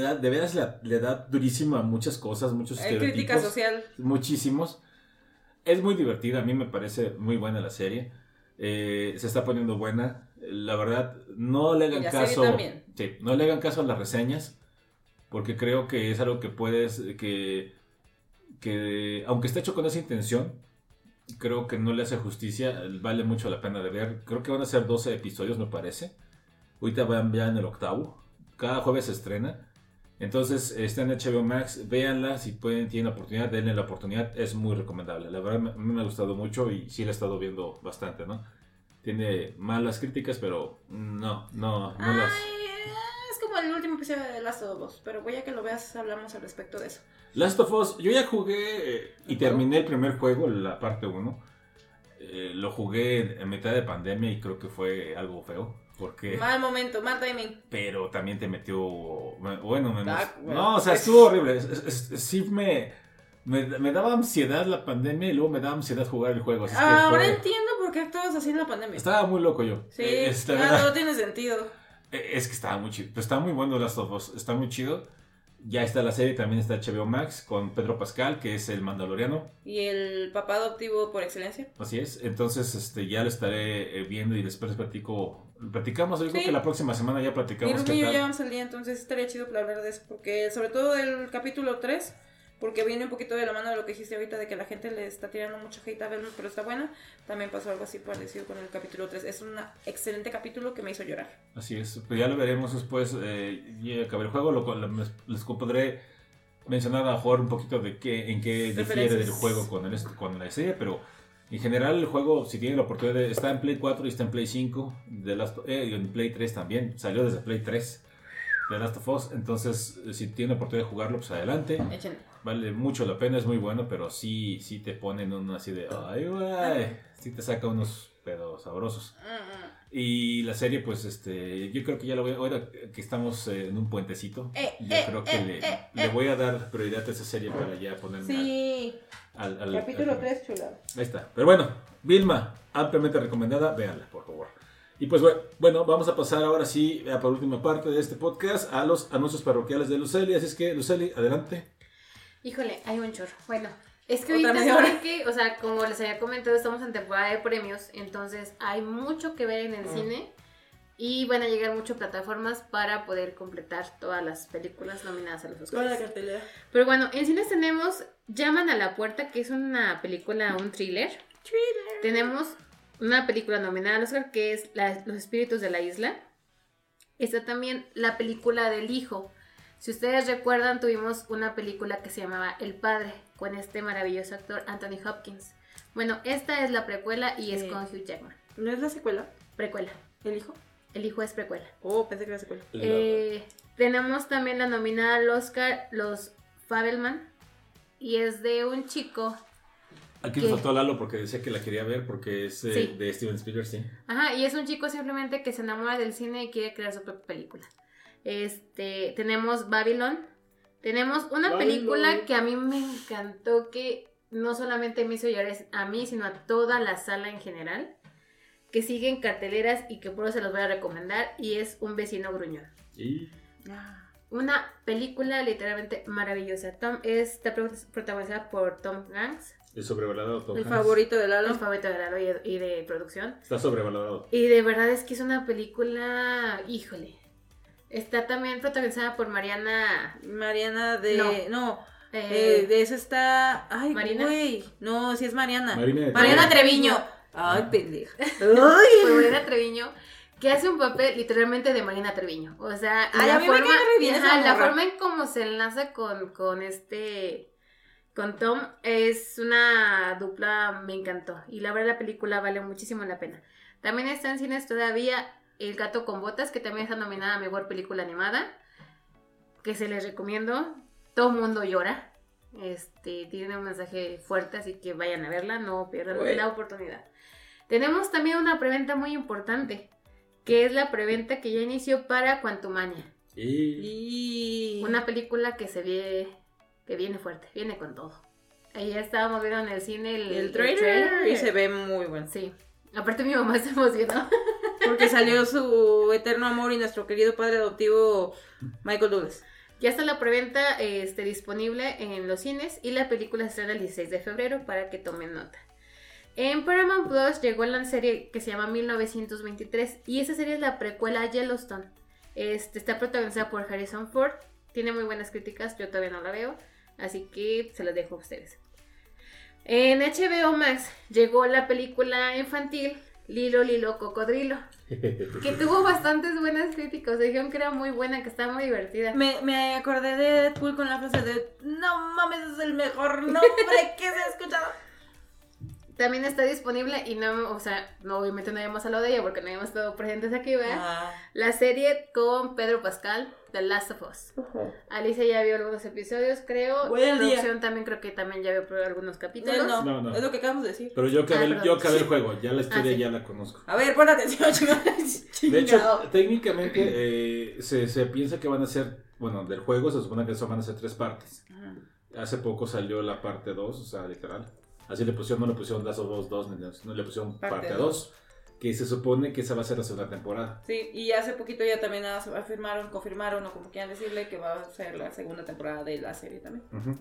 da, de veras le da durísima a muchas cosas, muchos Hay crítica estereotipos. social. Muchísimos. Es muy divertida, a mí me parece muy buena la serie. Eh, se está poniendo buena. La verdad, no le hagan caso. Sí, no le hagan caso a las reseñas. Porque creo que es algo que puedes. que. que aunque está hecho con esa intención, creo que no le hace justicia. Vale mucho la pena de ver. Creo que van a ser 12 episodios, me parece. Ahorita van ya en el octavo. Cada jueves se estrena. Entonces está en HBO Max, véanla, si pueden, tienen la oportunidad, denle la oportunidad, es muy recomendable. La verdad, me- a mí me ha gustado mucho y sí la he estado viendo bastante, ¿no? Tiene malas críticas, pero no, no, no las... Ay, es como el último episodio de Last of Us, pero voy a que lo veas, hablamos al respecto de eso. Last of Us, yo ya jugué eh, y ¿El terminé el primer juego, la parte 1. lo jugué en, en mitad de pandemia y creo que fue algo feo, porque... Mal momento, mal timing. pero también te metió. Bueno, me Ah, emo- bueno. No, o sea, estuvo horrible. Sí me, me, me daba ansiedad la pandemia y luego me daba ansiedad jugar el juego. así que Ahora fue- entiendo por qué actúas así en la pandemia. Estaba muy loco yo. Sí, Eh, la ya verdad, todo tiene sentido. eh, es que estaba muy chido. Pero está muy bueno Last of Us. Está muy chido. Ya está la serie, también está HBO Max con Pedro Pascal, que es el mandaloriano. Y el papá adoptivo por excelencia. Así es. Entonces, este, ya lo estaré eh, viendo y después platico. Platicamos, yo creo Sí. que la próxima semana ya platicamos y yo ya vamos al día, entonces estaría chido para hablar de eso. Porque, sobre todo del capítulo 3, porque viene un poquito de la mano de lo que dijiste ahorita, de que la gente le está tirando mucho hate a verlo, pero está buena. También pasó algo así parecido con el capítulo 3. Es un excelente capítulo que me hizo llorar. Así es, pues ya lo veremos después. Eh, ya acabé el juego, lo cual les, les podré mencionar a lo mejor un poquito de qué, en qué difiere del juego con, el, con la serie, pero en general el juego, si tienen la oportunidad, de, está en Play 4 y está en Play 5, de Last, eh, y en Play 3 también, salió desde Play 3 de Last of Us, entonces eh, si tienen la oportunidad de jugarlo, pues adelante. Vale mucho la pena, es muy bueno, pero sí, sí te ponen uno así de, ay, güey, sí te saca unos pedos sabrosos. Y la serie, pues, este, yo creo que ya lo voy a, ahora que estamos eh, en un puentecito, Eh, yo eh, creo que eh, le, le voy a dar prioridad a esa serie para ya ponerme Sí, al, al- capítulo al- 3, chulado. Ahí está. Pero bueno, Vilma, ampliamente recomendada, véanla, por favor. Y pues bueno, bueno, vamos a pasar ahora sí, a por última parte de este podcast, a los anuncios parroquiales de Luceli. Así es que, Luceli, adelante. Híjole, hay un chorro. Bueno, es que ahorita saben que, o sea, como les había comentado, estamos en temporada de premios, entonces hay mucho que ver en el Mm. cine y van a llegar muchas plataformas para poder completar todas las películas nominadas a los Toda la Oscars. cartelera. Pero bueno, en cines tenemos Llaman a la puerta, que es una película, un thriller. Tenemos una película nominada al Oscar que es La- Los espíritus de la isla. Está también la película del hijo. Si ustedes recuerdan, tuvimos una película que se llamaba El Padre, con este maravilloso actor Anthony Hopkins. Bueno, esta es la precuela y es con Hugh Jackman. ¿No es la secuela? Precuela. ¿El hijo? El hijo es precuela. Oh, pensé que era secuela. Eh, tenemos también la nominada al Oscar, Los Fabelman. Y es de un chico Aquí nos faltó Lalo porque decía que la quería ver porque es eh, Sí. de Steven Spielberg, sí. Ajá, y es un chico simplemente que se enamora del cine y quiere crear su propia película. Este, tenemos Babylon. Tenemos una película que a mí me encantó, que no solamente me hizo llorar a mí, sino a toda la sala en general, que sigue en carteleras y que por eso se los voy a recomendar, y es Un vecino gruñón. Y Una película literalmente maravillosa. Tom, está pro- protagonizada por Tom Hanks, es sobrevalorado. Tom El Hanks. favorito de Lalo. el favorito de Lalo y de- y de producción. Está sobrevalorado. Y de verdad es que es una película, híjole. Está también protagonizada por Mariana. Mariana de. No. No. eh, eh, de eso está. Ay, ¿Marina? güey. No, sí es Mariana. Marina, Mariana Treviño. Ay, pendeja. por Mariana Treviño, que hace un papel literalmente de Mariana Treviño. O sea, Ay, la, ajá, forma en cómo se enlaza con, con este. Con Tom es una dupla, me encantó. Y la verdad, la película vale muchísimo la pena. También está en cines todavía El gato con botas, que también está nominada a mejor película animada. Que se les recomiendo. Todo mundo llora. Este, tiene un mensaje fuerte, así que vayan a verla, no pierdan la oportunidad. Tenemos también una preventa muy importante, que es la preventa que ya inició para Quantumania. Y Y. Una película que se ve, que viene fuerte, viene con todo. Ahí ya estábamos viendo en el cine el, El el trailer. Y se ve muy bueno. Sí. Aparte mi mamá se emocionó. [LAUGHS] Porque salió su eterno amor y nuestro querido padre adoptivo Michael Douglas. Ya está la preventa este, disponible en los cines y la película se estrena el 16 de febrero para que tomen nota. En Paramount Plus llegó la serie que se llama 1923 y esa serie es la precuela a Yellowstone. Este, está protagonizada por Harrison Ford, tiene muy buenas críticas, yo todavía no la veo, así que se las dejo a ustedes. En HBO Max llegó la película infantil Lilo Lilo Cocodrilo, [LAUGHS] que tuvo bastantes buenas críticas, dijeron que era muy buena, que estaba muy divertida. Me, me acordé de Deadpool con la frase de No mames, es el mejor nombre que se ha escuchado. También está disponible y no, o sea, no, obviamente no habíamos hablado de ella porque no habíamos estado presentes aquí, ¿verdad? Ah. La serie con Pedro Pascal, The Last of Us. Alicia ya vio algunos episodios, creo. Voy al día. Producción también creo que también ya vio algunos capítulos. No, No, no. es lo que acabamos de decir. Pero yo acabé, Ah, el- perdón. yo acabé el juego, ya la historia Ah, sí. ya la conozco. A ver, pon atención. [LAUGHS] De hecho, técnicamente eh, se, se piensa que van a ser, bueno, del juego se supone que eso van a ser tres partes. Hace poco salió la parte 2, o sea, literal. Así le pusieron, no le pusieron Last of Us 2, ni- no le pusieron Parte parte dos. 2. Que se supone que esa va a ser la segunda temporada. Sí, y hace poquito ya también afirmaron, confirmaron o como quieran decirle que va a ser la segunda temporada de la serie también. Ujú.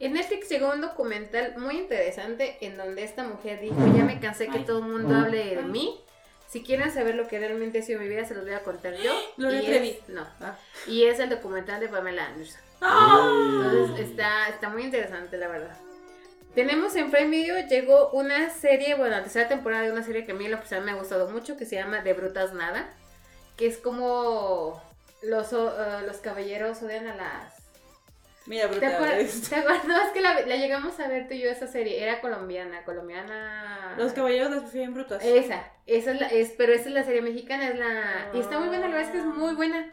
En Netflix llegó un documental muy interesante en donde esta mujer dijo, ya me cansé que Ay. todo el mundo hable de mí. Si quieren saber lo que realmente ha sido mi vida, se los voy a contar yo. Gloria Y es- no. Ah. Y es el documental de Pamela Anderson. ¡Ah! Entonces está, está muy interesante, la verdad. Tenemos en Prime Video, llegó una serie, bueno, la tercera temporada de una serie que a mí en lo personal me ha gustado mucho, que se llama De Brutas Nada, que es como los, eh, los caballeros odian a las... Mira, ¿Te acuerdas? ¿Te acuerdas? [LAUGHS] No, es que la, la llegamos a ver tú y yo esa serie, era colombiana, colombiana... Los caballeros las prefieren brutas. Esa, esa es la, es, pero esa es la serie mexicana, es la... Y está muy buena, la verdad es que es muy buena.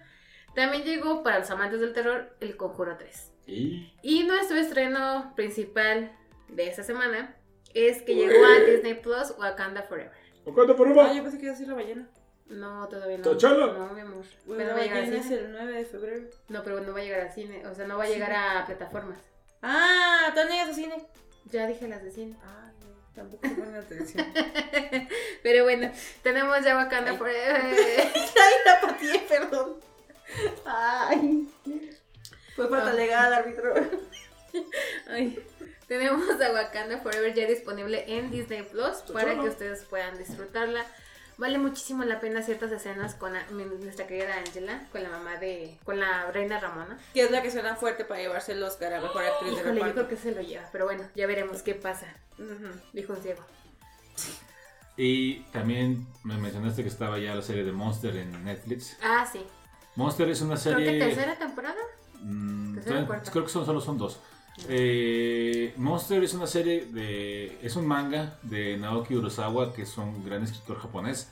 También llegó para los amantes del terror El Conjuro 3. Y Y nuestro estreno principal de esta semana es que llegó a Disney Plus Wakanda Forever. ¿Cuánto por Ah, yo pensé que iba a decir la ballena. No, todavía no. ¿T'Challa? No, mi amor. Bueno, Pero la va a llegar es el 9 de febrero. No, pero no va a llegar al cine. O sea, no va a llegar a plataformas. Ah, ¿tú llegas a cine? Ya dije las de cine. Ay, no, tampoco ponen atención. [LAUGHS] Pero bueno, tenemos ya Wakanda Ay. Forever. [LAUGHS] Ay, la pateé, perdón. Ay. Fue falta Ah. legal, árbitro. Ay. Tenemos [LAUGHS] a Wakanda Forever ya disponible en Disney Plus para que ustedes puedan disfrutarla. Vale muchísimo la pena ciertas escenas con a- mi- nuestra querida Angela, con la mamá de, con la reina Ramona. Que es la que suena fuerte para llevarse el Oscar a mejor actriz de Híjole, yo reparto. creo que se lo lleva, pero bueno, ya veremos qué pasa, Ujú. dijo un ciego. Y también me mencionaste que estaba ya la serie de Monster en Netflix. Ah, sí. Monster es una Creo serie. que tercera temporada. Mm, Tercera creo que son, solo son dos. Eh, Monster es una serie de. Es un manga de Naoki Urasawa, que es un gran escritor japonés,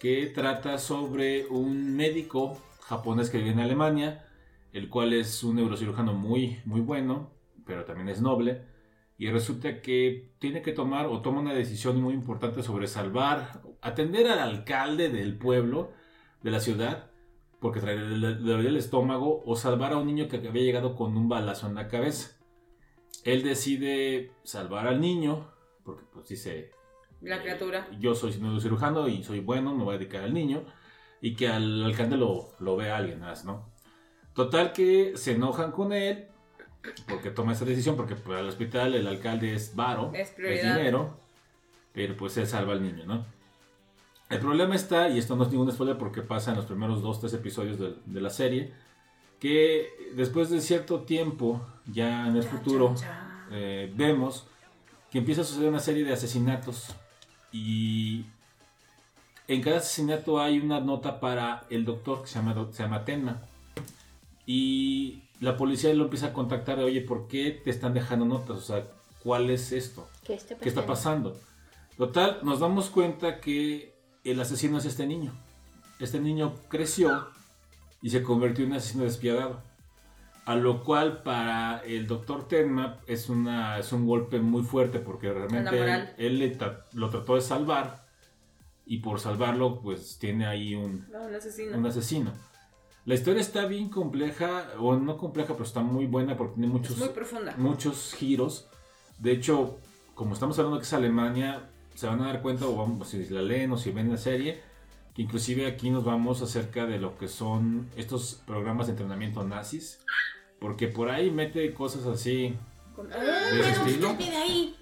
que trata sobre un médico japonés que vive en Alemania, el cual es un neurocirujano muy, muy bueno, pero también es noble. Y resulta que tiene que tomar o toma una decisión muy importante sobre salvar, atender al alcalde del pueblo, de la ciudad, porque trae- le, le dolía el estómago, o salvar a un niño que había llegado con un balazo en la cabeza. Él decide salvar al niño, porque pues dice, La criatura. yo soy cirujano y soy bueno, me voy a dedicar al niño, y que al alcalde lo, lo vea alguien más, ¿no? Total que se enojan con él, porque toma esa decisión, porque para el hospital el alcalde es varo, Es es dinero, pero pues él salva al niño, ¿no? El problema está, y esto no es ningún spoiler porque pasa en los primeros dos, tres episodios de, de la serie, que después de cierto tiempo, ya en el futuro, eh, vemos que empieza a suceder una serie de asesinatos y en cada asesinato hay una nota para el doctor que se llama, se llama Tenma y la policía lo empieza a contactar de, oye, ¿por qué te están dejando notas? O sea, ¿cuál es esto? ¿Qué está ¿Qué está pasando? Total, nos damos cuenta que el asesino es este niño. Este niño creció y se convirtió en un asesino despiadado. A lo cual para el doctor Tenma es, una, es un golpe muy fuerte porque realmente él, él le tra- lo trató de salvar y por salvarlo pues tiene ahí un, No, un asesino. un asesino. La historia está bien compleja, o no compleja, pero está muy buena porque tiene muchos, muchos giros. De hecho, como estamos hablando que es Alemania, se van a dar cuenta, o vamos, si la leen o si ven la serie, inclusive aquí nos vamos acerca de lo que son estos programas de entrenamiento nazis. Porque por ahí mete cosas así. De ese pero estilo.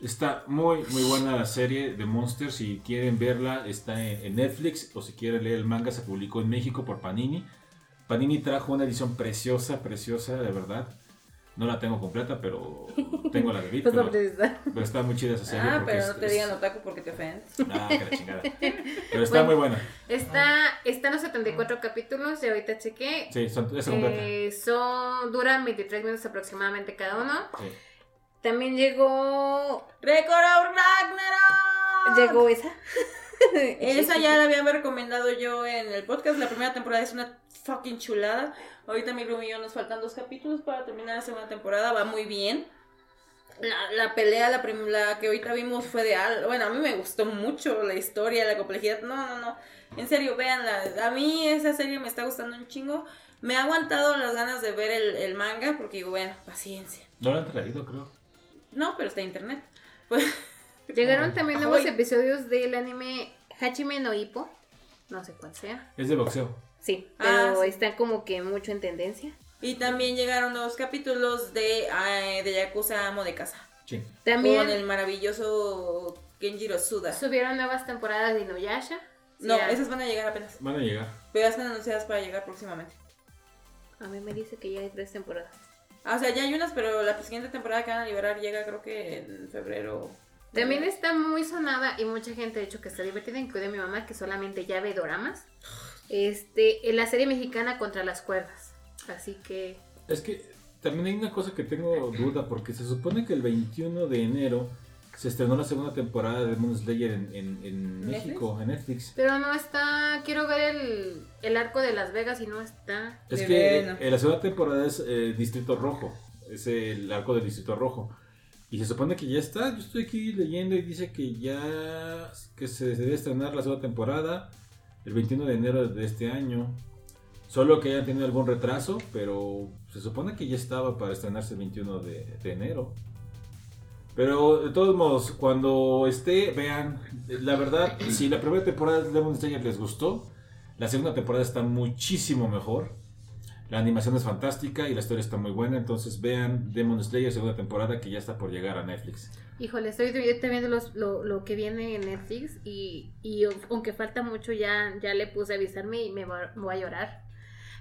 Está muy, muy buena la serie de Monster. Si quieren verla, está en Netflix. O si quieren leer el manga, se publicó en México por Panini. Panini trajo una edición preciosa, preciosa, de verdad. No la tengo completa, pero [LAUGHS] tengo la de Beat, Pues no, pero, pero está muy chida esa serie. Ah, pero es- no te es- digan otaku porque te ofendes. Ah, que la [LAUGHS] chingada. Pero está Bueno. muy buena. Está, están los 74 capítulos, y ahorita chequé. Sí, son, es completa. Eh, son, duran 23 minutos aproximadamente cada uno. Sí. También llegó. ¡Record of Ragnarok! Llegó esa. [LAUGHS] Esa ya la había recomendado yo en el podcast. La primera temporada es una fucking chulada. Ahorita mi Rumi y yo nos faltan dos capítulos para terminar la segunda temporada. Va muy bien. La, la pelea, la, prim- la que ahorita vimos fue de al. Bueno, a mí me gustó mucho la historia, la complejidad. No, no, no. En serio, véanla. A mí esa serie me está gustando un chingo. Me ha aguantado las ganas de ver el, el manga porque digo, bueno, paciencia. No lo han traído, creo. No, pero está en internet. Pues, [LAUGHS] Llegaron también nuevos Ay. episodios del anime Hachime no Hippo, no sé cuál sea. Es de boxeo. Sí, Ah, pero sí. está como que mucho en tendencia. Y también llegaron nuevos capítulos de, ah, de Yakuza Amo de Casa. Sí. También Con el maravilloso Kenjiro Suda. subieron nuevas temporadas de Inuyasha. No, esas van a llegar apenas. Van a llegar. Pero ya están anunciadas para llegar próximamente. A mí me dice que ya hay tres temporadas. Ah, o sea, ya hay unas, pero la siguiente temporada que van a liberar llega creo que en febrero. También está muy sonada y mucha gente, de hecho, que está divertida, incluida mi mamá, que solamente ya ve doramas. Este, en la serie mexicana contra las cuerdas. Así que Es que también hay una cosa que tengo duda, porque se supone que el 21 de enero se estrenó la segunda temporada de Demon Slayer en, en-. México, en Netflix. Pero no está. Quiero ver el, el arco de Las Vegas y no está. Es De que veras. eh, la segunda temporada es eh, Distrito Rojo, es el arco del Distrito Rojo. Y se supone que ya está, yo estoy aquí leyendo y dice que ya que se debe estrenar la segunda temporada el 21 de enero de este año. Solo que hayan tenido algún retraso, pero se supone que ya estaba para estrenarse el 21 de, de enero. Pero de todos modos, cuando esté, vean, la verdad, si la primera temporada de Demon Slayer les gustó, la segunda temporada está muchísimo mejor. La animación es fantástica y la historia está muy buena. Entonces vean Demon Slayer segunda temporada que ya está por llegar a Netflix. Híjole, estoy viendo los- lo, lo que viene en Netflix y, y aunque falta mucho, ya, ya le puse a avisarme y me voy a llorar.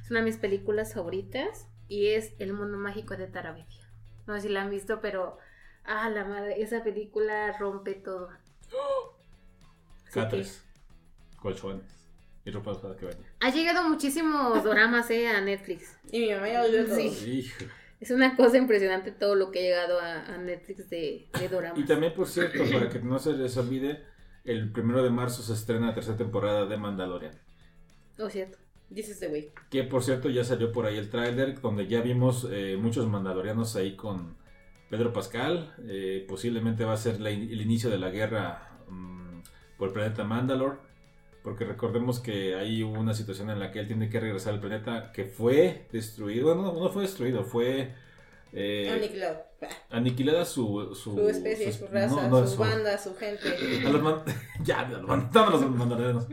Es una de mis películas favoritas y es El mundo mágico de Tarabitia. No sé si la han visto, pero. Ah, la madre, esa película rompe todo. [GASPS] Que- Catres, colchones y ropa usada que vaya. Ha llegado muchísimos doramas eh, a Netflix. Y mi mamá ya todo. Sí. Hijo. Es una cosa impresionante todo lo que ha llegado a, a Netflix de, de doramas. Y también, por cierto, para que no se les olvide, el primero de marzo se estrena la tercera temporada de Mandalorian. Oh, cierto. Dice este güey. Que por cierto ya salió por ahí el tráiler donde ya vimos eh, muchos mandalorianos ahí con Pedro Pascal. Eh, posiblemente va a ser la in- el inicio de la guerra mm, por el planeta Mandalore. Porque recordemos que hay una situación en la que él tiene que regresar al planeta que fue destruido. Bueno, no, no fue destruido, fue eh, Aniquilado. aniquilada su, su, Su especie, su- su raza, no, no, su banda, su gente. [LAUGHS] [LAUGHS] a los man- ya, a los man- los mandalorianos.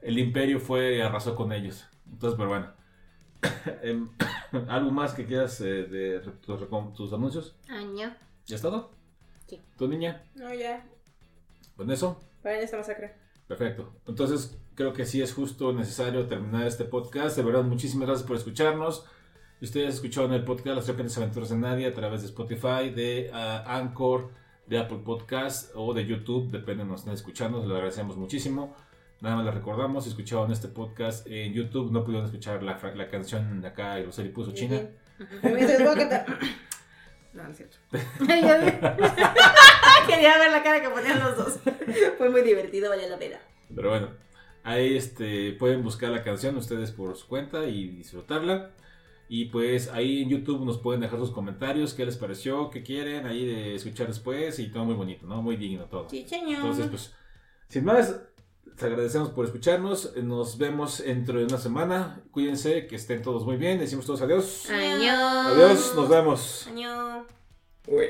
El imperio fue y arrasó con ellos. Entonces, pero bueno. [COUGHS] Em, [COUGHS] ¿Algo más que quieras eh, de tus, anuncios? Año. ¿Ya es todo? Sí. ¿Tu niña? No, ya. Con eso, Para esta masacre. Perfecto. Entonces, creo que sí es justo necesario terminar este podcast. De verdad, muchísimas gracias por escucharnos. Ustedes escucharon el podcast Las Serpientes Aventuras de Nadie a través de Spotify, de ah, Anchor, de Apple Podcast o de YouTube, depende de nos estén escuchando, lo agradecemos muchísimo. Nada más les recordamos, si escucharon este podcast en YouTube, no pudieron escuchar la, la canción de acá, y Roseli puso China. [LAUGHS] No, no es cierto. [LAUGHS] [LAUGHS] Quería ver la cara que ponían los dos. [LAUGHS] Fue muy divertido, vaya la pena. Pero bueno, ahí este, pueden buscar la canción ustedes por su cuenta y disfrutarla. Y pues ahí en YouTube nos pueden dejar sus comentarios, qué les pareció, qué quieren ahí de escuchar después y todo muy bonito, ¿no? Muy digno todo. Chicheño. Entonces, pues, sin más, les agradecemos por escucharnos. Nos vemos dentro de una semana. Cuídense, que estén todos muy bien. Decimos todos adiós. Año. Adiós, nos vemos. Año. Uy.